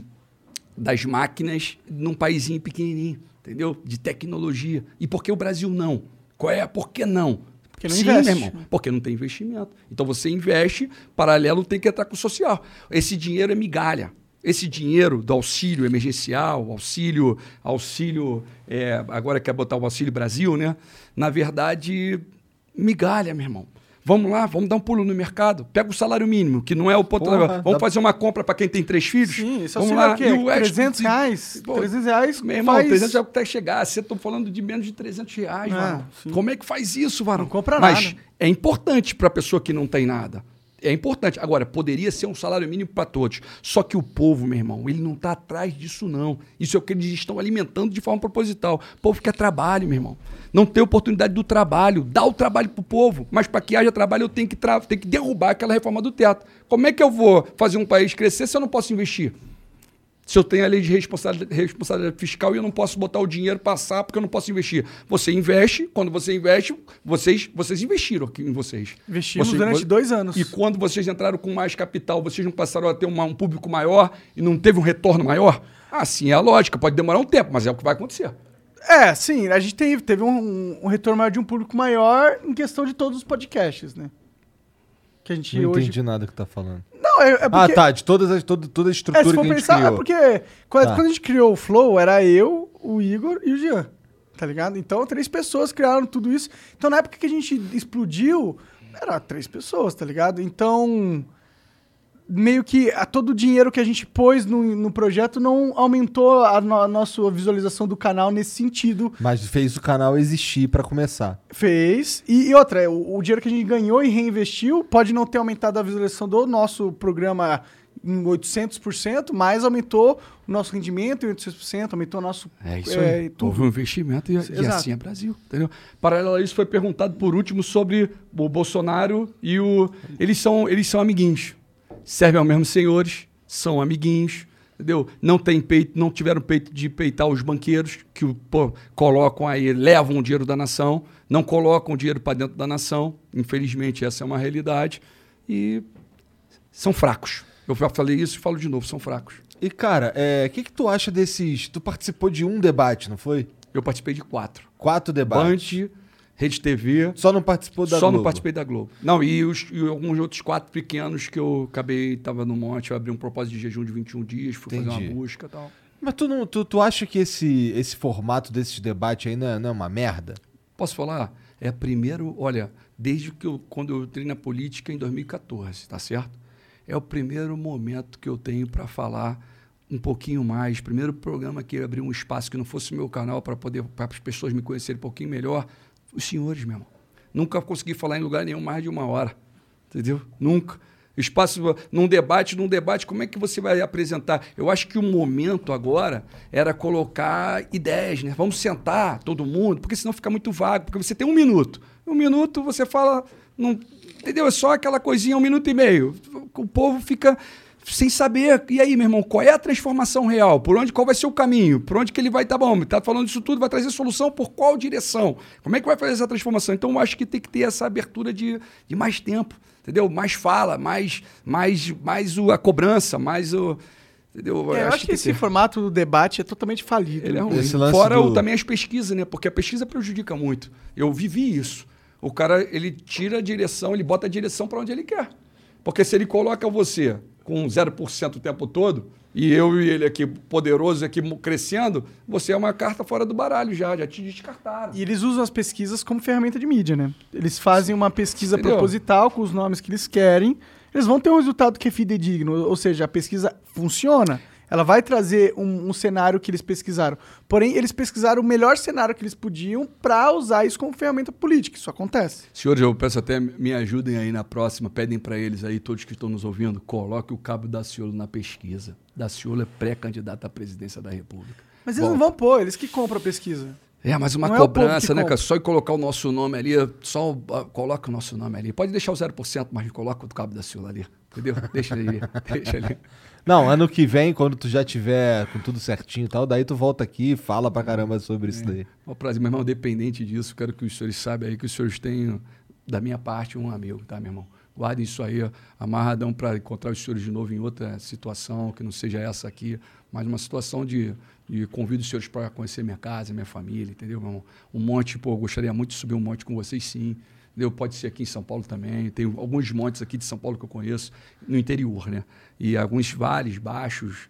das máquinas num paísinho pequenininho, entendeu? De tecnologia. E por que o Brasil não? Qual é? Por que não? Porque não Sim, investe. meu irmão. Porque não tem investimento. Então você investe, paralelo tem que entrar com o social. Esse dinheiro é migalha. Esse dinheiro do auxílio emergencial, auxílio, auxílio, é, agora quer botar o auxílio Brasil, né? Na verdade, migalha, meu irmão. Vamos lá, vamos dar um pulo no mercado. Pega o salário mínimo, que não é o ponto. Porra. Vamos dá- fazer uma compra para quem tem três filhos? Sim, isso vamos auxílio é lá. o quê? E o extra- 300 reais? Pô, 300 reais Meu irmão, faz... 300 é o que até chegar. Você está falando de menos de 300 reais, É. Como é que faz isso, varão? Não compra Mas nada. é importante para a pessoa que não tem nada. É importante. Agora, poderia ser um salário mínimo para todos. Só que o povo, meu irmão, ele não está atrás disso, não. Isso é o que eles estão alimentando de forma proposital. O povo quer trabalho, meu irmão. Não tem oportunidade do trabalho. Dá o trabalho para o povo. Mas para que haja trabalho, eu tenho que, tenho que derrubar aquela reforma do teto. Como é que eu vou fazer um país crescer se eu não posso investir? Se eu tenho a lei de responsabilidade, responsabilidade fiscal e eu não posso botar o dinheiro passar porque eu não posso investir. Você investe, quando você investe, vocês, vocês investiram aqui em vocês. Investimos Você- durante dois anos. E quando vocês entraram com mais capital, vocês não passaram a ter uma- um público maior e não teve um retorno maior? Assim é a lógica, pode demorar um tempo, mas é o que vai acontecer. É, sim, a gente teve, teve um, um retorno maior de um público maior em questão de todos os podcasts, né? Que a gente Não hoje... entendi nada que tá falando. Não, é, é porque... Ah, tá. De todas as, toda, toda a É, estrutura for que a gente pensar, é criou. porque quando, Tá. quando a gente criou o Flow, era eu, o Igor e o Jean, tá ligado? Então, três pessoas criaram tudo isso. Então, na época que a gente explodiu, era três pessoas, tá ligado? Então, meio que a, todo o dinheiro que a gente pôs no, no projeto não aumentou a, no- a nossa visualização do canal nesse sentido. Mas fez o canal existir pra começar. Fez. E, e outra, o, o dinheiro que a gente ganhou e reinvestiu pode não ter aumentado a visualização do nosso programa em 800%, mais aumentou o nosso rendimento em 800%, aumentou o nosso... É isso é, aí. tudo. Houve um investimento e, e assim é Brasil. Entendeu? Paralelo a isso, foi perguntado por último sobre o Bolsonaro e o. Eles são, eles são amiguinhos. Servem aos mesmos senhores, são amiguinhos. Entendeu? Não tem peito, não tiveram peito de peitar os banqueiros que o- pô, colocam aí, levam o dinheiro da nação, não colocam o dinheiro para dentro da nação. Infelizmente, essa é uma realidade. E são fracos. Eu já falei isso e falo de novo, são fracos. E, cara, o que, que tu acha desses. Tu participou de um debate, não foi? Eu participei de quatro. Quatro debates. Band, Rede TV, Só não participou da Só Globo. não participei da Globo. Não, e, os, e alguns outros quatro pequenos que eu acabei, tava no monte, eu abri um propósito de jejum de 21 dias, fui fazer Entendi. uma busca e tal. Mas tu, não, tu, tu acha que esse, esse formato desses debates aí não é, não é uma merda? Posso falar? É primeiro, olha, desde que eu, quando eu entrei na política em 2014, tá certo? É o primeiro momento que eu tenho para falar um pouquinho mais. Primeiro programa que abriu um espaço que não fosse o meu canal para poder para as pessoas me conhecerem um pouquinho melhor. Os senhores, meu irmão. Nunca consegui falar em lugar nenhum mais de uma hora. Entendeu? Nunca. Espaço num debate, num debate, como é que você vai apresentar? Eu acho que o momento agora era colocar ideias, né? Vamos sentar todo mundo, porque senão fica muito vago, porque você tem um minuto. Um minuto você fala, não, entendeu? É só aquela coisinha, um minuto e meio. O povo fica sem saber. E aí, meu irmão, qual é a transformação real? Por onde, qual vai ser o caminho? Por onde que ele vai, tá bom, tá falando disso tudo, vai trazer solução por qual direção? Como é que vai fazer essa transformação? Então, eu acho que tem que ter essa abertura de, de mais tempo, entendeu? Mais fala, mais, mais, mais o, a cobrança, mais o... Entendeu? É, eu acho que, esse tem- formato do debate é totalmente falido. ele é ruim. Esse lance Fora do- o- também as pesquisas, né? Porque a pesquisa prejudica muito. Eu vivi isso. O cara, ele tira a direção, ele bota a direção para onde ele quer. Porque se ele coloca você com 0% o tempo todo, e eu e ele aqui, poderoso, aqui crescendo, você é uma carta fora do baralho já, já te descartaram. E eles usam as pesquisas como ferramenta de mídia, né? Eles fazem uma pesquisa Entendeu? proposital com os nomes que eles querem. Eles vão ter um resultado que é fidedigno, ou seja, a pesquisa funciona. Ela vai trazer um, um cenário que eles pesquisaram. Porém, eles pesquisaram o melhor cenário que eles podiam para usar isso como ferramenta política. Isso acontece. Senhores, eu peço até me ajudem aí na próxima, pedem para eles aí, todos que estão nos ouvindo, coloque o cabo Daciolo na pesquisa. Daciolo é pré-candidato à presidência da República. Mas eles Bom, não vão pôr, eles que compram a pesquisa. É, mas uma Não é cobrança, que né, compra. cara? Só colocar o nosso nome ali, só ah, coloca o nosso nome ali. Pode deixar o 0%, mas coloca o cabo da Silva ali. Entendeu? Deixa ele ali. deixa ali. Não, ano que vem, quando tu já tiver com tudo certinho e tal, daí tu volta aqui e fala pra caramba sobre isso daí. Ó, prazer, meu irmão, dependente disso, quero que os senhores saibam aí que os senhores têm, da minha parte, um amigo, tá, meu irmão? Guardem isso aí, ó, amarradão para encontrar os senhores de novo em outra situação, que não seja essa aqui, mas uma situação de, de convido os senhores para conhecer minha casa, minha família, entendeu, meu irmão? Um monte, pô, eu gostaria muito de subir um monte com vocês, sim. Entendeu? Pode ser aqui em São Paulo também. Tem alguns montes aqui de São Paulo que eu conheço, no interior, né? E alguns vales baixos.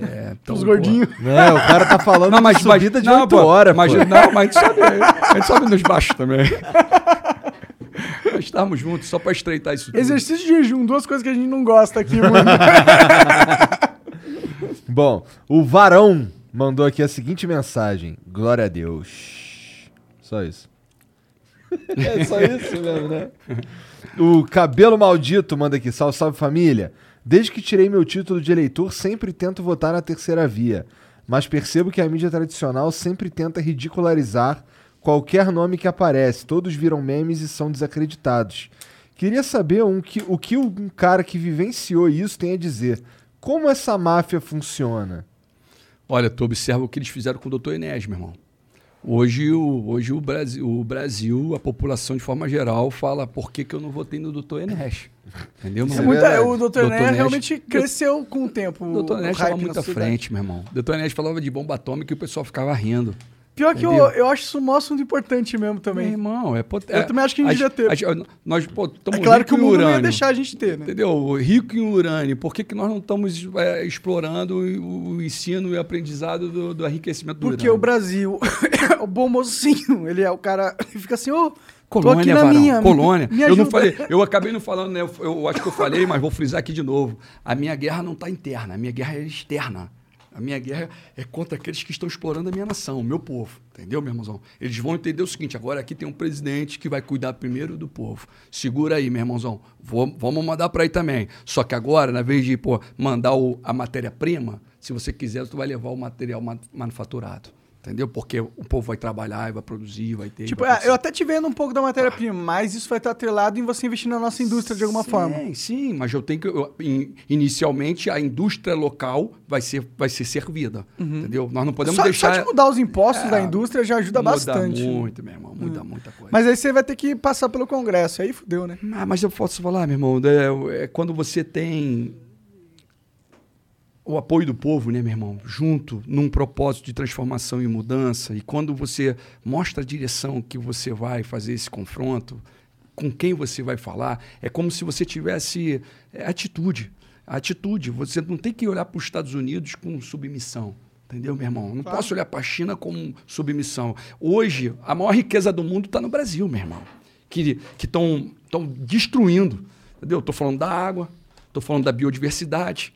É, então, Os gordinhos. É, o cara tá falando não, mas, de subida mas, de não, 8 pô, horas, mas. Não, mas a gente sobe, a gente sobe nos baixos também. Nós estamos juntos só para estreitar isso tudo. Exercício de jejum, duas coisas que a gente não gosta aqui, mano. Bom, o Varão mandou aqui a seguinte mensagem. Glória a Deus. Só isso. é só isso mesmo, né? O Cabelo Maldito manda aqui. Salve, salve família. Desde que tirei meu título de eleitor, sempre tento votar na terceira via. Mas percebo que a mídia tradicional sempre tenta ridicularizar qualquer nome que aparece. Todos viram memes e são desacreditados. Queria saber um que, o que um cara que vivenciou isso tem a dizer. Como essa máfia funciona? Olha, tu observa o que eles fizeram com o doutor Enes, meu irmão. Hoje, o, hoje o, Brasil, o Brasil, a população de forma geral, fala por que, que eu não votei no doutor Enes. Entendeu? É é o Dr. Dr. Nesh- realmente cresceu com o tempo. O doutor o Enes estava muito à frente, meu irmão. O doutor Enes falava de bomba atômica e o pessoal ficava rindo. Pior que eu, Entendeu? eu acho isso um assunto importante mesmo Meu também. irmão, é pot- Eu é- também acho que a gente devia ter. a- nós, pô, É claro que o mundo não ia urânio. deixar a gente ter, né? Entendeu? Rico em urânio. Por que, que nós não estamos é, explorando o, o ensino e aprendizado do, do enriquecimento do Porque urânio? o Brasil é o bom mocinho. Ele é o cara que fica assim, ô, tô Colônia, Varão, minha. me- colônia. Me eu ajuda. não falei, eu acabei não falando, né? Eu, eu acho que eu falei, mas vou frisar aqui de novo. A minha guerra não está interna, a minha guerra é externa. A minha guerra é contra aqueles que estão explorando a minha nação, o meu povo. Entendeu, meu irmãozão? Eles vão entender o seguinte: agora aqui tem um presidente que vai cuidar primeiro do povo. Segura aí, meu irmãozão. Vou, vamos mandar para aí também. Só que agora, na vez de pô, mandar o, a matéria-prima, se você quiser, tu vai levar o material ma- manufaturado. Entendeu? Porque o povo vai trabalhar, e vai produzir, vai ter. Tipo, vai é, eu até te vendo um pouco da matéria-prima, mas isso vai estar atrelado em você investir na nossa indústria de alguma sim, forma. Sim, mas eu tenho que. eu- in- inicialmente, a indústria local vai ser, vai ser servida. Entendeu? Nós não podemos Uhum. Só, deixar. só de mudar os impostos É, da indústria já ajuda muda bastante. muito, meu irmão. Muda muita coisa. Mas aí você vai ter que passar pelo Congresso, aí fudeu, né? Ah, mas eu posso falar, meu irmão, é, é quando você tem o apoio do povo, né, meu irmão, junto num propósito de transformação e mudança, e quando você mostra a direção que você vai fazer esse confronto, com quem você vai falar, é como se você tivesse é, atitude. Atitude, você não tem que olhar para os Estados Unidos com submissão. Entendeu, meu irmão? Não posso olhar para a China com submissão. Hoje, a maior riqueza do mundo está no Brasil, meu irmão. Que estão destruindo. Entendeu? Estou falando da água, estou falando da biodiversidade.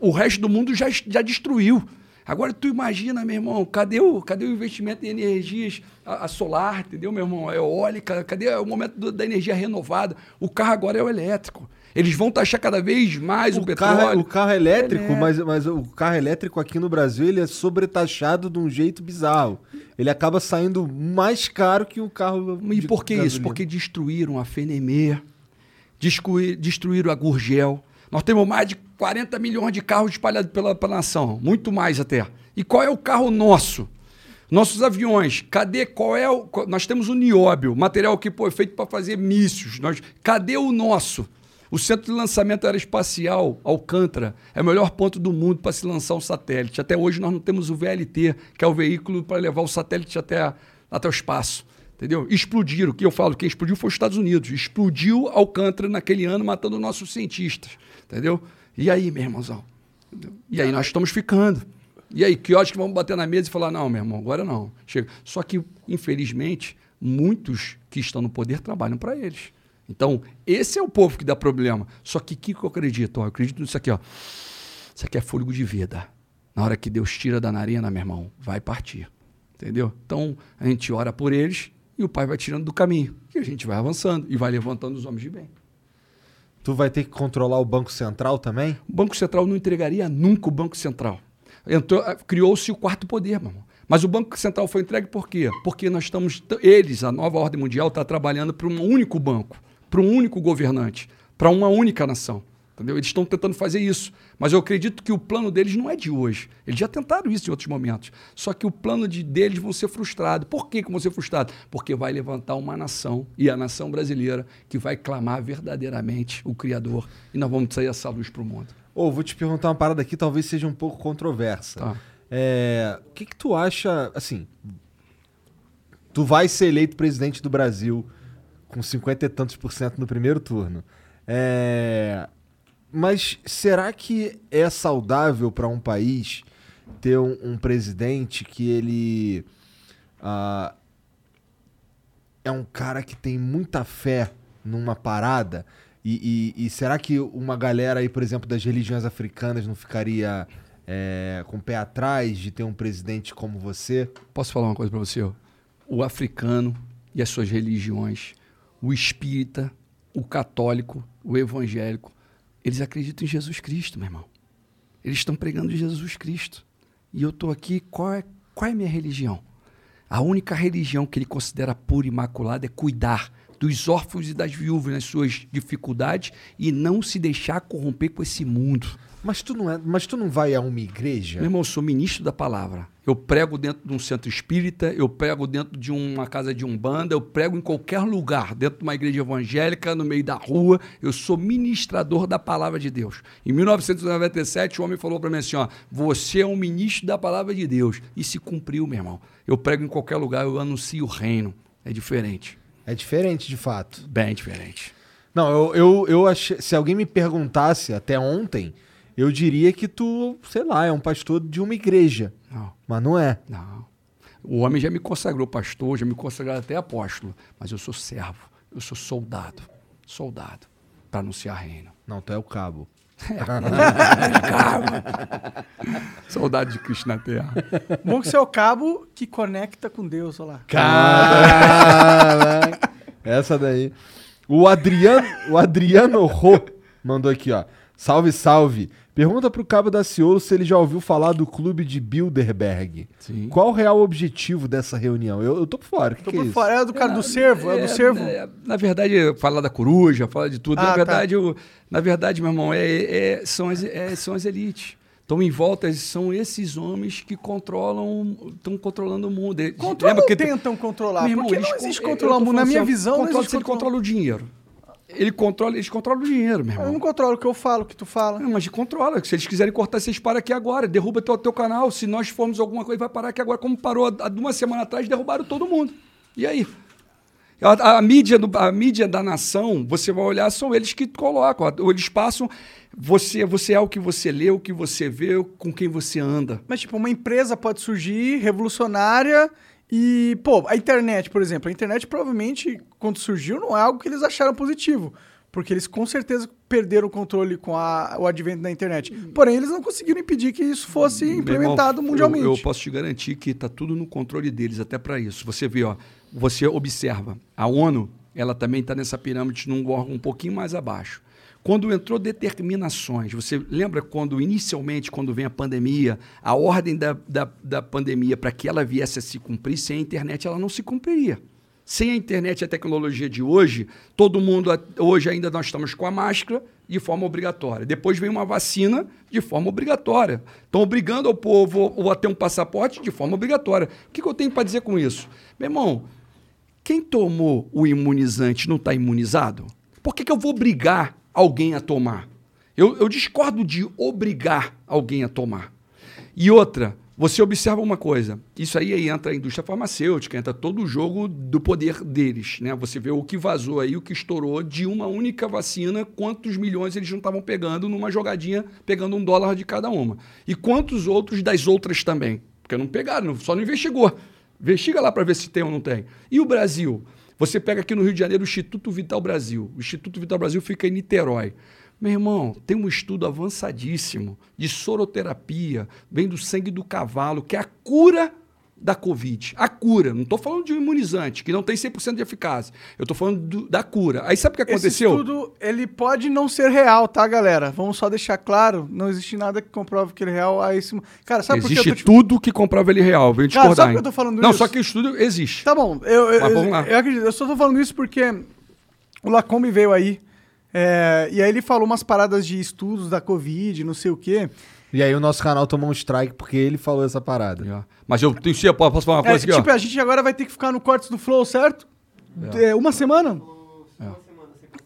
O resto do mundo já, já destruiu. Agora tu imagina, meu irmão, cadê o, cadê o investimento em energias a, a solar, entendeu, meu irmão? A eólica, cadê o momento do- da energia renovada? O carro agora é o elétrico. Eles vão taxar cada vez mais o, O petróleo. carro, o carro elétrico, Elétrico. mas, mas o carro elétrico aqui no Brasil ele é sobretaxado de um jeito bizarro. Ele acaba saindo mais caro que o carro. E por que isso? gasolina. Porque destruíram a Fenemê, descui- destruíram a Gurgel. Nós temos mais de 40 milhões de carros espalhados pela, pela nação, muito mais até. E qual é o carro nosso? Nossos aviões, cadê qual é o. qual- nós temos o nióbio, material que pô, é feito para fazer mísseis. Nós, cadê o nosso? O centro de lançamento aeroespacial, Alcântara, é o melhor ponto do mundo para se lançar um satélite. Até hoje nós não temos o VLT, que é o veículo para levar o satélite até, até o espaço. Entendeu? Explodiram. O que eu falo? Quem explodiu foi os Estados Unidos. Explodiu Alcântara naquele ano, matando nossos cientistas. Entendeu? E aí, meu irmãozão? E aí nós estamos ficando. E aí, que horas que vamos bater na mesa e falar, não, meu irmão, agora não. Chega. Só que, infelizmente, muitos que estão no poder trabalham para eles. Então, esse é o povo que dá problema. Só que o que, que eu acredito? Ó, eu acredito nisso aqui, ó. Isso aqui é fôlego de vida. Na hora que Deus tira da narina, meu irmão, vai partir. Entendeu? Então, a gente ora por eles e o Pai vai tirando do caminho. E a gente vai avançando e vai levantando os homens de bem. Tu vai ter que controlar o Banco Central também? O Banco Central não entregaria nunca o Banco Central. Eh, Criou-se o quarto poder, meu irmão. Mas o Banco Central foi entregue por quê? Porque nós estamos, eles, a nova ordem mundial, está trabalhando para um único banco, para um único governante, para uma única nação. Entendeu? Eles estão tentando fazer isso. Mas eu acredito que o plano deles não é de hoje. Eles já tentaram isso em outros momentos. Só que o plano de, deles vão ser frustrado. Por que, que vão ser frustrados? Porque vai levantar uma nação, e a nação brasileira, que vai clamar verdadeiramente o Criador. E nós vamos sair essa luz para o mundo. Ô, vou te perguntar uma parada aqui, talvez seja um pouco controversa. Tá. É, o que, que tu acha, assim, tu vai ser eleito presidente do Brasil com 50 e tantos por cento no primeiro turno. É, mas será que é saudável para um país ter um, um presidente que ele ah, é um cara que tem muita fé numa parada? E, e- e será que uma galera aí, por exemplo, das religiões africanas não ficaria é, com o pé atrás de ter um presidente como você? Posso falar uma coisa para você? O africano e as suas religiões, o espírita, o católico, o evangélico, eles acreditam em Jesus Cristo, meu irmão. Eles estão pregando Jesus Cristo. E eu estou aqui, qual é, qual é a minha religião? A única religião que ele considera pura e imaculada é cuidar dos órfãos e das viúvas nas suas dificuldades e não se deixar corromper com esse mundo. Mas tu não, é, mas tu não vai a uma igreja? Meu irmão, eu sou ministro da palavra. Eu prego dentro de um centro espírita, eu prego dentro de uma casa de umbanda, eu prego em qualquer lugar, dentro de uma igreja evangélica, no meio da rua. Eu sou ministrador da palavra de Deus. Em 1997, o homem falou para mim assim: ó, você é um ministro da palavra de Deus. E se cumpriu, meu irmão. Eu prego em qualquer lugar, eu anuncio o reino. É diferente. É diferente, de fato. Bem diferente. Não, eu, eu, eu achei. Se alguém me perguntasse até ontem, eu diria que tu, sei lá, é um pastor de uma igreja. Não. Mas não é. Não. O homem já me consagrou pastor, já me consagrou até apóstolo, mas eu sou servo, eu sou soldado, soldado, para anunciar reino. Não, tu é o cabo. Saudade de Cristo na Terra. Bom que você é o cabo que conecta com Deus, olha lá. Caralho. Essa daí. O Adriano, o Adriano Ro mandou aqui, ó. Salve, salve. Pergunta pro Cabo da Ciolo se ele já ouviu falar do clube de Bilderberg. Sim. Qual o real objetivo dessa reunião? Eu, eu tô por fora. O que, Tô que é por isso? fora. É do cara do servo? É, do servo? é, na verdade, fala da coruja, fala de tudo. Ah, na tá. verdade, o- na verdade, meu irmão, é, é- são, as, é- são as elites. Estão em volta, são esses homens que controlam, estão controlando o mundo. Eles- Controlam que- tentam controlar? Meu irmão, Porque eles não existe eu- eu controlar o mundo. Na minha visão, não controla, existe se ele controlar. controla o dinheiro. Ele controla, eles controlam o dinheiro, meu irmão. Eu não controlo o que eu falo, o que tu fala. Não, mas controla. Se eles quiserem cortar, vocês param aqui agora. Derruba teu, teu canal. Se nós formos alguma coisa, vai parar aqui agora. Como parou há uma semana atrás, derrubaram todo mundo. E aí? A, a mídia do- a mídia da nação, você vai olhar, são eles que colocam. Eles passam. Você, você é o que você lê, o que você vê, com quem você anda. Mas, tipo, uma empresa pode surgir revolucionária e, pô, a internet, por exemplo. A internet, provavelmente, quando surgiu, não é algo que eles acharam positivo. Porque eles, com certeza, perderam o controle com a- o advento da internet. Porém, eles não conseguiram impedir que isso fosse implementado irmão, mundialmente. Eu, eu posso te garantir que está tudo no controle deles, até para isso. Você vê, ó, você observa, a ONU, ela também está nessa pirâmide num órgão um pouquinho mais abaixo. Quando entrou determinações, você lembra quando inicialmente, quando vem a pandemia, a ordem da, da, da pandemia para que ela viesse a se cumprir, sem a internet ela não se cumpriria. Sem a internet e a tecnologia de hoje, todo mundo, hoje ainda nós estamos com a máscara de forma obrigatória. Depois vem uma vacina de forma obrigatória. Estão obrigando o povo ou a ter um passaporte de forma obrigatória. O que, que eu tenho para dizer com isso? Meu irmão, quem tomou o imunizante não está imunizado? Por que, que eu vou obrigar alguém a tomar? Eu, eu discordo de obrigar alguém a tomar. E outra, você observa uma coisa, isso aí, entra a indústria farmacêutica, entra todo o jogo do poder deles. Né? Você vê o que vazou aí, o que estourou de uma única vacina, quantos milhões eles não estavam pegando numa jogadinha, pegando um dólar de cada uma. E quantos outros das outras também. Porque não pegaram, só não investigou. Investiga lá para ver se tem ou não tem. E o Brasil? Você pega aqui no Rio de Janeiro o Instituto Vital Brasil. O Instituto Vital Brasil fica em Niterói. Meu irmão, tem um estudo avançadíssimo de soroterapia, vem do sangue do cavalo, que é a cura da Covid. A cura. Não estou falando de um imunizante, que não tem 100% de eficácia. Eu estou falando do- da cura. Aí sabe o que Esse aconteceu? estudo, ele pode não ser real, tá, galera? Vamos só deixar claro, não existe nada que comprove que ele é real a esse... Cara, sabe por que eu Existe tô tudo que comprova ele real. Vem Cara, discordar. sabe por que eu tô falando Não, isso? só que o estudo existe. Tá bom, eu, eu, Mas vamos lá. eu acredito. Eu só tô falando isso porque o Lacombe veio aí, é, e aí ele falou umas paradas de estudos da Covid, não sei o quê. E aí o nosso canal tomou um strike porque ele falou essa parada. É. Mas eu tenho posso falar uma É, coisa aqui, ó. tipo, a gente agora vai ter que ficar no Cortes do Flow, certo? É, uma semana?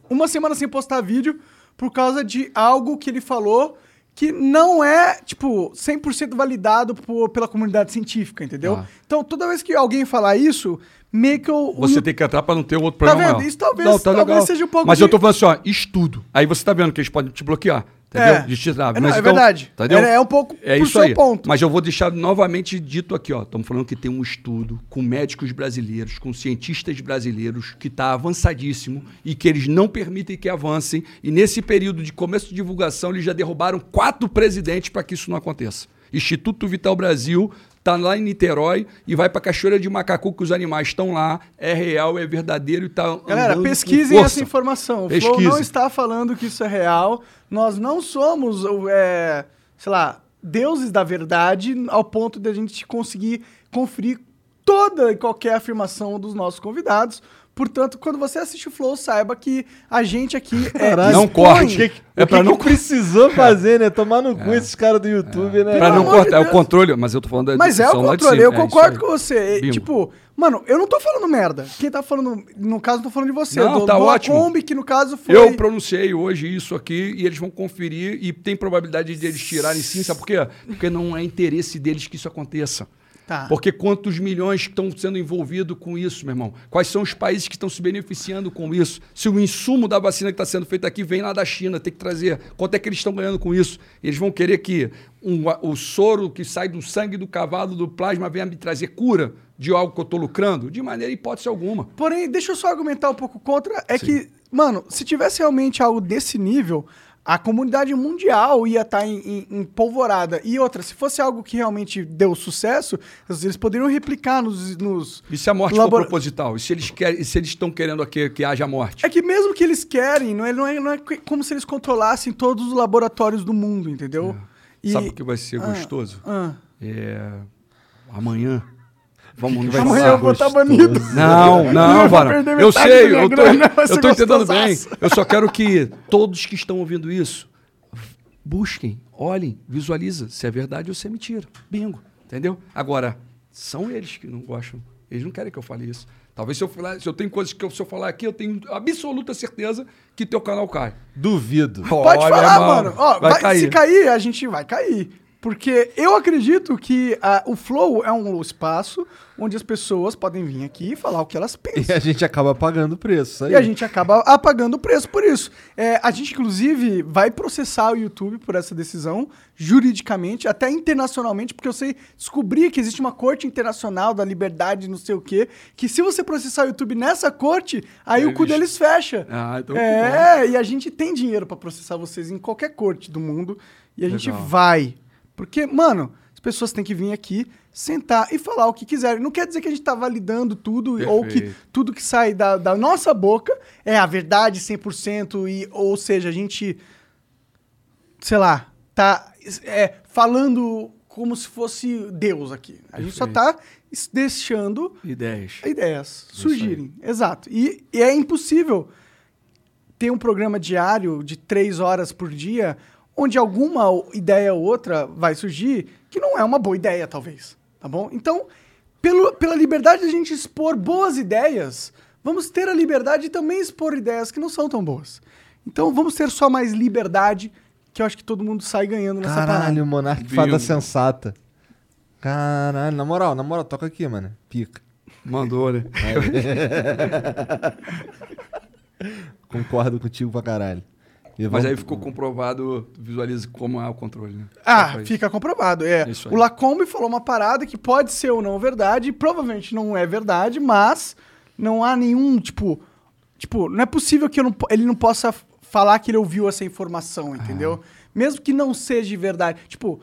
Uma semana sem postar vídeo por causa de algo que ele falou que não é, tipo, 100% validado por- pela comunidade científica, entendeu? Ah. Então, toda vez que alguém falar isso, meio que o Você YouTube- tem que entrar para não ter outro Tá programa. vendo? maior. Isso talvez- talvez seja um pouco Mas de- eu tô falando assim, ó, estudo. Aí você tá vendo que eles podem te bloquear. Entendeu? De te dar. É, não, Mas é então, verdade. Entendeu? É, é um pouco É isso seu aí. ponto. Mas eu vou deixar novamente dito aqui, ó. Estamos falando que tem um estudo com médicos brasileiros, com cientistas brasileiros, que está avançadíssimo e que eles não permitem que avancem. E nesse período de começo de divulgação, eles já derrubaram quatro presidentes para que isso não aconteça. Instituto Vital Brasil está lá em Niterói e vai para Cachoeira de Macacu, que os animais estão lá. É real, é verdadeiro e está Galera, pesquisem essa informação. O Flow não está falando que isso é real. Nós não somos, é, sei lá, deuses da verdade ao ponto de a gente conseguir conferir toda e qualquer afirmação dos nossos convidados. Portanto, quando você assiste o Flow, saiba que a gente aqui é. Não corte. O que, É que não que precisou fazer, né? Tomar no cu esses caras do YouTube, né? Para não de cortar, é o controle, mas eu tô falando da Mas é o de controle, eu É concordo com você. Bimbo. Tipo, mano, eu não tô falando merda. Quem tá falando, no caso, não tô falando de você. Não, do, tá do ótimo. Lacombe, que no caso foi... Eu pronunciei hoje isso aqui e eles vão conferir e tem probabilidade de eles tirarem sim, sabe por quê? Porque não é interesse deles que isso aconteça. Tá. Porque quantos milhões estão sendo envolvidos com isso, meu irmão? Quais são os países que estão se beneficiando com isso? Se o insumo da vacina que está sendo feita aqui vem lá da China, tem que trazer. Quanto é que eles estão ganhando com isso? Eles vão querer que um- o soro que sai do sangue do cavalo, do plasma, venha me trazer cura de algo que eu estou lucrando? De maneira hipótese alguma. Porém, deixa eu só argumentar um pouco contra. É que, mano, se tivesse realmente algo desse nível, a comunidade mundial ia estar em, em, em polvorada. E outra, se fosse algo que realmente deu sucesso, eles poderiam replicar nos. nos E se a morte labora- for proposital? E se eles querem, se eles estão querendo que, que haja morte? É que mesmo que eles querem, não é, não, é, não é como se eles controlassem todos os laboratórios do mundo, entendeu? E- Sabe o que vai ser Ah, gostoso? ah. É, amanhã. Vamos nos Amanhã eu vou estar banido. Não, não, perder Eu sei, eu tô, grana, vai eu tô entendendo bem. Eu só quero que todos que estão ouvindo isso busquem, olhem, visualizem se é verdade ou se é mentira. Bingo, entendeu? Agora, são eles que não gostam. Eles não querem que eu fale isso. Talvez se eu falar, se eu tenho coisas que eu, se eu falar aqui, eu tenho absoluta certeza que teu canal cai. Duvido. Pode Olha, falar, irmão, mano. Ó, vai vai- cair. Se cair, a gente vai cair. Porque eu acredito que ah, o Flow é um espaço onde as pessoas podem vir aqui e falar o que elas E pensam. a gente acaba pagando o preço. aí. E a gente acaba apagando o preço por isso. É, a gente, inclusive, vai processar o YouTube por essa decisão, juridicamente, até internacionalmente, porque eu sei, descobri que existe uma corte internacional da liberdade, não sei o quê, que se você processar o YouTube nessa corte, aí É, o cu deles fecha. Ah, então é, e a gente tem dinheiro pra processar vocês em qualquer corte do mundo, e a gente Legal. vai. Porque, mano, as pessoas têm que vir aqui, sentar e falar o que quiserem. Não quer dizer que a gente tá validando tudo ou que Perfeito. tudo que sai da, da nossa boca é a verdade 100%, e, ou seja, a gente, sei lá, tá é, falando como se fosse Deus aqui. A gente só tá es- deixando Ideias. ideias surgirem. Exato. E, e é impossível ter um programa diário de três horas por dia onde alguma ideia ou outra vai surgir que não é uma boa ideia, talvez. Tá bom? Então, pelo, pela liberdade de a gente expor boas ideias, vamos ter a liberdade de também expor ideias que não são tão boas. Então, vamos ter só mais liberdade, que eu acho que todo mundo sai ganhando nessa Caralho, parada. Monark fada sensata. Caralho, na moral, na moral, toca aqui, mano. Pica. Mandou, né? Concordo contigo pra caralho. E Mas vamos- aí ficou comprovado, visualiza como é o controle, né? Ah, isso. fica comprovado. É. O Lacombe falou uma parada que pode ser ou não verdade, e provavelmente não é verdade, mas não há nenhum, tipo. Tipo, não é possível que eu não ele não possa falar que ele ouviu essa informação, entendeu? Mesmo que não seja de verdade. Tipo,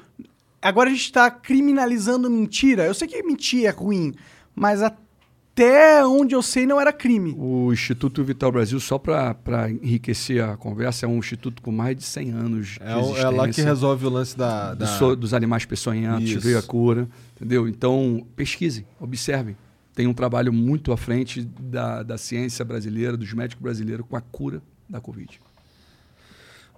agora a gente tá criminalizando mentira. Eu sei que mentir é ruim, mas até onde eu sei não era crime. O Instituto Vital Brasil, só para enriquecer a conversa, é um instituto com mais de 100 anos de É, é existência. lá que resolve o lance da. da... do dos animais peçonhentos, veio a cura, entendeu? Então, pesquisem, observem. Tem um trabalho muito à frente da, da ciência brasileira, dos médicos brasileiros, com a cura da Covid.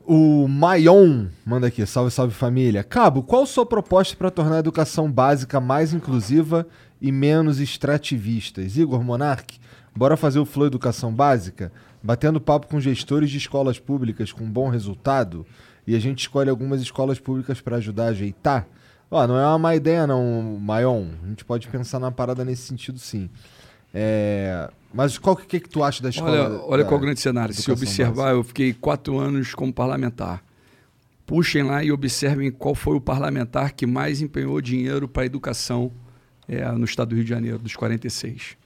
O Maion manda aqui, salve, salve família. Cabo, qual sua proposta para tornar a educação básica mais inclusiva e menos extrativistas? Igor Monark, bora fazer o Flow Educação Básica? Batendo papo com gestores de escolas públicas com bom resultado? E a gente escolhe algumas escolas públicas para ajudar a ajeitar? Ó, não é uma má ideia não, Maion. A gente pode pensar na parada nesse sentido sim. É, Mas qual que, que, que tu acha da escola? Olha, olha da qual é o grande cenário. Se observar, básica? eu fiquei quatro anos como parlamentar. Puxem lá e observem qual foi o parlamentar que mais empenhou dinheiro para a educação é, no estado do Rio de Janeiro, dos 46.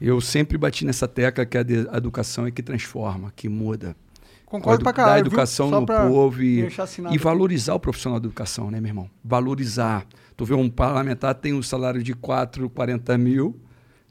Eu sempre bati nessa tecla que a, de- a educação é que transforma, que muda. Concordo pra Dar caralho. viu? educação no povo e, e aqui. valorizar o profissional da educação, né, meu irmão? Valorizar. Tu vê um parlamentar tem um salário de 4, 40 mil,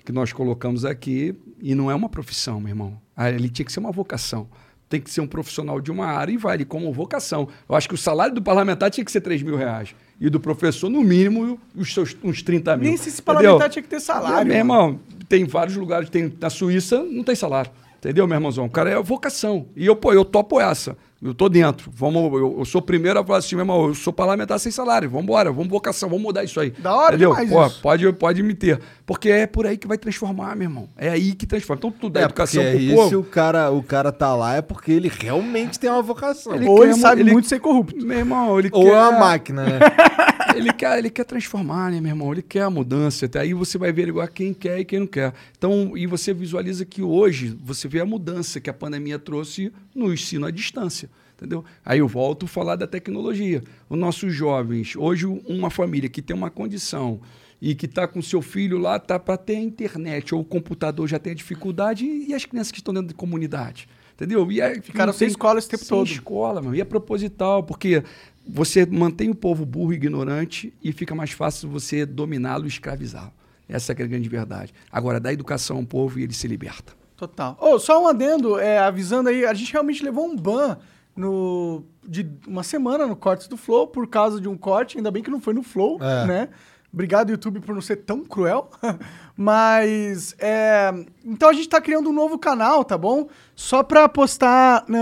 que nós colocamos aqui, e não é uma profissão, meu irmão. Ah, Ele tinha que ser uma vocação. Tem que ser um profissional de uma área e vale como vocação. Eu acho que o salário do parlamentar tinha que ser 3 mil reais. E do professor, no mínimo, os seus, uns 30 mil. Nem se esse Entendeu? parlamentar tinha que ter salário. Meu irmão, tem vários lugares, tem na Suíça não tem salário. Entendeu, meu irmãozão? O cara é vocação. E eu, pô, eu topo essa. Eu tô dentro. Vamos, eu, eu sou o primeiro a falar assim, meu irmão, eu sou parlamentar sem salário. Vamos embora, vamos vocação, vamos mudar isso aí. Da hora Entendeu? demais Pô, isso. pode, pode me ter. Porque é por aí que vai transformar, meu irmão. É aí que transforma. Então, tudo dá É, educação pro aí povo. se o cara, o cara tá lá é porque ele realmente tem uma vocação. Ele Ou ele quer- sabe ele- muito ser corrupto. Meu irmão, ele Ou quer... é uma máquina, né? ele quer, ele quer transformar, né, meu irmão? Ele quer a mudança. Até aí você vai ver igual quem quer e quem não quer. Então, e você visualiza que hoje você vê a mudança que a pandemia trouxe no ensino à distância. Entendeu? Aí eu volto a falar da tecnologia. Os nossos jovens, hoje uma família que tem uma condição e que está com seu filho lá, tá para ter a internet ou o computador já tem a dificuldade e as crianças que estão dentro de comunidade. Entendeu? E é, Ficaram sem tem- escola esse tempo sem todo. escola, meu. E é proposital, porque você mantém o povo burro e ignorante e fica mais fácil você dominá-lo e escravizá-lo. Essa é a grande verdade. Agora, dá educação ao povo e ele se liberta. Total. Ô, só um adendo, é, avisando aí, a gente realmente levou um ban no, de uma semana no Cortes do Flow por causa de um corte, ainda bem que não foi no Flow, É. né? Obrigado, YouTube, por não ser tão cruel. Mas, é, então a gente tá criando um novo canal, tá bom? Só pra postar né,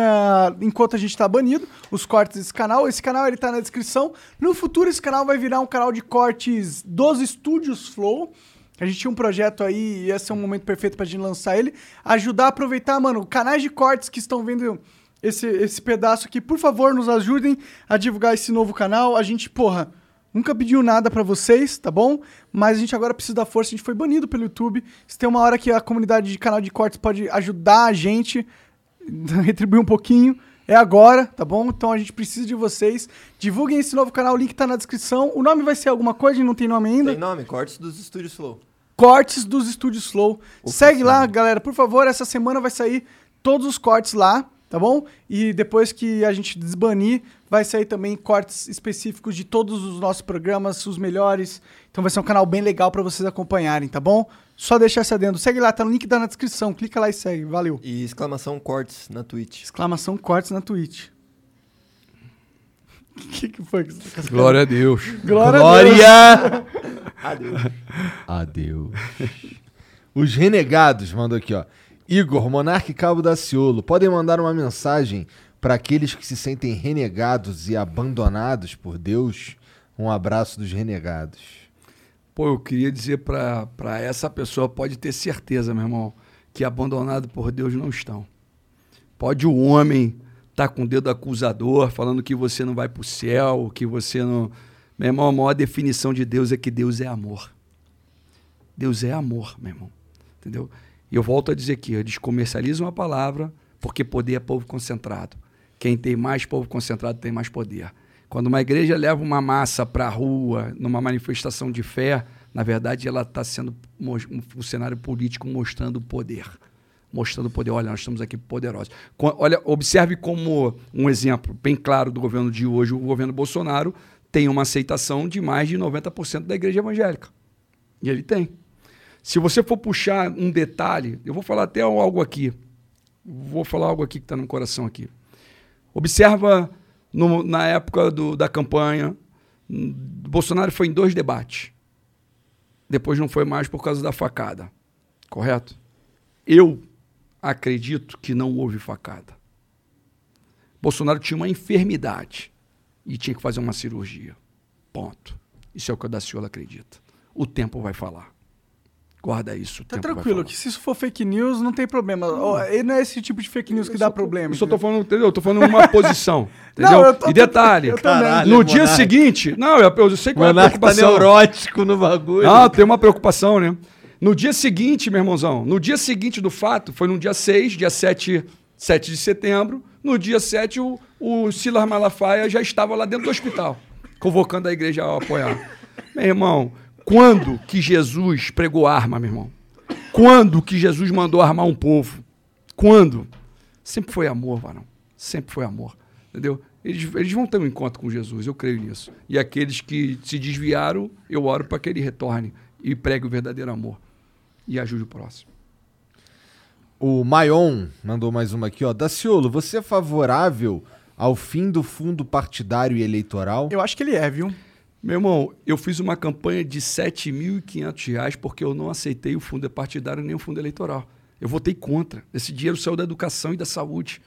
enquanto a gente tá banido os cortes desse canal. Esse canal ele tá na descrição. No futuro, esse canal vai virar um canal de cortes dos estúdios Flow. A gente tinha um projeto aí, e esse é um momento perfeito pra gente lançar ele. Ajudar a aproveitar, mano, canais de cortes que estão vendo esse, esse pedaço aqui, por favor, nos ajudem a divulgar esse novo canal. A gente, porra, nunca pediu nada pra vocês, tá bom? Mas a gente agora precisa da força, a gente foi banido pelo YouTube. Se tem uma hora que a comunidade de canal de cortes pode ajudar a gente, retribuir um pouquinho, é agora, tá bom? Então a gente precisa de vocês. Divulguem esse novo canal, o link tá na descrição. O nome vai ser alguma coisa, não tem nome ainda? Tem nome, Cortes dos Estúdios Flow. cortes dos estúdios Flow. Segue lá, galera, por favor. Essa semana vai sair todos os cortes lá, tá bom? E depois que a gente desbanir, vai sair também cortes específicos de todos os nossos programas, os melhores. Então vai ser um canal bem legal pra vocês acompanharem, tá bom? Só deixar esse adendo. Segue lá, tá no link tá na descrição. Clica lá e segue. Valeu. E exclamação Cortes na Twitch. Exclamação cortes na Twitch. O que, que foi que você tá Glória a Deus. Glória, a Deus. Glória! Adeus. Adeus. Os renegados mandou aqui, ó. Igor, Monarque Cabo Daciolo, podem mandar uma mensagem para aqueles que se sentem renegados e abandonados por Deus? Um abraço dos renegados. Pô, eu queria dizer pra essa pessoa, pode ter certeza, meu irmão, que abandonado por Deus não estão. Pode o homem estar com o dedo acusador, falando que você não vai pro céu, que você não. Meu irmão, a maior definição de Deus é que Deus é amor. Deus é amor, meu irmão. Entendeu? E eu volto a dizer aqui, eles comercializam a palavra porque poder é povo concentrado. Quem tem mais povo concentrado tem mais poder. Quando uma igreja leva uma massa para a rua, numa manifestação de fé, na verdade ela está sendo um funcionário político mostrando poder. Mostrando poder. Olha, nós estamos aqui poderosos. Olha, observe como um exemplo bem claro do governo de hoje, o governo Bolsonaro tem uma aceitação de mais de 90% da igreja evangélica. E ele tem. Se você for puxar um detalhe, eu vou falar até algo aqui. Vou falar algo aqui que está no coração aqui. Observa no- na época do- da campanha, hum, Bolsonaro foi em dois debates. Depois não foi mais por causa da facada. Correto? Eu acredito que não houve facada. Bolsonaro tinha uma enfermidade e tinha que fazer uma cirurgia. Ponto. Isso é o que o Daciolo acredita. O tempo vai falar. Guarda isso. Tá tranquilo, que se isso for fake news, não tem problema. Ó, Ele não é esse tipo de fake news que dá problema. Eu só tô falando, entendeu? Eu tô falando uma posição. Não, Entendeu? eu tô- e detalhe. Caralho, no dia seguinte. Não, eu, eu sei qual é a tá preocupação. neurótico no bagulho. Ah, tem uma preocupação, né? No dia seguinte, meu irmãozão, no dia seguinte do fato, foi no dia 6, dia 7, 7 de setembro. No dia 7, o, o Silas Malafaia já estava lá dentro do hospital, convocando a igreja a apoiar. Meu irmão, quando que Jesus pregou arma, meu irmão? Quando que Jesus mandou armar um povo? Quando? Sempre foi amor, varão. Sempre foi amor. Entendeu? Eles, eles vão ter um encontro com Jesus, eu creio nisso. E aqueles que se desviaram, eu oro para que ele retorne e pregue o verdadeiro amor. E ajude o próximo. O Maion mandou mais uma aqui, ó. Daciolo, você é favorável ao fim do fundo partidário e eleitoral? Eu acho que ele é, viu? Meu irmão, eu fiz uma campanha de 7.500 reais porque eu não aceitei o fundo partidário nem o fundo eleitoral. Eu votei contra. Esse dinheiro saiu da educação e da saúde.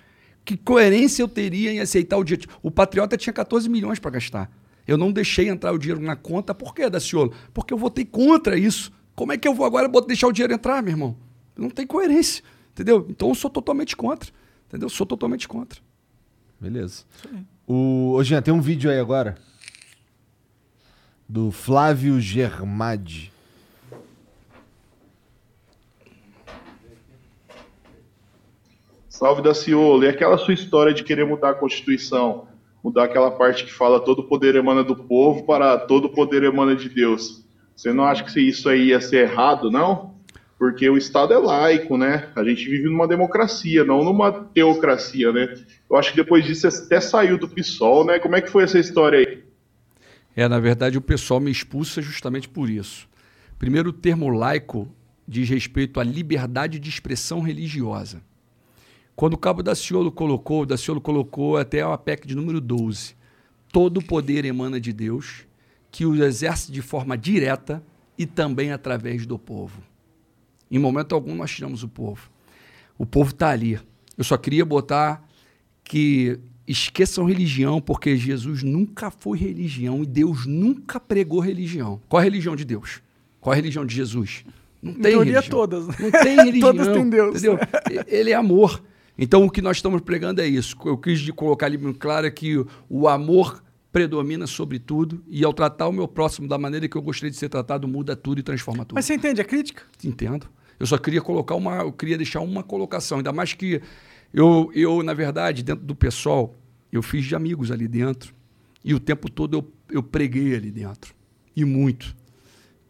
Que coerência eu teria em aceitar o dinheiro? O Patriota tinha 14 milhões para gastar. Eu não deixei entrar o dinheiro na conta. Por quê, Daciolo? Porque eu votei contra isso. Como é que eu vou agora deixar o dinheiro entrar, meu irmão? Não tem coerência. Entendeu? Então eu sou totalmente contra. Entendeu? Sou totalmente contra. Beleza. O... Ô, Jean, tem um vídeo aí agora. Do Flávio Germadi. Salve Daciolo. E aquela sua história de querer mudar a Constituição, mudar aquela parte que fala todo poder emana do povo para todo poder emana de Deus. Você não acha que isso aí ia ser errado, não? porque o Estado é laico, né? A gente vive numa democracia, não numa teocracia, né? Eu acho que depois disso você até saiu do PSOL, né? Como é que foi essa história aí? É, na verdade, o pessoal me expulsa justamente por isso. Primeiro, o termo laico diz respeito à liberdade de expressão religiosa. Quando o Cabo Daciolo colocou, Daciolo colocou até a PEC de número 12. Todo o poder emana de Deus, que o exerce de forma direta e também através do povo. Em momento algum nós tiramos o povo. O povo está ali. Eu só queria botar que esqueçam religião, porque Jesus nunca foi religião e Deus nunca pregou religião. Qual a religião de Deus? Qual a religião de Jesus? Não tem teoria, religião. todas. Não tem religião. Todas têm Deus. Entendeu? Ele é amor. Então o que nós estamos pregando é isso. Eu quis colocar ali bem claro é que o amor predomina sobre tudo e ao tratar o meu próximo da maneira que eu gostaria de ser tratado muda tudo e transforma tudo. Mas você entende a crítica? Entendo. Eu só queria colocar uma, eu queria deixar uma colocação, ainda mais que eu, eu na verdade, dentro do pessoal, eu fiz de amigos ali dentro e o tempo todo eu, eu preguei ali dentro e muito.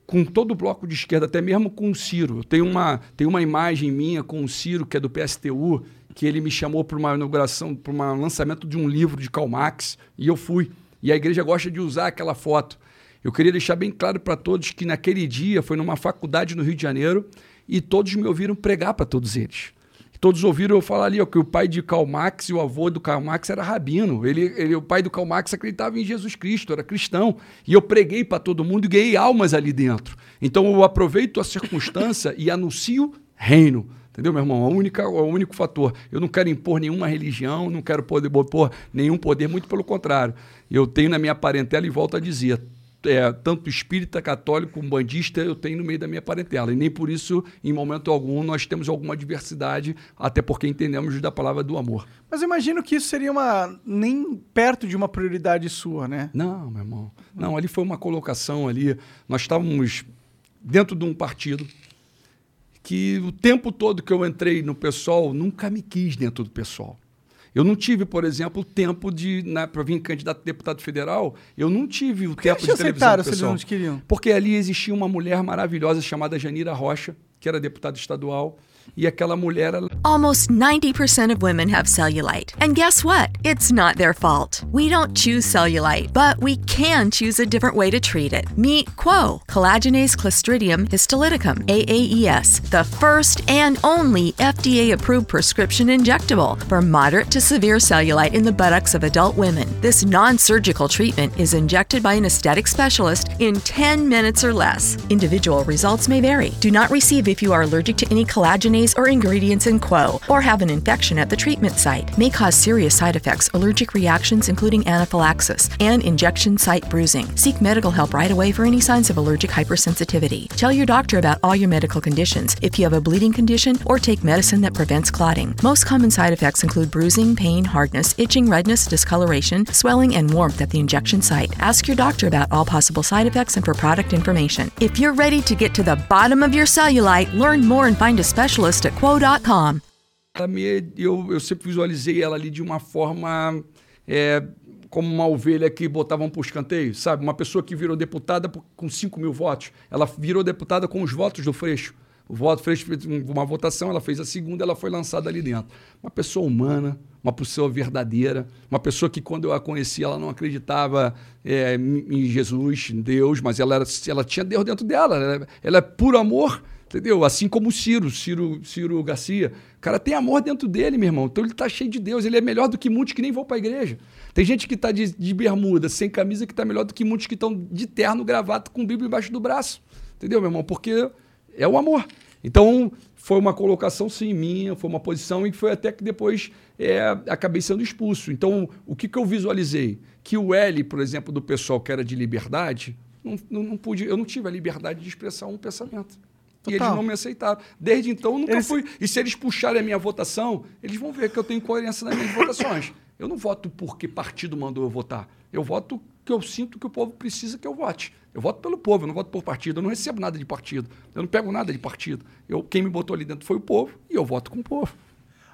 Com todo o bloco de esquerda, até mesmo com o Ciro. Eu tenho uma, tenho uma imagem minha com o Ciro, que é do PSTU, que ele me chamou para uma inauguração, para um lançamento de um livro de Karl Marx, e eu fui. E a igreja gosta de usar aquela foto. Eu queria deixar bem claro para todos que naquele dia foi numa faculdade no Rio de Janeiro e todos me ouviram pregar para todos eles. Todos ouviram eu falar ali ó, que o pai de Karl Marx e o avô do Karl Marx era rabino. Ele, ele, o pai do Karl Marx acreditava em Jesus Cristo, era cristão. E eu preguei para todo mundo e ganhei almas ali dentro. Então eu aproveito a circunstância e anuncio reino. Entendeu, meu irmão? A única, o único fator. Eu não quero impor nenhuma religião, não quero poder nenhum poder, muito pelo contrário. Eu tenho na minha parentela, e volto a dizer, é, tanto espírita, católico, umbandista, eu tenho no meio da minha parentela. E nem por isso, em momento algum, nós temos alguma diversidade, até porque entendemos da palavra do amor. Mas eu imagino que isso seria uma nem perto de uma prioridade sua, né? Não, meu irmão. Não, ali foi uma colocação ali. Nós estávamos dentro de um partido que o tempo todo que eu entrei no pessoal, nunca me quis dentro do pessoal. Eu não tive, por exemplo, tempo de, né, para vir candidato a deputado federal, eu não tive o tempo de te televisão do se eles pessoal. não te queriam? Porque ali existia uma mulher maravilhosa chamada Janira Rocha, que era deputada estadual, e aquela mulher ela Almost 90% of women have cellulite. And guess what? It's not their fault. We don't choose cellulite, but we can choose a different way to treat it. Meet Quo, collagenase clostridium histolyticum, AAES, the first and only FDA approved prescription injectable for moderate to severe cellulite in the buttocks of adult women. This non surgical treatment is injected by an aesthetic specialist in 10 minutes or less. Individual results may vary. Do not receive if you are allergic to any collagenase or ingredients in Quo or have an infection at the treatment site. May cause serious side effects, allergic reactions, including anaphylaxis, and injection site bruising. Seek medical help right away for any signs of allergic hypersensitivity. Tell your doctor about all your medical conditions if you have a bleeding condition or take medicine that prevents clotting. Most common side effects include bruising, pain, hardness, itching, redness, discoloration, swelling, and warmth at the injection site. Ask your doctor about all possible side effects and for product information. If you're ready to get to the bottom of your cellulite, learn more and find a specialist at quo.com. eu, eu sempre visualizei ela ali de uma forma é, como uma ovelha que botavam para escanteio, sabe? Uma pessoa que virou deputada por- com 5 mil votos. Ela virou deputada com os votos do Freixo. O voto Freixo fez um- uma votação, ela fez a segunda, ela foi lançada ali dentro. Uma pessoa humana, uma pessoa verdadeira, uma pessoa que quando eu a conheci, ela não acreditava é, em Jesus, em Deus, mas ela, era, ela tinha Deus dentro dela. Ela, ela é puro amor, entendeu? Assim como o Ciro, Ciro, Ciro Garcia. O cara tem amor dentro dele, meu irmão. Então ele tá cheio de Deus. Ele é melhor do que muitos que nem vão para a igreja. Tem gente que tá de, de bermuda, sem camisa, que tá melhor do que muitos que estão de terno, gravata, com Bíblia embaixo do braço. Entendeu, meu irmão? Porque é o amor. Então, foi uma colocação, sim, minha, foi uma posição e foi até que depois é, acabei sendo expulso. Então, o que, que eu visualizei? Que o L, por exemplo, do pessoal que era de liberdade, não, não, não pude, eu não tive a liberdade de expressar um pensamento. E eles Total. não me aceitaram. Desde então, eu nunca Eles- fui. E se eles puxarem a minha votação, eles vão ver que eu tenho coerência nas minhas votações. Eu não voto porque partido mandou eu votar. Eu voto que eu sinto que o povo precisa que eu vote. Eu voto pelo povo, eu não voto por partido. Eu não recebo nada de partido. Eu não pego nada de partido. Eu, quem me botou ali dentro foi o povo e eu voto com o povo.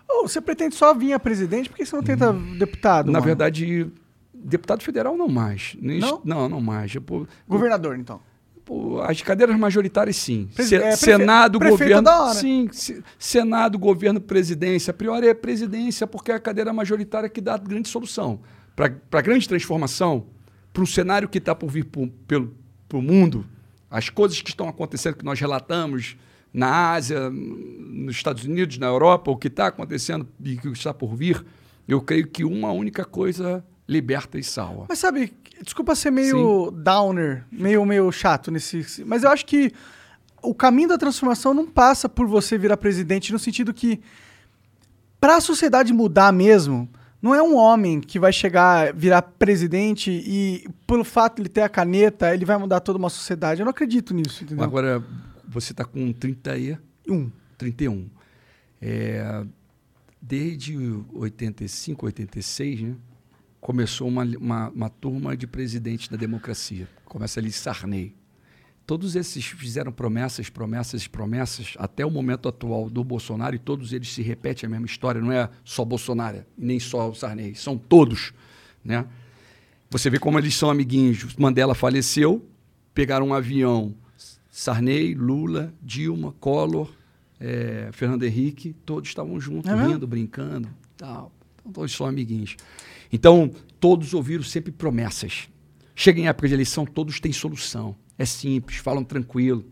Ô, você pretende só vir a presidente? Por que você não tenta deputado? Na mano? verdade, deputado federal não mais. Não? Não, não mais. Eu, Governador, então. Pô, as cadeiras majoritárias, sim. Se- é, Senado, prefeito governo. Sim, se- Senado, governo, presidência. A priori é presidência, porque é a cadeira majoritária que dá a grande solução. Para a grande transformação, para um cenário que está por vir pelo pro mundo, as coisas que estão acontecendo, que nós relatamos na Ásia, nos Estados Unidos, na Europa, o que está acontecendo e o que está por vir, eu creio que uma única coisa liberta e salva. Mas sabe, desculpa ser meio downer, meio, meio chato nesse. Mas eu acho que o caminho da transformação não passa por você virar presidente, no sentido que, para a sociedade mudar mesmo, não é um homem que vai chegar, virar presidente e, pelo fato de ele ter a caneta, ele vai mudar toda uma sociedade. Eu não acredito nisso, entendeu? Agora, você está com 30 e... Um. 31. É, desde 85, 86, né, começou uma, uma, uma turma de presidentes da democracia. Começa ali Sarney. Todos esses fizeram promessas, promessas, promessas, até o momento atual do Bolsonaro, e todos eles se repetem a mesma história. Não é só Bolsonaro, nem só o Sarney, são todos. Né? Você vê como eles são amiguinhos. Mandela faleceu, pegaram um avião. Sarney, Lula, Dilma, Collor, eh, Fernando Henrique, todos estavam juntos, É rindo, brincando, tal. Então, todos são amiguinhos. Então, todos ouviram sempre promessas. Chega em época de eleição, todos têm solução. É simples, falam tranquilo.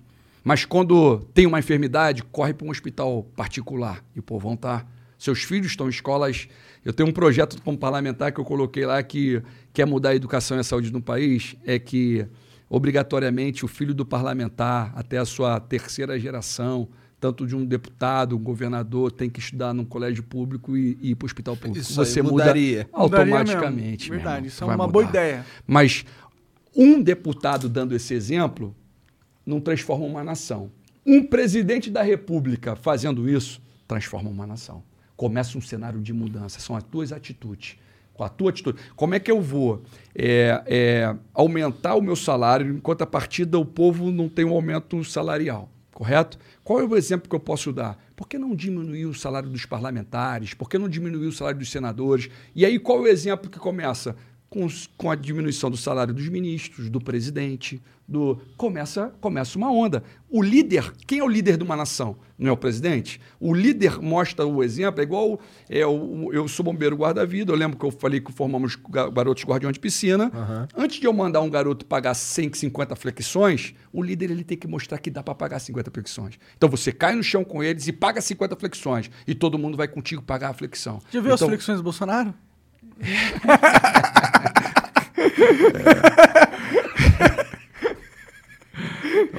Mas quando tem uma enfermidade, corre para um hospital particular. E o povão tá. Seus filhos estão em escolas. Eu tenho um projeto como parlamentar que eu coloquei lá que quer mudar a educação e a saúde no país. É que, obrigatoriamente, o filho do parlamentar, até a sua terceira geração, tanto de um deputado, um governador, tem que estudar num colégio público e, e ir para o hospital público. Isso aí Você mudaria. muda automaticamente. Mudaria mesmo. Verdade, isso é Vai uma boa mudar. ideia. Mas um deputado dando esse exemplo não transforma uma nação. Um presidente da República fazendo isso transforma uma nação. Começa um cenário de mudança. São as tuas atitudes. Com a tua atitude. Como é que eu vou é, é, aumentar o meu salário enquanto a partida o povo não tem um aumento salarial? Correto? Qual é o exemplo que eu posso dar? Por que não diminuir o salário dos parlamentares? Por que não diminuir o salário dos senadores? E aí, qual é o exemplo que começa? Com, os- com a diminuição do salário dos ministros, do presidente, do começa começa uma onda. O líder, quem é o líder de uma nação? Não é o presidente? O líder mostra o exemplo, é igual é, o, eu sou bombeiro guarda-vida, eu lembro que eu falei que formamos ga- garotos guardiões de piscina. Antes de eu mandar um garoto pagar 150 flexões, o líder ele tem que mostrar que dá para pagar 50 flexões. Então você cai no chão com eles e paga 50 flexões e todo mundo vai contigo pagar a flexão. Já viu as então, flexões do Bolsonaro?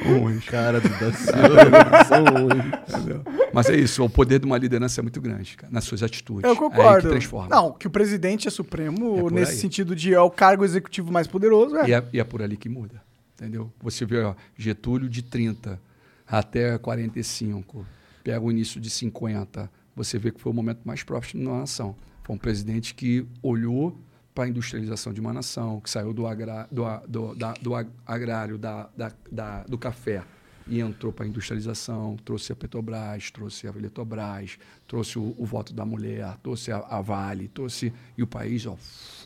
Ruins. Cara do da Silva, são ruins. Mas é isso, o poder de uma liderança é muito grande, cara, nas suas atitudes. Eu É concordo. que transforma. Não, que o presidente é supremo É nesse aí. sentido de é o cargo executivo mais poderoso. É. E, é, e é por ali que muda, entendeu? Você vê ó, Getúlio de 30 até 45, pega o início de 50, você vê que foi o momento mais próximo da nação. Foi um presidente que olhou para a industrialização de uma nação, que saiu do, agra, do, do, da- do ag- agrário, da, da, do café, e entrou para a industrialização, trouxe a Petrobras, trouxe a Eletrobras, trouxe o, o voto da mulher, trouxe a, a Vale, trouxe... E o país, ó,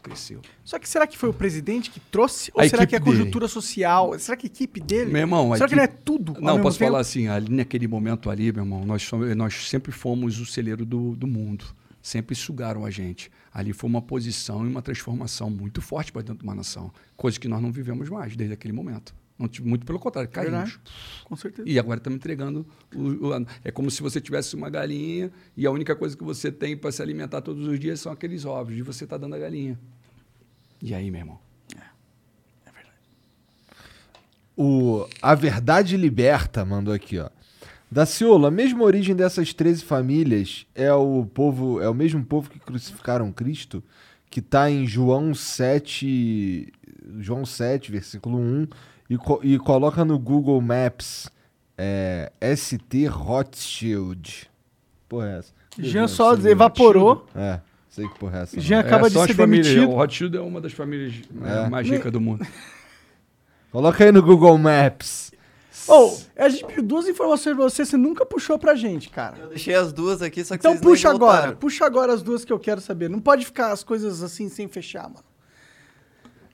cresceu. Só que será que foi o presidente que trouxe? Ou A será que é a equipe dele. conjuntura social? Será que a equipe dele? Meu irmão, será que equipe- não é tudo? Não, posso tempo? falar assim, ali naquele momento ali, meu irmão, nós, somos- nós sempre fomos o celeiro do, do mundo. Sempre sugaram a gente. Ali foi uma posição e uma transformação muito forte para dentro de uma nação. Coisa que nós não vivemos mais desde aquele momento. Não tive- muito pelo contrário, caímos. Verdade. Com certeza. E agora estamos entregando. O, o- é como se você tivesse uma galinha e a única coisa que você tem para se alimentar todos os dias são aqueles ovos. E você está dando a galinha. E aí, meu irmão? O A Verdade Liberta mandou aqui, ó. Daciolo, a mesma origem dessas 13 famílias é o povo, é o mesmo povo que crucificaram Cristo, que está em João 7, João 7, versículo 1, e, co- e coloca no Google Maps é, ST Rothschild. Porra, é essa? Jean só evaporou. É, sei que porra é essa. Jean acaba É, de ser demitido. O Rothschild é uma das famílias né, É. mais ricas do mundo. Coloca aí no Google Maps. Ô, a gente pediu duas informações pra você, você nunca puxou pra gente, cara. Eu deixei as duas aqui, só que Então vocês nem puxa agora, voltaram. puxa agora as duas que eu quero saber. Não pode ficar as coisas assim sem fechar, mano.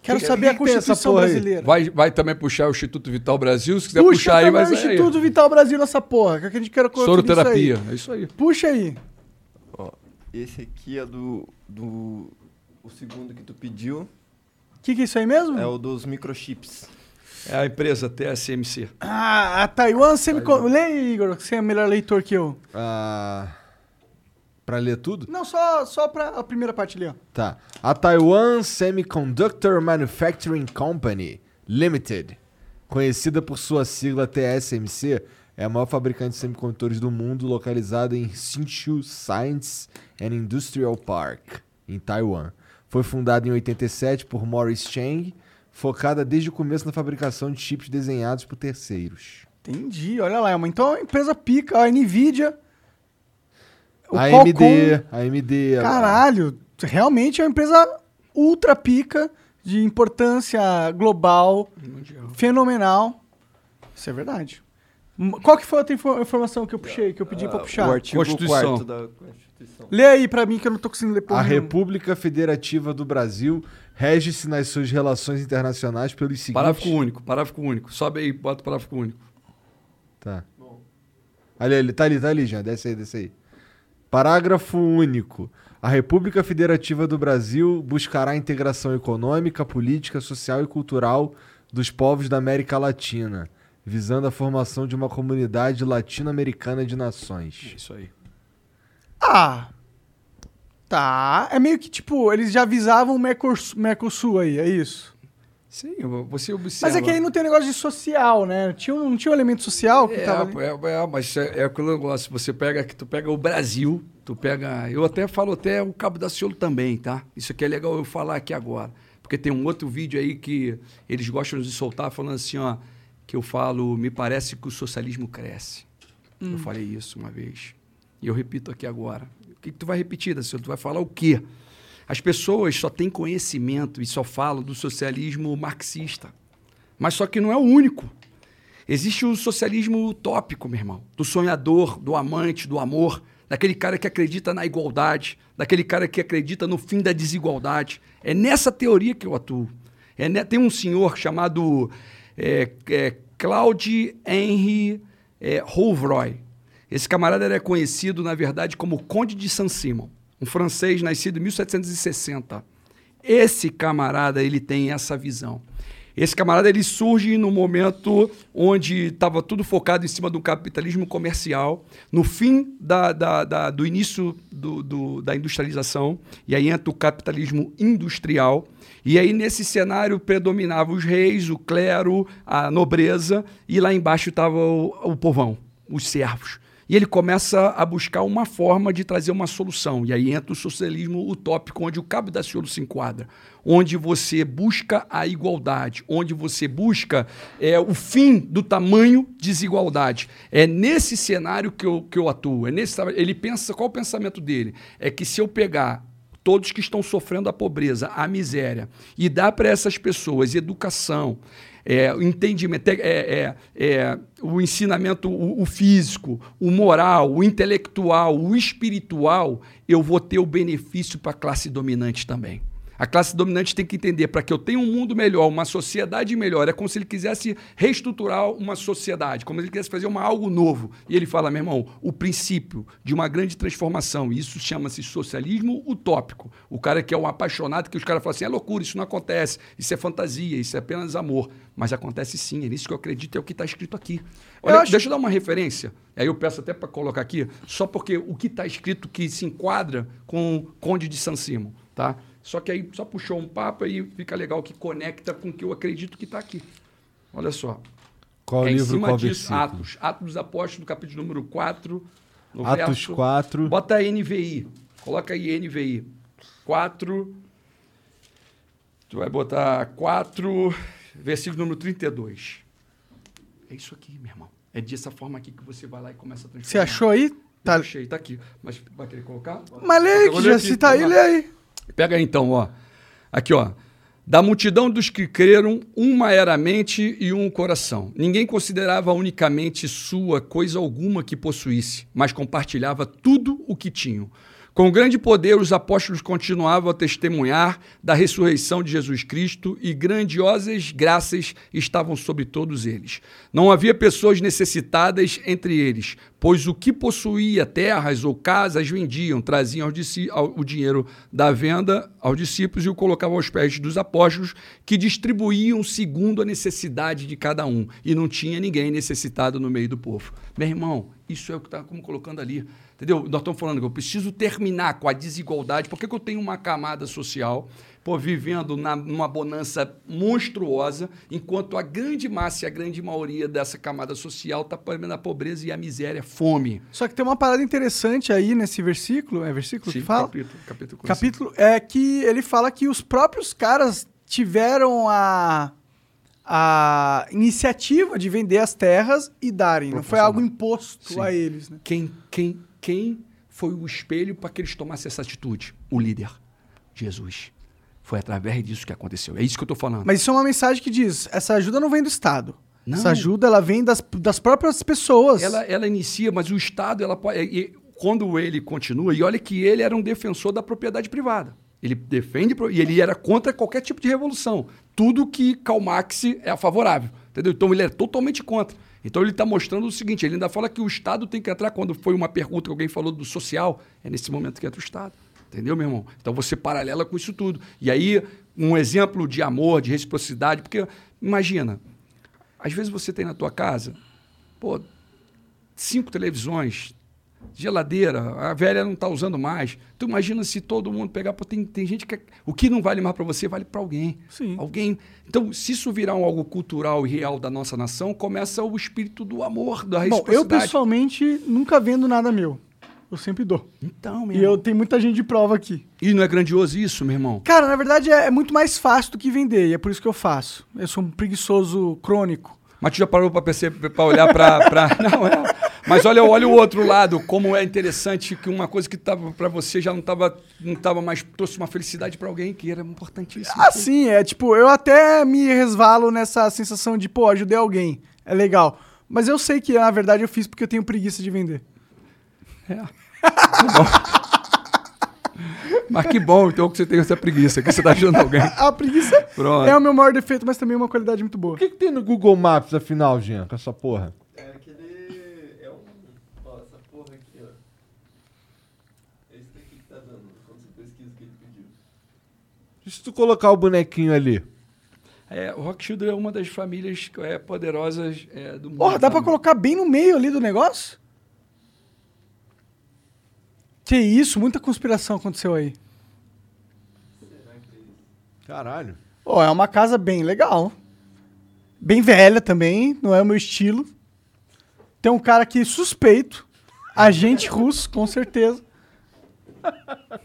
Quero Que- saber a que essa Constituição aí? brasileira. Vai, vai também puxar o Instituto Vital Brasil, se quiser Puxa puxar aí, mas o é aí. Instituto Vital Brasil nessa porra, que a gente quer Soroterapia, é isso aí. Puxa aí. Ó, esse aqui é do, do... O segundo que tu pediu O que, que é isso aí mesmo? é o dos microchips. É a empresa TSMC. Ah, a Taiwan Semicon... Lê aí, Igor, que você é melhor leitor que eu. Ah, pra ler tudo? Não, só, só pra a primeira parte ali, ó. Tá. A Taiwan Semiconductor Manufacturing Company Limited, conhecida por sua sigla TSMC, é a maior fabricante de semicondutores do mundo, localizada em Hsinchu Science and Industrial Park, em Taiwan. Foi fundada em 87 por Morris Chang, focada desde o começo na fabricação de chips desenhados por terceiros. Entendi, olha lá. é Então é uma empresa pica, a Nvidia. o A Qualcomm. AMD, a AMD. Caralho, realmente é uma empresa ultra pica, de importância global, fenomenal. Isso é verdade. M- Qual que foi a outra info- informação que eu puxei, que eu pedi pra Ah, puxar? O artigo Constituição. 4 da Constituição. Lê aí pra mim que eu não tô conseguindo ler porra A nenhuma. República Federativa do Brasil rege-se nas suas relações internacionais pelos seguintes... Parágrafo único, parágrafo único. Sobe aí, bota o parágrafo único. Tá. Ali, ali, tá ali, tá ali, Jean. Desce aí, desce aí. Parágrafo único. A República Federativa do Brasil buscará a integração econômica, política, social e cultural dos povos da América Latina, visando a formação de uma comunidade latino-americana de nações. Isso aí. Ah. Tá. É meio que tipo, eles já avisavam o Mercos- Mercosul aí, é isso. Sim, você observa. Mas é que aí não tem negócio de social, né? Tinha não tinha um elemento social que É, tava é, é, mas é, é aquele negócio. Você pega que tu pega o Brasil, tu pega. Eu até falo até o Cabo da Ciolo também, tá? Isso aqui é legal eu falar aqui agora. Porque tem um outro vídeo aí que eles gostam de soltar falando assim, ó, que eu falo, me parece que o socialismo cresce. Eu falei isso uma vez. E eu repito aqui agora. O que, que tu vai repetir, Daciolo? Tu vai falar o quê? As pessoas só têm conhecimento e só falam do socialismo marxista. Mas só que não é o único. Existe o socialismo utópico, meu irmão, do sonhador, do amante, do amor, daquele cara que acredita na igualdade, daquele cara que acredita no fim da desigualdade. É nessa teoria que eu atuo. É ne- Tem um senhor chamado é, é, Claude Henry é, Rouvroy. Esse camarada era conhecido, na verdade, como Conde de Saint-Simon, um francês nascido em 1760. Esse camarada, ele tem essa visão. Esse camarada, ele surge no momento onde estava tudo focado em cima do capitalismo comercial, no fim da, da- da- do início do- do- da industrialização, e aí entra o capitalismo industrial, e aí nesse cenário predominava os reis, o clero, a nobreza, e lá embaixo estava o, o povão, os servos. E ele começa a buscar uma forma de trazer uma solução. E aí entra o socialismo utópico, onde o Cabo da Ciolo se enquadra. Onde você busca a igualdade, onde você busca é, o fim do tamanho desigualdade. É nesse cenário que eu, que eu atuo. É nesse, ele pensa, qual o pensamento dele? É que se eu pegar todos que estão sofrendo a pobreza, a miséria, e dar para essas pessoas educação, é, o entendimento, é, é, é, o ensinamento, o, o físico, o moral, o intelectual, o espiritual, eu vou ter o benefício para a classe dominante também. A classe dominante tem que entender para que eu tenha um mundo melhor, uma sociedade melhor. É como se ele quisesse reestruturar uma sociedade, como se ele quisesse fazer uma, algo novo. E ele fala, meu irmão, o princípio de uma grande transformação, e isso chama-se socialismo utópico. O cara que é um apaixonado, que os caras falam assim, é loucura, isso não acontece, isso é fantasia, isso é apenas amor. Mas acontece sim, é nisso que eu acredito, é o que está escrito aqui. Olha, acho- deixa eu dar uma referência, aí eu peço até para colocar aqui, só porque o que está escrito que se enquadra com o Conde de San Simon, tá? Só que aí só puxou um papo e fica legal que conecta com o que eu acredito que está aqui. Olha só. Qual é em livro, cima qual disso, versículo? Atos. Atos dos Apóstolos, capítulo número 4. no Atos verso- 4. Bota aí NVI. Coloca aí NVI. 4. Tu vai botar 4, versículo número 32. É isso aqui, meu irmão. É dessa forma aqui que você vai lá e começa a transformar. Você achou aí? Tá. Achei, tá aqui. Mas vai querer colocar? Mas lê aí, que já se tá aí, lê aí. Pega aí então, ó. Aqui, ó. Da multidão dos que creram, uma era a mente e um o coração. Ninguém considerava unicamente sua coisa alguma que possuísse, mas compartilhava tudo o que tinham. Com grande poder, os apóstolos continuavam a testemunhar da ressurreição de Jesus Cristo e grandiosas graças estavam sobre todos eles. Não havia pessoas necessitadas entre eles, pois o que possuía terras ou casas vendiam, traziam o dinheiro da venda aos discípulos e o colocavam aos pés dos apóstolos, que distribuíam segundo a necessidade de cada um. E não tinha ninguém necessitado no meio do povo. Meu irmão, isso é o que está como colocando ali. Entendeu? Nós estamos falando que eu preciso terminar com a desigualdade. Por que, que eu tenho uma camada social pô, vivendo na, numa bonança monstruosa, enquanto a grande massa e a grande maioria dessa camada social está na pobreza e a miséria, fome? Só que tem uma parada interessante aí nesse versículo. É versículo Sim, que fala? Capítulo, capítulo, capítulo é que ele fala que os próprios caras tiveram a a iniciativa de vender as terras e darem. Não foi algo imposto Sim. a eles. Né? Quem, quem, quem foi o espelho para que eles tomassem essa atitude? O líder, Jesus. Foi através disso que aconteceu. É isso que eu estou falando. Mas isso é uma mensagem que diz: essa ajuda não vem do Estado. Não. Essa ajuda ela vem das, das próprias pessoas. Ela, ela inicia, mas o Estado, ela pode, e, quando ele continua, e olha que ele era um defensor da propriedade privada. Ele defende e ele era contra qualquer tipo de revolução. Tudo que Karl Marx é favorável. Entendeu? Então ele é totalmente contra. Então ele está mostrando o seguinte: ele ainda fala que o Estado tem que entrar. Quando foi uma pergunta que alguém falou do social, é nesse momento que entra o Estado. Entendeu, meu irmão? Então você paralela com isso tudo. E aí, um exemplo de amor, de reciprocidade, porque imagina, às vezes você tem na tua casa, pô, cinco televisões, geladeira, a velha não está usando mais. Tu imagina se todo mundo pegar, pô, tem, tem gente que o que não vale mais para você vale para alguém. Sim. Alguém. Então, se isso virar um algo cultural e real da nossa nação, começa o espírito do amor, da Bom, eu pessoalmente nunca vendo nada meu. Eu sempre dou. Então, meu E eu tenho muita gente de prova aqui. E não é grandioso isso, meu irmão? Cara, na verdade é, é muito mais fácil do que vender, e é por isso que eu faço. Eu sou um preguiçoso crônico. Mas tu já parou para perceber, para olhar para, pra... não é. Mas olha, olha o outro lado, como é interessante que uma coisa que estava para você já não estava não tava mais trouxe uma felicidade para alguém que era importantíssimo. Ah, sim, é tipo, eu até me resvalo nessa sensação de, pô, ajudei alguém. É legal. Mas eu sei que, na verdade, eu fiz porque eu tenho preguiça de vender. É. Mas que bom, então, que você tem essa preguiça, que você está ajudando alguém. A preguiça Pronto. é o meu maior defeito, mas também é uma qualidade muito boa. O que, que tem no Google Maps, afinal, Jean, com essa porra? É aquele. É um. Ó, essa porra aqui, ó. É esse daqui que tá dando, quando você pesquisa o que ele pediu. E se tu colocar o bonequinho ali? É, o Rockfield é uma das famílias é, poderosas é, do mundo. Porra, dá pra colocar bem no meio ali do negócio? Que isso, muita conspiração aconteceu aí. Caralho. Ó, é uma casa bem legal. Bem velha também, não é o meu estilo. Tem um cara aqui suspeito, agente russo, com certeza.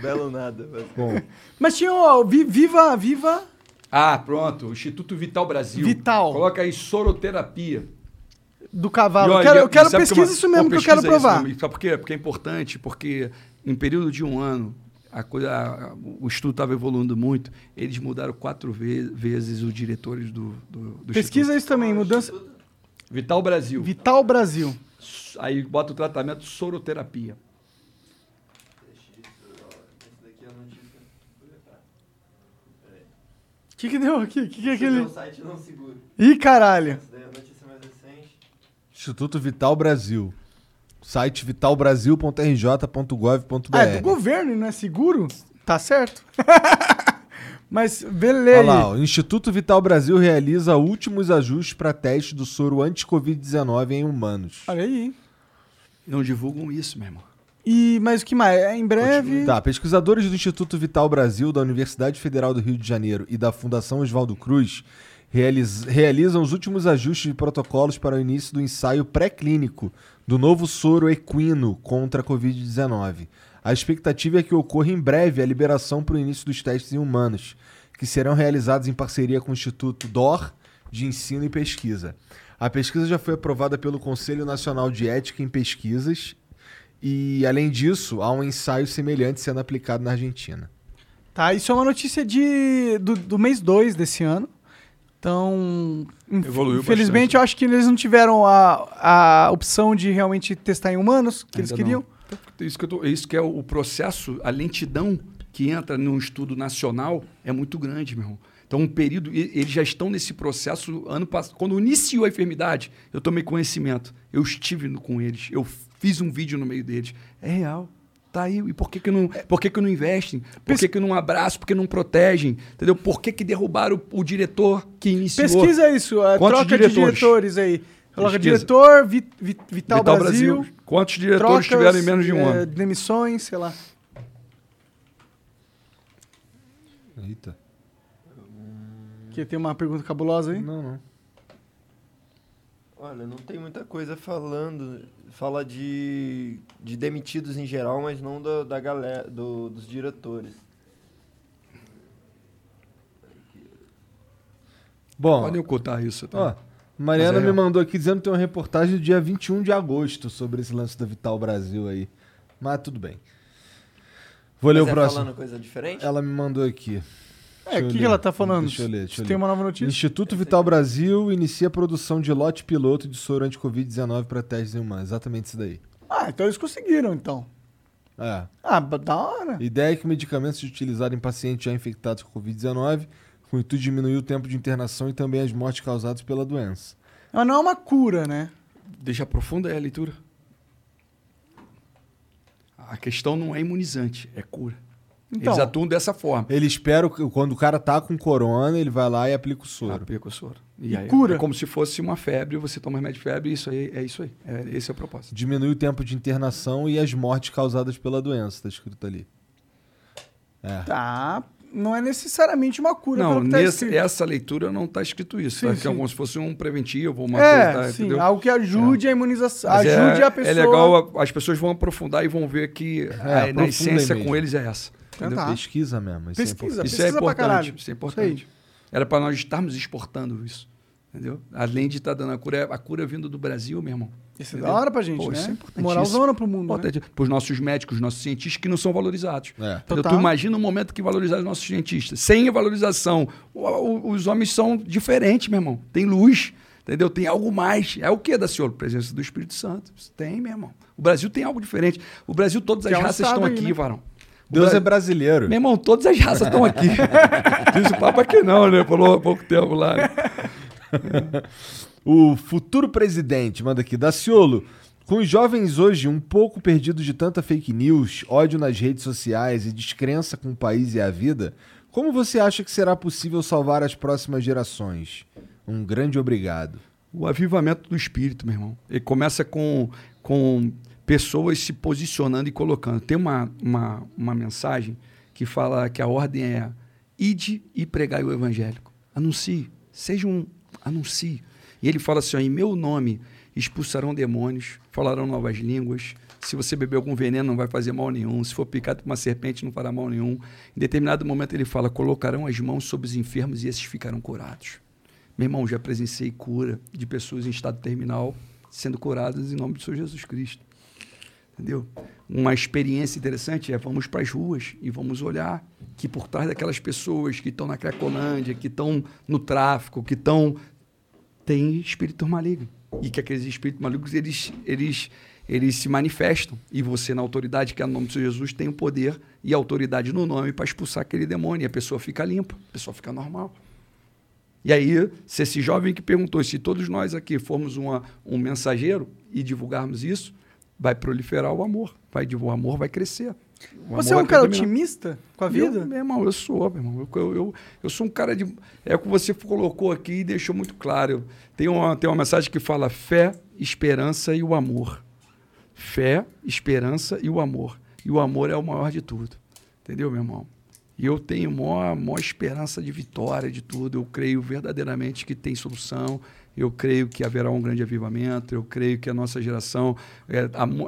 Belo nada. mas- Bom, Mas tinha, ó, vi- viva, viva. Ah, pronto. O Instituto Vital Brasil. Vital. Coloca aí soroterapia. Do cavalo. E eu olha, quero, eu quero sabe pesquisa uma- isso mesmo uma que eu quero provar. mesmo. Sabe por quê? Porque é importante, porque em período de um ano, a coisa, a- o estudo estava evoluindo muito. Eles mudaram quatro ve- vezes os diretores do, do, do Pesquisa Instituto. isso também, mudança. Vital Brasil. Vital Brasil. Aí bota o tratamento soroterapia. Esse daqui é a notícia. O que, que deu aqui? O que, que é aquele. site não seguro. Ih, caralho. Essa daí é a notícia mais recente. Instituto Vital Brasil. Site vitalbrasil.rj.gov.br. Ah, é do governo e não é seguro? Tá certo. Mas, beleza. Olha lá, o Instituto Vital Brasil realiza últimos ajustes para teste do soro anti-Covid-19 em humanos. Olha aí. Não divulgam isso, meu irmão. E, mas o que mais? É, Em breve. Tá, pesquisadores do Instituto Vital Brasil, da Universidade Federal do Rio de Janeiro e da Fundação Oswaldo Cruz realiz- realizam os últimos ajustes de protocolos para o início do ensaio pré-clínico do novo soro equino contra a Covid-19. A expectativa é que ocorra em breve a liberação para o início dos testes em humanos, que serão realizados em parceria com o Instituto DOR de Ensino e Pesquisa. A pesquisa já foi aprovada pelo Conselho Nacional de Ética em Pesquisas e, além disso, há um ensaio semelhante sendo aplicado na Argentina. Tá, isso é uma notícia de, do, do mês 2 desse ano. Então, Evoluiu infelizmente, bastante. eu acho que eles não tiveram a, a opção de realmente testar em humanos, que eles Ainda queriam. não. Isso que, eu tô, isso que é o processo, a lentidão que entra num estudo nacional é muito grande, meu irmão. Então, um período, eles já estão nesse processo ano passado. Quando iniciou a enfermidade, eu tomei conhecimento. Eu estive com eles. Eu fiz um vídeo no meio deles. É real. Tá aí. E por que, que, não, por que, que não investem? Por que, que não abraçam? Por que não protegem? Entendeu? Por que, que derrubaram o, o diretor que iniciou? Pesquisa isso, a Quantos troca diretores? de diretores aí. Coloca diretor, Vi- Vi- Vital, Vital Brasil. Brasil. Quantos diretores trocas, tiveram em menos de um eh, ano? Demissões, sei lá. Eita. Que tem uma pergunta cabulosa aí. Não, não. Olha, não tem muita coisa falando. Fala de, de demitidos em geral, mas não da, da galera, do- dos diretores. Bom, Podem ocultar isso. Tá? ó, Mariana é me mandou aqui dizendo que tem uma reportagem do dia 21 de agosto sobre esse lance da Vital Brasil aí. Mas tudo bem. Vou ler Mas o é próximo. falando coisa diferente? Ela me mandou aqui. É, o que, que ela tá falando? Deixa eu ler, deixa eu Tem ler. uma nova notícia? Instituto Vital Brasil inicia a produção de lote piloto de soro anti-Covid-19 para testes em humanos. Exatamente isso daí. Ah, então eles conseguiram, então. É. Ah, da hora. A ideia é que medicamentos utilizados em pacientes já infectados com Covid-19, com o intuito de diminuir o tempo de internação e também as mortes causadas pela doença. Mas não é uma cura, né? Deixa aprofunda aí a leitura. A questão não é imunizante, é cura. Então, Eles atuam dessa forma. Ele espera que quando o cara tá com corona, ele vai lá e aplica o soro. Aplica o soro. E aí cura. É como se fosse uma febre, você toma remédio de febre, isso aí é isso aí. É, esse é o propósito. Diminui o tempo de internação e as mortes causadas pela doença, tá escrito ali. É. tá. Não é necessariamente uma cura Não, pelo que tá nessa, escrito. essa leitura não está escrito isso. Sim, tá? Que é como se fosse um preventivo, uma É, coisa, tá, sim, entendeu? algo que ajude a imunização, Mas ajude é, a pessoa. É legal, as pessoas vão aprofundar e vão ver que a- na essência mesmo. com eles é essa. Entendeu? tá. Pesquisa mesmo. Isso é Pesquisa. importante. Isso é Precisa pra importante. caralho. Isso é importante. Era para nós estarmos exportando isso. Entendeu? Além de estar dando a cura, a cura vindo do Brasil, meu irmão. Isso é da hora pra gente, Pô, isso é né? importantíssimo. Moralzona pro mundo, né? Importante para os nossos médicos, nossos cientistas que não são valorizados. É. Total. Tu imagina um momento que valorizar os nossos cientistas. Sem valorização, o- o- os homens são diferentes, meu irmão. Tem luz, entendeu? Tem algo mais. É o que, Daciolo? Presença do Espírito Santo. Tem, meu irmão. O Brasil tem algo diferente. O Brasil, todas as Que é um raças estão aí, aqui, né? varão. Deus é brasileiro. Meu irmão, todas as raças estão aqui. Diz o Papa que não, né? Falou há pouco tempo lá. né? O futuro presidente manda aqui, Daciolo. Com os jovens hoje um pouco perdidos de tanta fake news, ódio nas redes sociais e descrença com o país e a vida, como você acha que será possível salvar as próximas gerações? Um grande obrigado. O avivamento do espírito, meu irmão. Ele começa com, com pessoas se posicionando e colocando. Tem uma, uma, uma mensagem que fala que a ordem é ide e pregai o evangélico. Anuncie. Seja um anuncie. E ele fala assim: ó, em meu nome expulsarão demônios, falarão novas línguas. Se você beber algum veneno, não vai fazer mal nenhum. Se for picado por uma serpente, não fará mal nenhum. Em determinado momento, ele fala: colocarão as mãos sobre os enfermos e esses ficarão curados. Meu irmão, já presenciei cura de pessoas em estado terminal sendo curadas em nome do Senhor Jesus Cristo. Entendeu? Uma experiência interessante é vamos para as ruas e vamos olhar que por trás daquelas pessoas que estão na Cracolândia, que estão no tráfico, que estão tem espírito maligno e que aqueles espíritos malignos eles eles eles se manifestam e você na autoridade que é no nome Senhor Jesus tem o poder e a autoridade no nome para expulsar aquele demônio e a pessoa fica limpa, a pessoa fica normal. E aí, se esse jovem que perguntou se todos nós aqui formos uma, um mensageiro e divulgarmos isso, vai proliferar o amor. Vai, o amor vai crescer. O Você é um cara otimista com a Eu, vida? meu irmão, eu sou, meu irmão. Eu, eu, eu, eu sou um cara de. É o que você colocou aqui e deixou muito claro. Tem uma, tem uma mensagem que fala fé, esperança e o amor. Fé, esperança e o amor. E o amor é o maior de tudo. Entendeu, meu irmão? E eu tenho maior, maior esperança de vitória de tudo. Eu creio verdadeiramente que tem solução. Eu creio que haverá um grande avivamento. Eu creio que a nossa geração. É,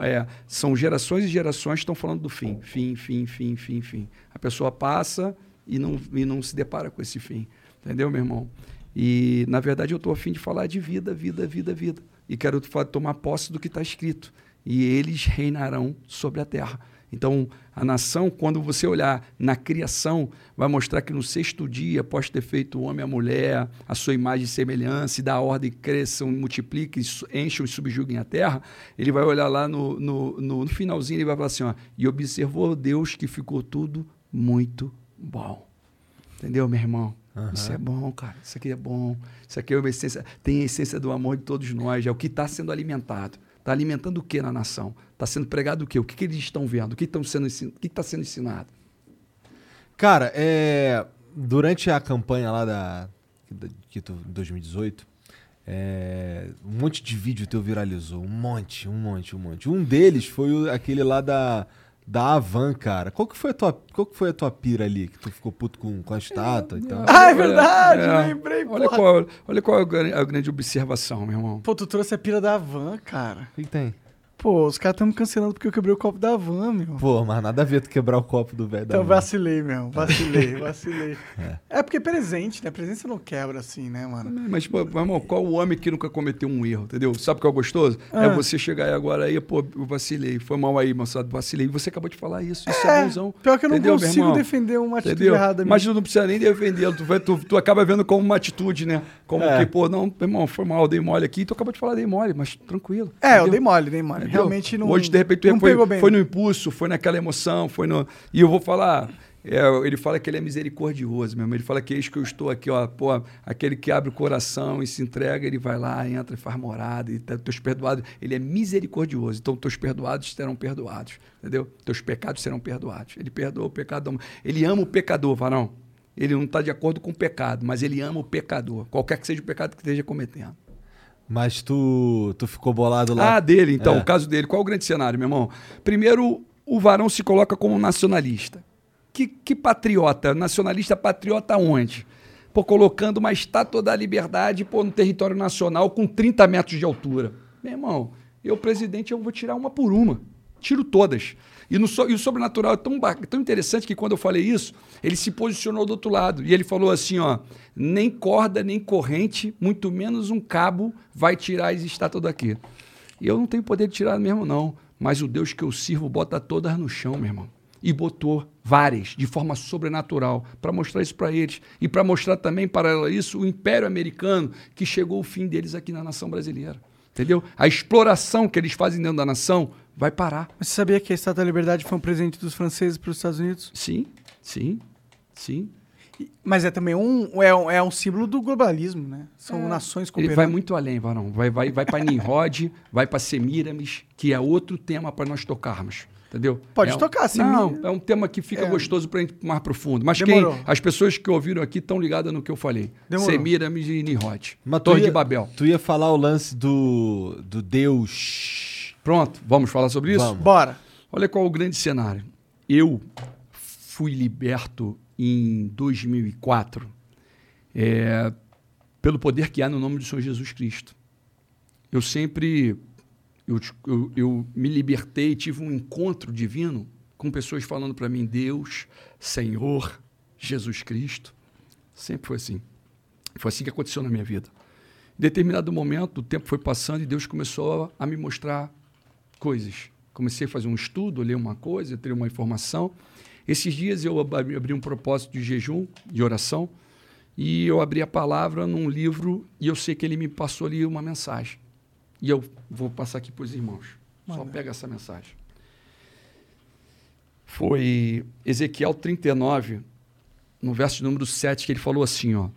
é, são gerações e gerações que estão falando do fim. Fim, fim, fim, fim, fim. A pessoa passa e não, e não se depara com esse fim. Entendeu, meu irmão? E, na verdade, eu estou afim de falar de vida, vida, vida, vida. E quero tomar posse do que está escrito. E eles reinarão sobre a terra. Então, a nação, quando você olhar na criação, vai mostrar que no sexto dia, após ter feito o homem e a mulher, a sua imagem e semelhança, e da ordem cresçam, multipliquem, encham e subjuguem a terra, ele vai olhar lá no, no, no, no finalzinho, ele vai falar assim, ó, e observou Deus que ficou tudo muito bom. Entendeu, meu irmão? Isso é bom, cara. Isso aqui é bom. Isso aqui é uma essência, tem a essência do amor de todos nós. É o que está sendo alimentado. Está alimentando o que na nação? Está sendo pregado o quê? O que, que eles estão vendo? O que estão sendo ensin- que está sendo ensinado? Cara, é, durante a campanha lá da, que tu, 2018, é, um monte de vídeo teu viralizou. Um monte, um monte, um monte. Um deles foi aquele lá da, da Avan, cara. Qual que, foi a tua, qual que foi a tua pira ali? Que tu ficou puto com, com a estátua e tal? Ah, é verdade, lembrei, Olha porra. qual, olha qual é a gran- a grande observação, meu irmão. Pô, tu trouxe a pira da van, cara. O que, que tem? Pô, os caras estão me cancelando porque eu quebrei o copo da van, meu. Pô, mas nada a ver tu quebrar o copo do velho da Então van. vacilei mesmo, vacilei, vacilei. É. porque é presente, né? Presente você não quebra assim, né, mano? Mas, pô, meu irmão, qual o homem que nunca cometeu um erro, entendeu? Sabe o que é o gostoso? Ah. É você chegar aí agora aí, pô, eu vacilei, foi mal aí, moçada, vacilei. E você acabou de falar isso, isso é, bonzão. Pior que eu não entendeu, meu consigo defender uma atitude Entendeu? errada Mas tu não precisa nem defendê-lo, tu, vai- tu, tu acaba vendo como uma atitude, né? Como É. que, pô, não, meu irmão, foi mal, dei mole aqui, tu acabou de falar, dei mole, mas tranquilo. É, eu entendeu? dei mole, dei mole. Realmente não. Hoje, de repente, não foi, foi no impulso, foi naquela emoção, foi no. E eu vou falar. é, ele fala que ele é misericordioso mesmo. Ele fala que eis que eu estou aqui, ó, pô, aquele que abre o coração e se entrega, ele vai lá, entra e faz morada, e tá, teus perdoados. Ele é misericordioso. Então, teus perdoados serão perdoados. Entendeu? Teus pecados serão perdoados. Ele perdoa o pecado. Ele ama o pecador, varão. Ele não está de acordo com o pecado, mas ele ama o pecador, qualquer que seja o pecado que esteja cometendo. Mas tu, tu ficou bolado lá. Ah, dele, então, É. o caso dele. Qual o grande cenário, meu irmão? Primeiro, o varão se coloca como nacionalista. Que, que patriota? Nacionalista patriota onde? Pô, colocando uma estátua da liberdade pô, no território nacional com 30 metros de altura. Meu irmão, eu, presidente, eu vou tirar uma por uma. Tiro todas. E, no e o sobrenatural é tão, tão interessante que quando eu falei isso, ele se posicionou do outro lado. E ele falou assim: ó, nem corda, nem corrente, muito menos um cabo vai tirar as estátuas daqui. E eu não tenho poder de tirar mesmo, não. Mas o Deus que eu sirvo bota todas no chão, meu irmão. E botou várias, de forma sobrenatural, para mostrar isso para eles. E para mostrar também, paralelo a isso, o Império Americano, que chegou o fim deles aqui na nação brasileira. Entendeu? A exploração que eles fazem dentro da nação vai parar. Mas você sabia que a Estátua da Liberdade foi um presente dos franceses para os Estados Unidos? Sim, sim, sim. Mas é também um, é um, é um símbolo do globalismo, né? São nações Ele cooperando. vai muito além, Varão. Vai, vai, vai para Nimrod, vai para Semiramis, que é outro tema para nós tocarmos. Entendeu? Pode É um- tocar, Semi- Não, é um tema que fica É. gostoso para gente ir mais profundo. Mas Demorou. quem, as pessoas que ouviram aqui estão ligadas no que eu falei. Demorou. Semiramis e Nimrod. Mas Torre ia- de Babel. Tu ia falar o lance do, do Deus. Pronto, vamos falar sobre isso? Vamos. Bora. Olha qual é o grande cenário. Eu fui liberto em 2004 é, pelo poder que há no nome do Senhor Jesus Cristo. Eu sempre eu, eu, eu me libertei, tive um encontro divino com pessoas falando para mim Deus, Senhor, Jesus Cristo. Sempre foi assim. Foi assim que aconteceu na minha vida. Em determinado momento, o tempo foi passando e Deus começou a me mostrar coisas. Comecei a fazer um estudo, ler uma coisa, ter uma informação. Esses dias eu ab- abri um propósito de jejum, de oração, e eu abri a palavra num livro e eu sei que ele me passou ali uma mensagem. E eu vou passar aqui para os irmãos. Só pega essa mensagem. Foi Ezequiel 39, no verso número 7, que ele falou assim, ó.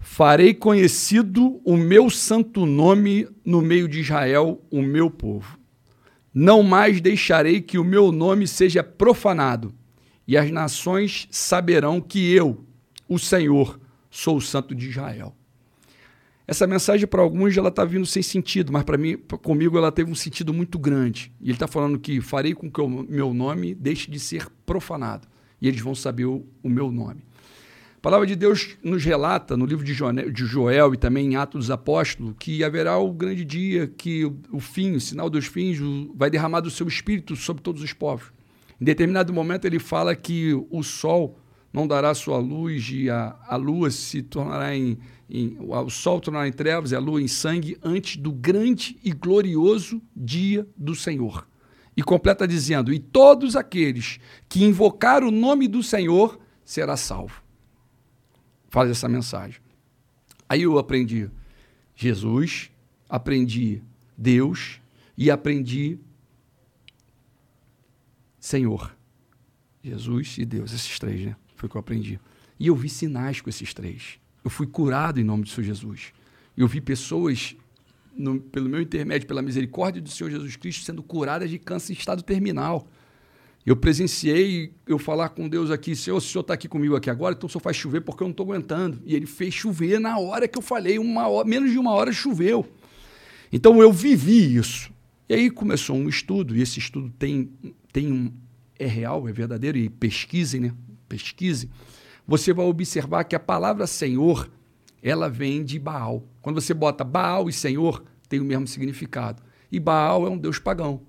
Farei conhecido o meu santo nome no meio de Israel, o meu povo. Não mais deixarei que o meu nome seja profanado, e as nações saberão que eu, o Senhor, sou o santo de Israel. Essa mensagem para alguns ela está vindo sem sentido, mas para mim, comigo ela teve um sentido muito grande. E ele está falando que farei com que o meu nome deixe de ser profanado, e eles vão saber o, o meu nome. A palavra de Deus nos relata no livro de Joel e também em Atos dos Apóstolos que haverá o grande dia que o, fim, o sinal dos fins, vai derramar do seu espírito sobre todos os povos. Em determinado momento ele fala que o sol não dará sua luz e a, a lua se tornará em, em- o sol tornará em trevas e a lua em sangue antes do grande e glorioso dia do Senhor. E completa dizendo: E todos aqueles que invocar o nome do Senhor será salvo. Faz essa mensagem. Aí eu aprendi Jesus, aprendi Deus e aprendi Senhor. Jesus e Deus, esses três, né? Foi o que eu aprendi. E eu vi sinais com esses três. Eu fui curado em nome do Senhor Jesus. Eu vi pessoas, no, pelo meu intermédio, pela misericórdia do Senhor Jesus Cristo, sendo curadas de câncer em estado terminal. Eu presenciei eu falar com Deus aqui, Senhor, se o Senhor está aqui comigo aqui agora, então o Senhor faz chover porque eu não estou aguentando. E ele fez chover na hora que eu falei, uma hora, menos de uma hora choveu. Então eu vivi isso. E aí começou um estudo, e esse estudo tem, tem um, é real, é verdadeiro, e pesquisem, né? Pesquise. Você vai observar que a palavra Senhor, ela vem de Baal. Quando você bota Baal e Senhor, tem o mesmo significado. E Baal é um deus pagão.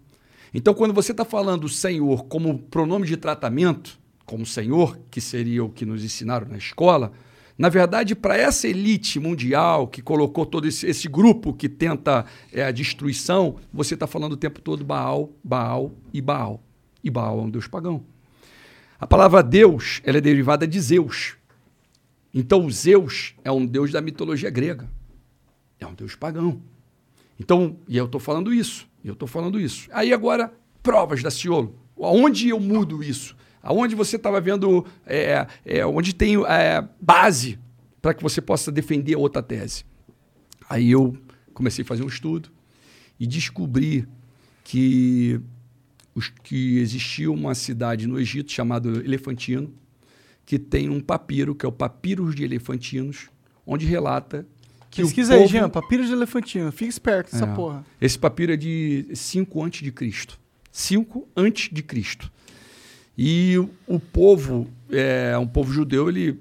Então, quando você está falando Senhor como pronome de tratamento, como Senhor, que seria o que nos ensinaram na escola, na verdade, para essa elite mundial que colocou todo esse, esse grupo que tenta é, a destruição, você está falando o tempo todo Baal, Baal e Baal. E Baal é um deus pagão. A palavra Deus ela é derivada de Zeus. Então, Zeus é um deus da mitologia grega. É um deus pagão. Então, e eu estou falando isso. Eu estou falando isso. Aí agora, provas da Ciolo. Aonde eu mudo isso? Aonde você estava vendo, é, é, onde tem é, base para que você possa defender outra tese. Aí eu comecei a fazer um estudo e descobri que, os, que existia uma cidade no Egito chamada Elefantino, que tem um papiro, que é o Papyrus de Elefantinos, onde relata que Pesquisa o aí, povo... Jean, papiro de elefantino. Fica esperto nessa É. porra. Esse papiro é de 5 antes de Cristo. 5 antes de Cristo. E o, o povo, é, um povo judeu, ele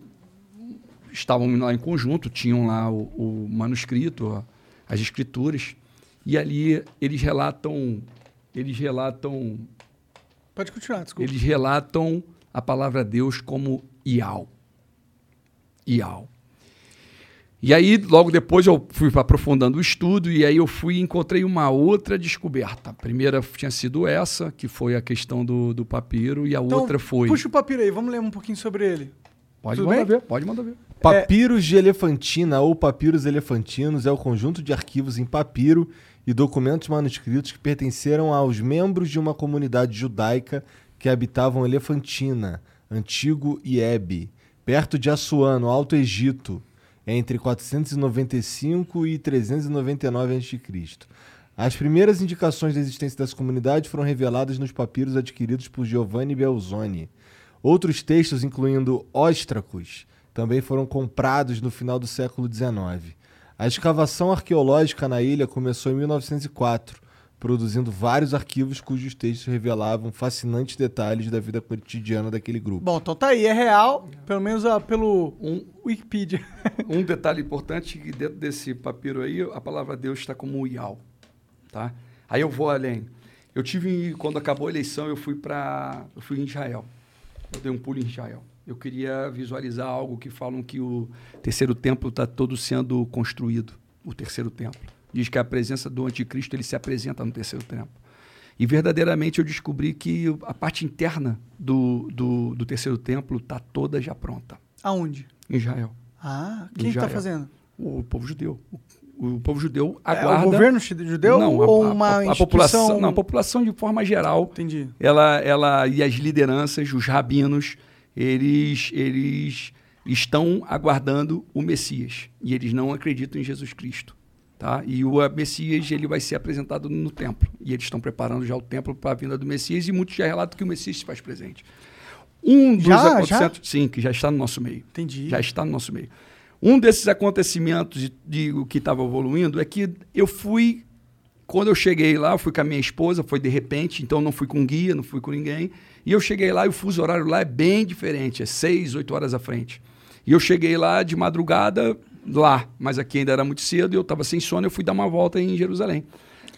estavam lá em conjunto, tinham lá o, o manuscrito, ó, as escrituras, e ali eles relatam, eles relatam, Pode continuar, desculpa. eles relatam a palavra Deus como Ial. Ial. E aí, logo depois, eu fui aprofundando o estudo e aí eu fui e encontrei uma outra descoberta. A primeira tinha sido essa, que foi a questão do, do papiro, e a Então, outra foi. Puxa o papiro aí, vamos ler um pouquinho sobre ele. pode tudo mandar bem? ver, pode mandar ver. Papiros de Elefantina ou Papiros Elefantinos é o conjunto de arquivos em papiro e documentos manuscritos que pertenceram aos membros de uma comunidade judaica que habitavam Elefantina, antigo Iebe, perto de Assuã, no Alto Egito, entre 495 e 399 a.C. As primeiras indicações da existência dessa comunidade foram reveladas nos papiros adquiridos por Giovanni Belzoni. Outros textos, incluindo Óstracos, também foram comprados no final do século XIX. A escavação arqueológica na ilha começou em 1904, produzindo vários arquivos cujos textos revelavam fascinantes detalhes da vida cotidiana daquele grupo. Bom, então tá aí, é real, pelo menos ah, pelo Um, Wikipedia. um detalhe importante que dentro desse papiro aí, a palavra Deus está como Ial, tá? Aí eu vou além. Eu tive quando acabou a eleição, eu fui para eu fui em Israel. Eu dei um pulo em Israel. Eu queria visualizar algo que falam que o terceiro templo está todo sendo construído, o terceiro templo. Diz que a presença do anticristo ele se apresenta no terceiro templo. E verdadeiramente eu descobri que a parte interna do, do, do terceiro templo está toda já pronta, Aonde? em Israel. Ah, quem que tá fazendo? O povo judeu. O, o povo judeu É aguarda. o governo judeu não, ou a, a- uma a, a instituição? população, não, a população de forma geral, Entendi. ela, ela e as lideranças, os rabinos, eles, eles estão aguardando o Messias e eles não acreditam em Jesus Cristo, tá? E o Messias ele vai ser apresentado no templo e eles estão preparando já o templo para a vinda do Messias e muitos já relatam que o Messias se faz presente. Um dos Já? acontecimentos, sim, que já está no nosso meio. Entendi. Já está no nosso meio. Um desses acontecimentos de, de o que estava evoluindo é que eu fui, quando eu cheguei lá, eu fui com a minha esposa, foi de repente, então não fui com guia, não fui com ninguém. E eu cheguei lá e o fuso horário lá é bem diferente, é seis, oito horas à frente. E eu cheguei lá de madrugada, lá, mas aqui ainda era muito cedo e eu estava sem sono, eu fui dar uma volta em Jerusalém.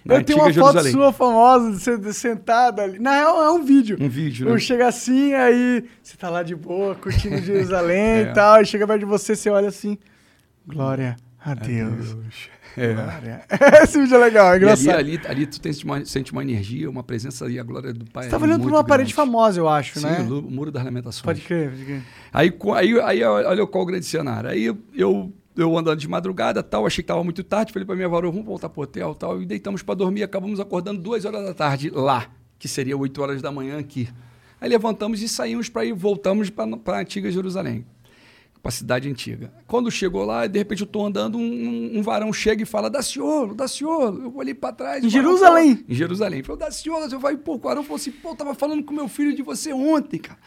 Eu tenho uma antiga foto Jerusalém. sua famosa de você sentado ali. Na real, é um vídeo. Um vídeo, Eu né? chego assim, aí você tá lá de boa, curtindo Jerusalém É. e tal, e chega perto de você, você olha assim, glória Adeus. É. Glória. Esse vídeo é legal, é E ali, engraçado. ali, ali tu uma, sente uma energia, uma presença e a glória do Pai. Você tava é olhando pra muito uma parede grande. famosa, eu acho, Sim, né? lu- o Muro das Lamentações. Pode crer, pode crer. Aí, aí, aí olha qual o grande cenário. Aí eu, eu andando de madrugada, tal, achei que estava muito tarde, falei para minha avó, vamos voltar pro hotel, tal, e deitamos para dormir, acabamos acordando duas horas da tarde lá, que seria 8 horas da manhã aqui. Aí levantamos e saímos para ir, voltamos para a antiga Jerusalém, para a cidade antiga. Quando chegou lá, de repente eu estou andando, um, um- varão chega e fala, Daciolo, Daciolo. Eu olhei para trás. Em Jerusalém? falou- Em Jerusalém. Falou, Daciolo, eu falei, pô, o varão falou assim, pô, tava falando com meu filho de você ontem, cara.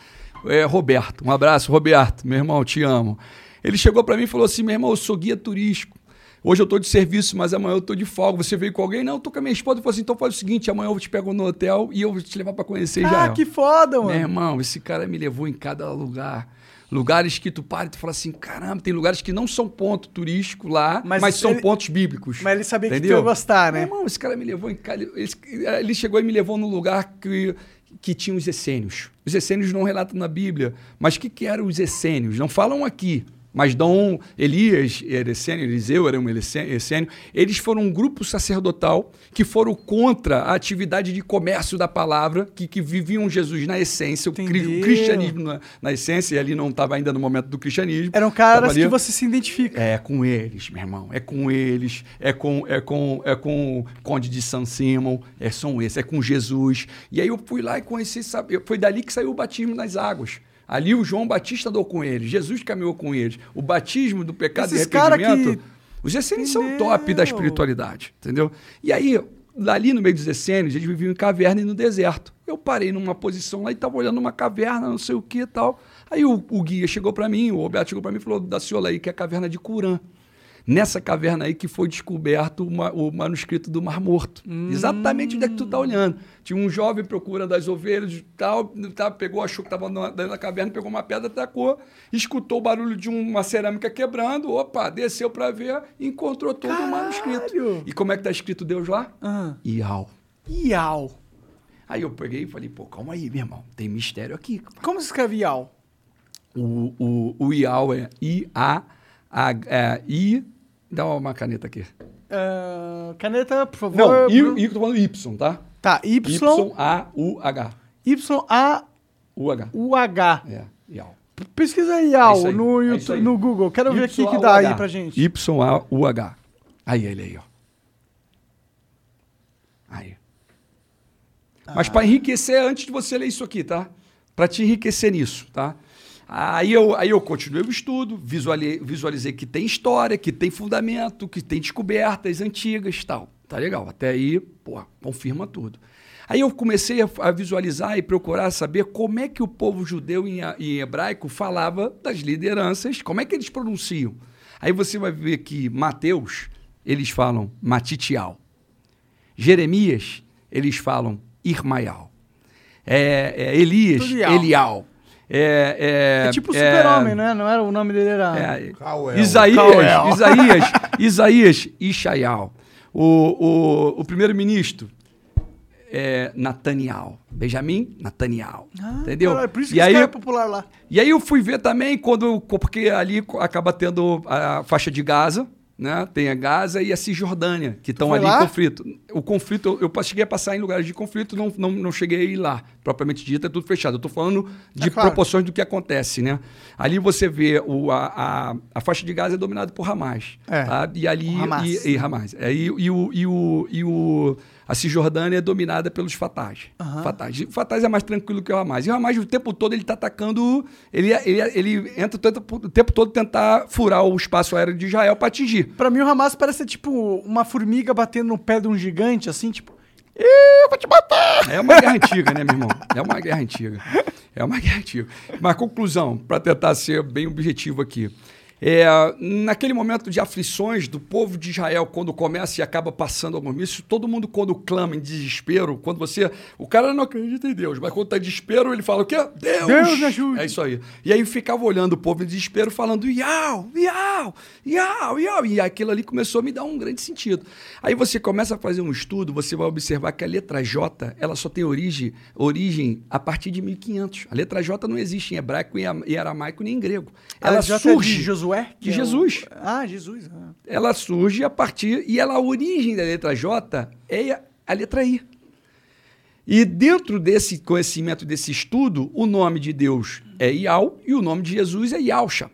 É, Roberto, um abraço, Roberto, meu irmão, te amo. Ele chegou para mim e falou assim, meu irmão, eu sou guia turístico. Hoje eu tô de serviço, mas amanhã eu tô de folga. Você veio com alguém? Não, eu tô com a minha esposa. Ele falou assim, então faz o seguinte, amanhã eu te pego no hotel e eu vou te levar para conhecer Ah, Israel. que foda, Meu mano. irmão, esse cara me levou em cada lugar. Lugares que tu para e tu fala assim, caramba, tem lugares que não são ponto turístico lá, Mas mas, são ele- pontos bíblicos. Mas ele sabia que tu Entendeu? ia gostar, né? Meu irmão, esse cara me levou em cada... Ele chegou e me levou num lugar que, que tinha os essênios. Os essênios não relatam na Bíblia, mas o que, que eram os essênios? Não falam aqui, mas dão Elias, era essênio, Eliseu era um elessê- essênio. Eles foram um grupo sacerdotal que foram contra a atividade de comércio da palavra, que, que viviam Jesus na essência, o, cri- o cristianismo na, na essência, e ali não estava ainda no momento do cristianismo. Eram caras que você se identifica. é com eles, meu irmão. É com eles. É com é com é com o Conde de San Simon. É são esses. É com Jesus. E aí eu fui lá e conheci. Sabe, foi dali que saiu o batismo nas águas. Ali o João Batista andou com eles. Jesus caminhou com eles. O batismo do pecado Esses e arrependimento. que- Os essênios são top da espiritualidade, entendeu? E aí, dali no meio dos essênios, eles viviam em caverna e no deserto. Eu parei numa posição lá e estava olhando uma caverna, não sei o que e tal. Aí o, o guia chegou para mim, o Roberto chegou para mim e falou, da senhora aí, que é a caverna de Curã. Nessa caverna aí que foi descoberto o, ma- o manuscrito do Mar Morto. Exatamente onde é que tu tá olhando. Tinha um jovem procurando as ovelhas e tal, tá, pegou, achou que estava dentro da caverna, pegou uma pedra, tacou, escutou o barulho de uma cerâmica quebrando, opa, desceu para ver e encontrou todo o manuscrito. E como é que tá escrito Deus lá? Ah. Iau. Iau. Aí eu peguei e falei, pô, calma aí, meu irmão, tem mistério aqui. Como se escreve Iau? O, o, o Iau é I-A, a, é, I, dá uma caneta aqui. Ah, caneta, por favor. Não, I. I, tô falando Y, tá? Tá, Y, Y-A-U-H. Y-A-U-H. U-H. É, Iau. Pesquisa aí, É aí, no, é YouTube, aí. no Google. Quero ver aqui que dá aí pra gente. Y-A-U-H. Aí ele aí, ó. Aí. Mas para enriquecer, antes de você ler isso aqui, tá? Para te enriquecer nisso, tá? Aí eu, aí eu continuei o estudo, visualizei, visualizei que tem história, que tem fundamento, que tem descobertas antigas e tal. Tá legal. Até aí, pô, confirma tudo. Aí eu comecei a, visualizar e procurar saber como é que o povo judeu em, em hebraico falava das lideranças, como é que eles pronunciam. Aí você vai ver que Mateus, eles falam Matitial. Jeremias, eles falam Irmaial. É, é, Elias. Elial. É, é, É tipo é, Super-Homem, né? Não era o nome dele, era... é. Isaías, Cauel. Isaías, Isaías, Ishaial. O, o, o primeiro-ministro é Nataniel. Benjamin Nataniel. entendeu? Caralho, por isso que e aí, cara é popular lá. e aí eu fui ver também quando porque ali acaba tendo a faixa de Gaza, né? Tem a Gaza e a Cisjordânia, que estão ali lá? em conflito. O conflito, eu, eu cheguei a passar em lugares de conflito, não, não, não cheguei a ir lá, propriamente dito, é tudo fechado. Eu estou falando de É claro. proporções do que acontece, né? Ali você vê o, a, a, a faixa de Gaza é dominada por Hamas. É. tá? E ali. Hamas. E, e Hamas. É, e, e o, e, o, e o. A Cisjordânia é dominada pelos Fatahs. Fatahs. O Fatahs é mais tranquilo que o Hamas. E o Hamas, o tempo todo, ele está atacando. Ele, ele, ele entra o tempo, o tempo todo tentar furar o espaço aéreo de Israel para atingir. Pra mim, o Hamas parece ser tipo uma formiga batendo no pé de um gigante, assim, tipo... É uma guerra antiga, né, meu irmão? É uma guerra antiga. É uma guerra antiga. Mas conclusão, para tentar ser bem objetivo aqui. É, naquele momento de aflições do povo de Israel, quando começa e acaba passando algum isso, todo mundo quando clama em desespero, quando você. O cara não acredita em Deus, mas quando tá em desespero, ele fala o quê? Deus! Deus ajude. É isso aí. E aí ficava olhando o povo em desespero, falando iau, iau, iau, iau. E aquilo ali começou a me dar um grande sentido. Aí você começa a fazer um estudo, você vai observar que a letra J, ela só tem origem, origem a partir de 1500. A letra J não existe em hebraico, em am- em aramaico, nem em grego. A Ela J é de surge... Josué? Josué? De é o- Jesus. Ah, Jesus. ah. Ela surge a partir. E ela, a origem da letra J é a letra I. E dentro desse conhecimento, desse estudo, o nome de Deus é Ial e o nome de Jesus é Yalcha.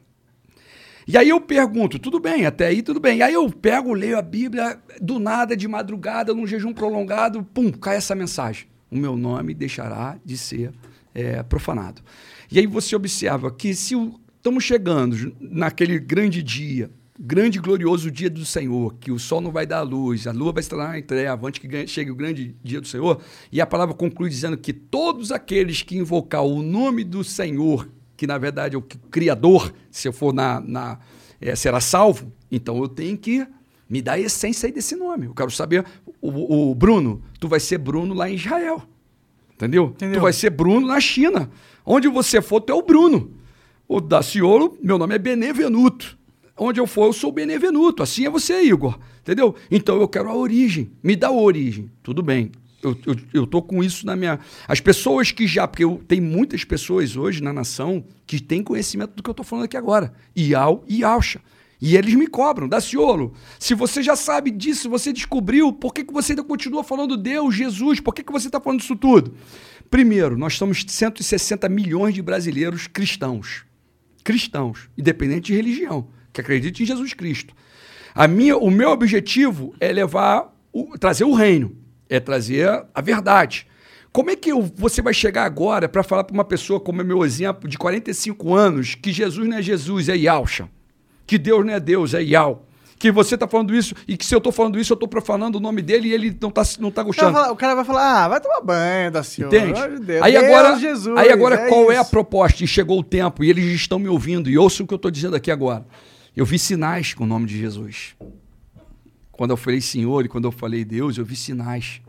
E aí eu pergunto, tudo bem, até aí tudo bem. E aí eu pego, leio a Bíblia, do nada, de madrugada, num jejum prolongado, pum, cai essa mensagem. O meu nome deixará de ser é, profanado. E aí você observa que se o- estamos chegando naquele grande dia, grande e glorioso dia do Senhor, que o sol não vai dar luz, a lua vai tornar em treva, antes que chegue o grande dia do Senhor, e a palavra conclui dizendo que todos aqueles que invocar o nome do Senhor, que na verdade é o Criador, se eu for na, na eh, será salvo, então eu tenho que me dar a essência aí desse nome. Eu quero saber, o, o Bruno, tu vai ser Bruno lá em Israel. Entendeu? Entendeu? Tu vai ser Bruno na China. Onde você for, tu é o Bruno. O Daciolo, meu nome é Benevenuto. Onde eu for, eu sou Benevenuto. Assim é você, Igor. Entendeu? Então eu quero a origem. Me dá a origem. Tudo bem. Eu, eu, eu tô com isso na minha. As pessoas que já. Porque eu, tem muitas pessoas hoje na nação que têm conhecimento do que eu tô falando aqui agora. Ial e Alcha. E eles me cobram, Daciolo, se você já sabe disso, você descobriu, por que, que você ainda continua falando Deus, Jesus, por que, que você está falando isso tudo? Primeiro, nós somos 160 milhões de brasileiros cristãos. Cristãos, independente de religião, que acreditam em Jesus Cristo. A minha, o meu objetivo é levar, o- trazer o reino, é trazer a verdade. Como é que eu- você vai chegar agora para falar para uma pessoa, como é meu exemplo, de 45 anos, que Jesus não é Jesus, é Yalcha? que Deus não é Deus, é Yal. Que você está falando isso e que se eu estou falando isso, eu estou profanando o nome dele e ele não está não tá gostando. o cara vai falar, ah, vai tomar banho, Daciolo. Entende? Pelo amor de Deus. Aí Deus, agora, Jesus, aí agora qual é a isso. proposta? E chegou o tempo e eles estão me ouvindo e ouçam o que eu estou dizendo aqui agora. Eu vi sinais com o nome de Jesus. Quando eu falei Senhor e quando eu falei Deus, eu vi sinais.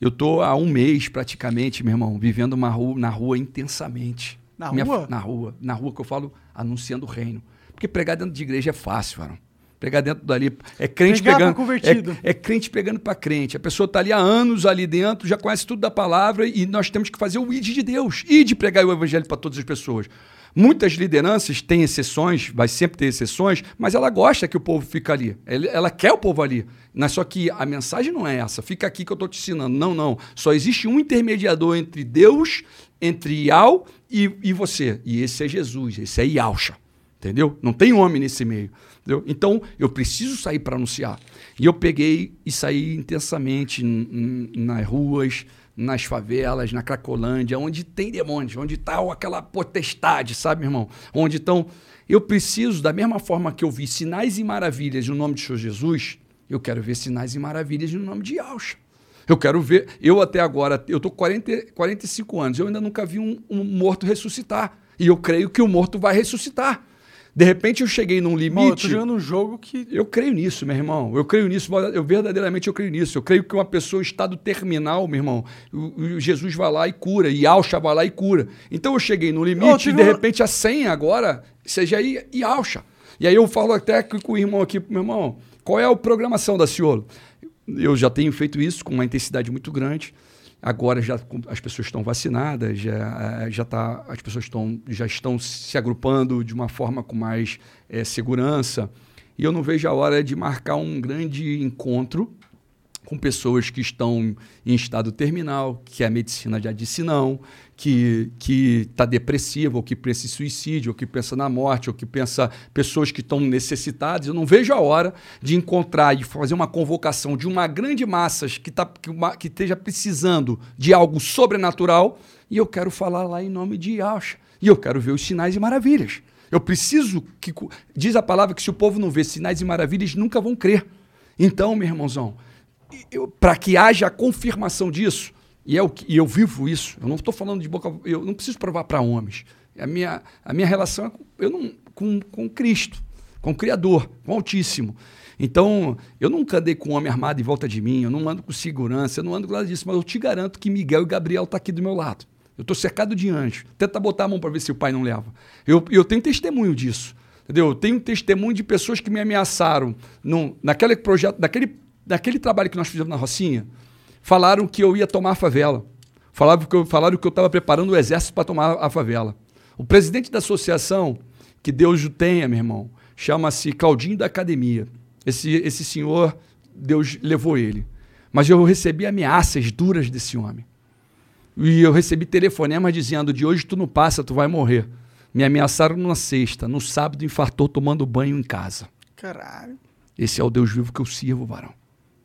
Eu estou há um mês praticamente, meu irmão, vivendo uma rua, na rua intensamente. Na rua? Na rua. Na rua que eu falo anunciando o reino. Porque pregar dentro de igreja é fácil, varão. Pregar dentro dali é crente Pregar pra pegando. convertido. É, é crente pegando para crente. A pessoa está ali há anos ali dentro, já conhece tudo da palavra e nós temos que fazer o id de Deus. E de pregar o evangelho para todas as pessoas. Muitas lideranças têm exceções, vai sempre ter exceções, mas ela gosta que o povo fique ali. Ela, quer o povo ali. Mas só que a mensagem não é essa. Fica aqui que eu estou te ensinando. Não, não. Só existe um intermediador entre Deus, entre Ial e, e você. E esse é Jesus, esse é Ialcha. Entendeu? Não tem homem nesse meio. Entendeu? Então, eu preciso sair para anunciar. E eu peguei e saí intensamente nas ruas, nas favelas, na Cracolândia, onde tem demônios, onde está aquela potestade, sabe, irmão? Onde estão. Eu preciso, da mesma forma que eu vi sinais e maravilhas no nome de Senhor Jesus, eu quero ver sinais e maravilhas no nome de Alcha. Eu quero ver. Eu até agora, eu estou com 40, 45 anos, eu ainda nunca vi um, um morto ressuscitar. E eu creio que o morto vai ressuscitar. De repente eu cheguei num Irmão, eu tô limite. jogando um jogo que. Eu creio nisso, meu irmão. Eu creio nisso. Eu verdadeiramente eu creio nisso. Eu creio que uma pessoa em estado terminal, meu irmão, o, o Jesus vai lá e cura, e Alcha vai lá e cura. Então eu cheguei no limite e de repente a senha agora seja I, e Alcha. E aí eu falo até com o irmão aqui, meu irmão, qual é a programação da Ciolo? Eu já tenho feito isso com uma intensidade muito grande. Agora já as pessoas estão vacinadas, já, eh, já tá, as pessoas estão, já estão se agrupando de uma forma com mais eh, segurança. E eu não vejo a hora de marcar um grande encontro com pessoas que estão em estado terminal, que a medicina já disse não, que está depressiva, ou que pensa em suicídio, ou que pensa na morte, ou que pensa pessoas que estão necessitadas. Eu não vejo a hora de encontrar e fazer uma convocação de uma grande massa que, tá, que, uma- que esteja precisando de algo sobrenatural, e eu quero falar lá em nome de Yahshua. E eu quero ver os sinais e maravilhas. Eu preciso que. Diz a palavra que se o povo não vê sinais e maravilhas, nunca vão crer. Então, meu irmãozão, para que haja a confirmação disso, e, é o que, e eu vivo isso, eu não estou falando de boca, eu não preciso provar para homens. A minha, a minha relação é com, eu não, com, com Cristo, com o Criador, com o Altíssimo. Então, eu nunca andei com um homem armado em volta de mim, eu não ando com segurança, eu não ando com nada disso, mas eu te garanto que Miguel e Gabriel estão aqui do meu lado. Eu estou cercado de anjos. Tenta botar a mão para ver se o pai não leva. Eu, eu tenho testemunho disso. Entendeu? Eu tenho testemunho de pessoas que me ameaçaram num, naquele projeto, naquele, naquele trabalho que nós fizemos na Rocinha. Falaram que eu ia tomar a favela. Falaram que eu, falaram que eu estava preparando o exército para tomar a favela. O presidente da associação, que Deus o tenha, meu irmão, chama-se Claudinho da Academia. Esse, esse senhor, Deus levou ele. Mas eu recebi ameaças duras desse homem. E eu recebi telefonemas dizendo: de hoje tu não passa, tu vai morrer. Me ameaçaram na sexta, no sábado infartou tomando banho em casa. Caralho. Esse é o Deus vivo que eu sirvo, varão.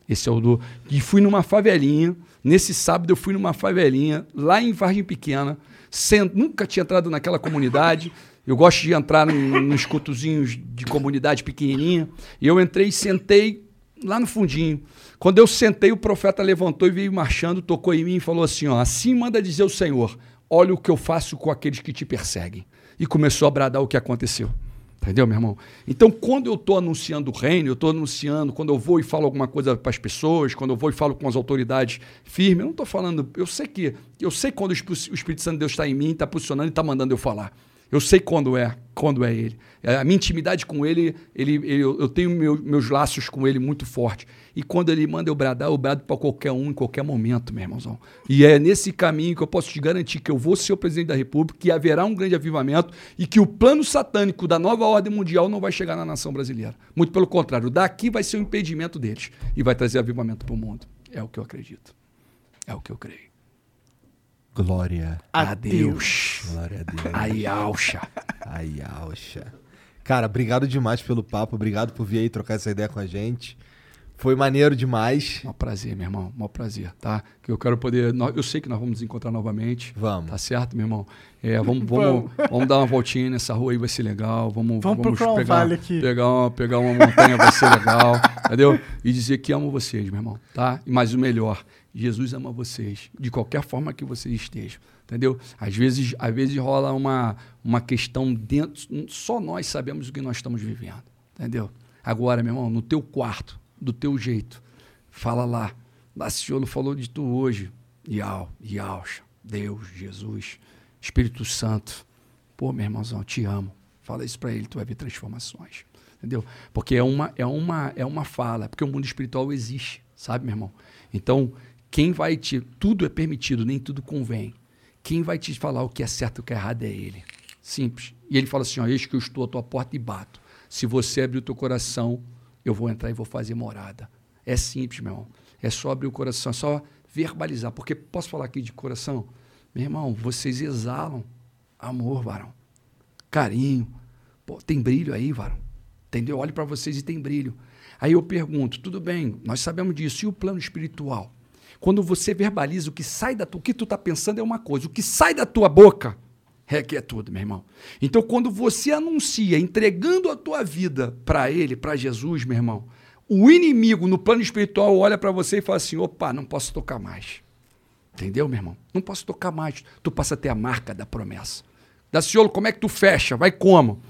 Esse é o do. E fui numa favelinha. Nesse sábado eu fui numa favelinha, lá em Vargem Pequena. Sent... Nunca tinha entrado naquela comunidade. Eu gosto de entrar nos cultozinhos de comunidade pequenininha. E eu entrei e sentei lá no fundinho. Quando eu sentei, o profeta levantou e veio marchando, tocou em mim e falou assim: ó, assim manda dizer o Senhor: olha o que eu faço com aqueles que te perseguem. E começou a bradar o que aconteceu. Entendeu, meu irmão? Então, quando eu estou anunciando o reino, eu estou anunciando, quando eu vou e falo alguma coisa para as pessoas, quando eu vou e falo com as autoridades firmes, eu não estou falando. Eu sei que. Eu sei quando o Espí- o Espírito Santo de Deus está em mim, está posicionando e está mandando eu falar. Eu sei quando é, quando é ele. A minha intimidade com ele, ele, ele- eu tenho meu- meus laços com ele muito forte. E quando ele manda eu bradar, eu brado para qualquer um, em qualquer momento, meu irmãozão. E é nesse caminho que eu posso te garantir que eu vou ser o presidente da República, que haverá um grande avivamento e que o plano satânico da nova ordem mundial não vai chegar na nação brasileira. Muito pelo contrário, daqui vai ser um impedimento deles e vai trazer avivamento para o mundo. É o que eu acredito. É o que eu creio. Glória. Adeus. Glória a Deus. Ai, auxa. Ai, auxa. Cara, obrigado demais pelo papo. Obrigado por vir aí trocar essa ideia com a gente. Foi maneiro demais. Mó prazer, meu irmão. Mó prazer, tá? Que eu quero poder. Eu sei que nós vamos nos encontrar novamente. Vamos. Tá certo, meu irmão? É, vamos, vamos, vamos dar uma voltinha nessa rua aí, vai ser legal. Vamos, Vamos um pegar, vale aqui. Pegar uma, pegar uma montanha, vai ser legal. Entendeu? E dizer que amo vocês, meu irmão, tá? E mais o melhor, Jesus ama vocês, de qualquer forma que vocês estejam. Entendeu? Às vezes, às vezes rola uma, uma questão dentro. Só nós sabemos o que nós estamos vivendo. Entendeu? Agora, meu irmão, no teu quarto, do teu jeito, fala lá. Daciolo falou de tu hoje. Iau, Iauxa, Deus, Jesus, Espírito Santo. Pô, meu irmãozão, te amo. Fala isso para ele, tu vai ver transformações. Entendeu? Porque é uma, é uma, é uma fala, porque o mundo espiritual existe, sabe, meu irmão? Então, quem vai te. Tudo é permitido, nem tudo convém. Quem vai te falar o que é certo e o que é errado é ele. Simples. E ele fala assim: ó, eis que eu estou à tua porta e bato. Se você abrir o teu coração, eu vou entrar e vou fazer morada. É simples, meu irmão. É só abrir o coração, é só verbalizar. Porque posso falar aqui de coração? Meu irmão, vocês exalam amor, varão. Carinho. Pô, tem brilho aí, varão. Entendeu? Olho para vocês e tem brilho. Aí eu pergunto, tudo bem, nós sabemos disso. E o plano espiritual? Quando você verbaliza o que sai da tua, o que tu está pensando é uma coisa, o que sai da tua boca que é tudo, meu irmão. Então, quando você anuncia, entregando a tua vida para Ele, para Jesus, meu irmão, o inimigo no plano espiritual olha para você e fala assim: opa, não posso tocar mais. Entendeu, meu irmão? Não posso tocar mais. Tu passa a ter a marca da promessa. Daciolo, como é que tu fecha? Vai como?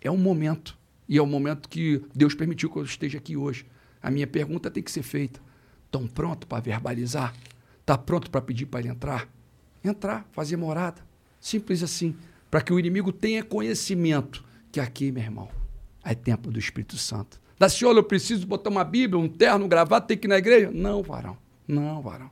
É um momento. E é o momento que Deus permitiu que eu esteja aqui hoje. A minha pergunta tem que ser feita. Estão pronto para verbalizar? Está pronto para pedir para ele entrar? Entrar, fazer morada. Simples assim. Para que o inimigo tenha conhecimento que aqui, meu irmão, é tempo do Espírito Santo. Daciolo, eu preciso botar uma Bíblia, um terno, um gravata, tem que ir na igreja? Não, varão. Não, varão.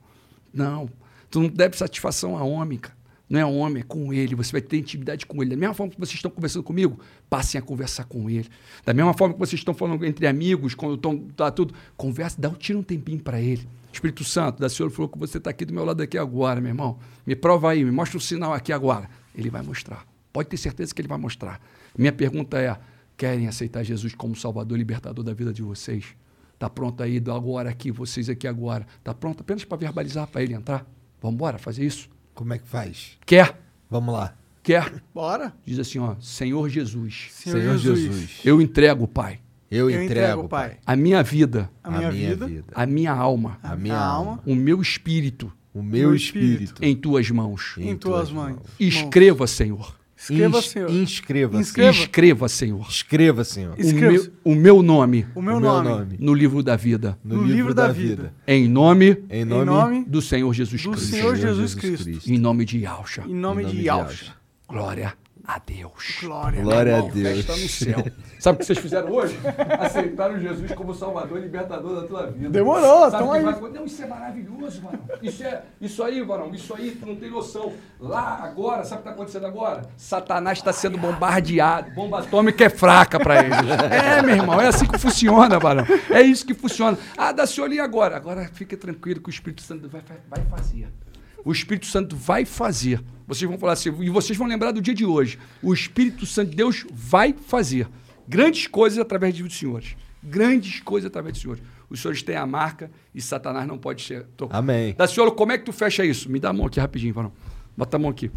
Não. Tu não deve satisfação a homem, cara. Não é homem, é com ele. Você vai ter intimidade com ele. Da mesma forma que vocês estão conversando comigo, passem a conversar com ele. Da mesma forma que vocês estão falando entre amigos, quando estão tá tudo, conversa, dá um tira um tempinho para ele. Espírito Santo, da Senhor falou que você está aqui do meu lado aqui agora, meu irmão. Me prova aí, me mostra um sinal aqui agora. Ele vai mostrar. Pode ter certeza que ele vai mostrar. Minha pergunta é: querem aceitar Jesus como Salvador e Libertador da vida de vocês? Está pronto aí do agora aqui, vocês aqui agora? Está pronto apenas para verbalizar para ele entrar? Vamos embora fazer isso? Como é que faz? Quer? Vamos lá. Quer? Bora. Diz assim, ó, Senhor Jesus, Senhor, Jesus. eu entrego, Pai, Eu, Eu entrego, entrego, Pai, a minha vida, a minha, vida, a minha alma, a minha alma, o meu espírito o meu espírito, em tuas mãos. em tuas mãos. Escreva, Senhor. Escreva, Senhor. Inscreva-se. Inscreva. Escreva, Senhor. Escreva, Senhor. O Escreva. meu, o meu nome O meu, O meu nome. no livro da vida. No, livro, da, vida. Em nome Em nome, do Senhor Jesus do Cristo. Senhor Jesus Cristo. Em nome de Yahshua. Em nome, Em nome de de Yahshua. Glória a Deus. Glória. Glória a Deus. Festa no céu. Sabe o que vocês fizeram hoje? Aceitaram Jesus como Salvador e Libertador da tua vida. Demorou, que aí. vai- Não, isso é maravilhoso, varão. Isso, é, isso aí, varão, isso aí, tu não tem noção. Lá, agora, sabe o que está acontecendo agora? Satanás está sendo bombardeado. Bomba atômica é fraca para eles. É, meu irmão, é assim que funciona, varão. É isso que funciona. Ah, dá se olhinho agora. Agora fique tranquilo que o Espírito Santo vai, vai fazer. O Espírito Santo vai fazer. Vocês vão falar assim, e vocês vão lembrar do dia de hoje. O Espírito Santo de Deus vai fazer grandes coisas através dos senhores. Grandes coisas através dos senhores. Os senhores têm a marca e Satanás não pode ser tocado. Amém. Daciolo, como é que tu fecha isso? Me dá a mão aqui rapidinho, varão. Bota a mão aqui.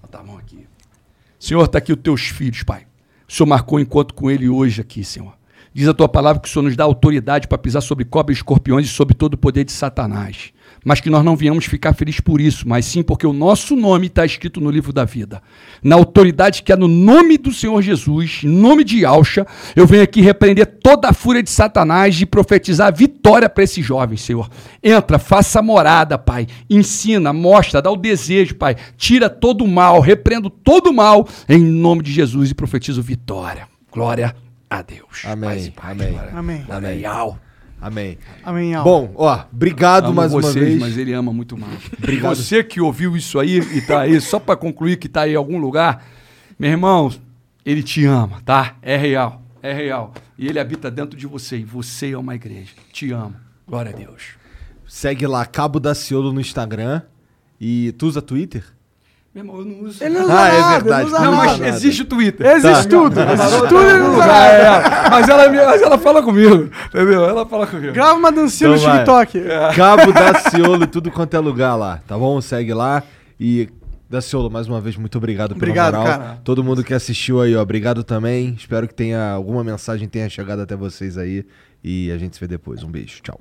Bota a mão aqui. Senhor, está aqui os teus filhos, Pai. O Senhor marcou um encontro com ele hoje aqui, Senhor. Diz a tua palavra que o Senhor nos dá autoridade para pisar sobre cobras e escorpiões e sobre todo o poder de Satanás. Mas que nós não viemos ficar felizes por isso, mas sim porque o nosso nome está escrito no livro da vida. Na autoridade que é no nome do Senhor Jesus, em nome de Alcha, eu venho aqui repreender toda a fúria de Satanás e profetizar a vitória para esses jovens, Senhor. Entra, faça morada, Pai. Ensina, mostra, dá o desejo, Pai. Tira todo o mal, repreendo todo o mal, em nome de Jesus e profetizo vitória. Glória a Deus. Amém, Paz e paz, amém. glória- Amém. glória Amém. Amém. Amém. Al. Bom, ó, obrigado Amo mais uma vocês, vez. mas ele ama muito mais. Obrigado. Você que ouviu isso aí e tá aí, só para concluir que tá aí em algum lugar, meu irmão, ele te ama, tá? É real, é real. E ele habita dentro de você, e você é uma igreja. Te amo. Glória a Deus. Segue lá, Cabo da Ciolo no Instagram. E tu usa Twitter? Meu irmão, eu não uso. Ele não usa Ah, é nada, verdade. Ele não usa Não, mas nada. existe o Twitter. Existe tudo. Existe tudo ele não usa Ah, nada. é, mas, ela, mas ela fala comigo, entendeu? Ela fala comigo. Grava uma dancinha Então no vai. TikTok. Cabo da Ciolo, tudo quanto é lugar lá, tá bom? Segue lá. E Daciolo, mais uma vez, muito obrigado pela Obrigado, moral. cara. Todo mundo que assistiu aí, ó, obrigado também. Espero que tenha alguma mensagem tenha chegado até vocês aí. E a gente se vê depois. Um beijo. Tchau.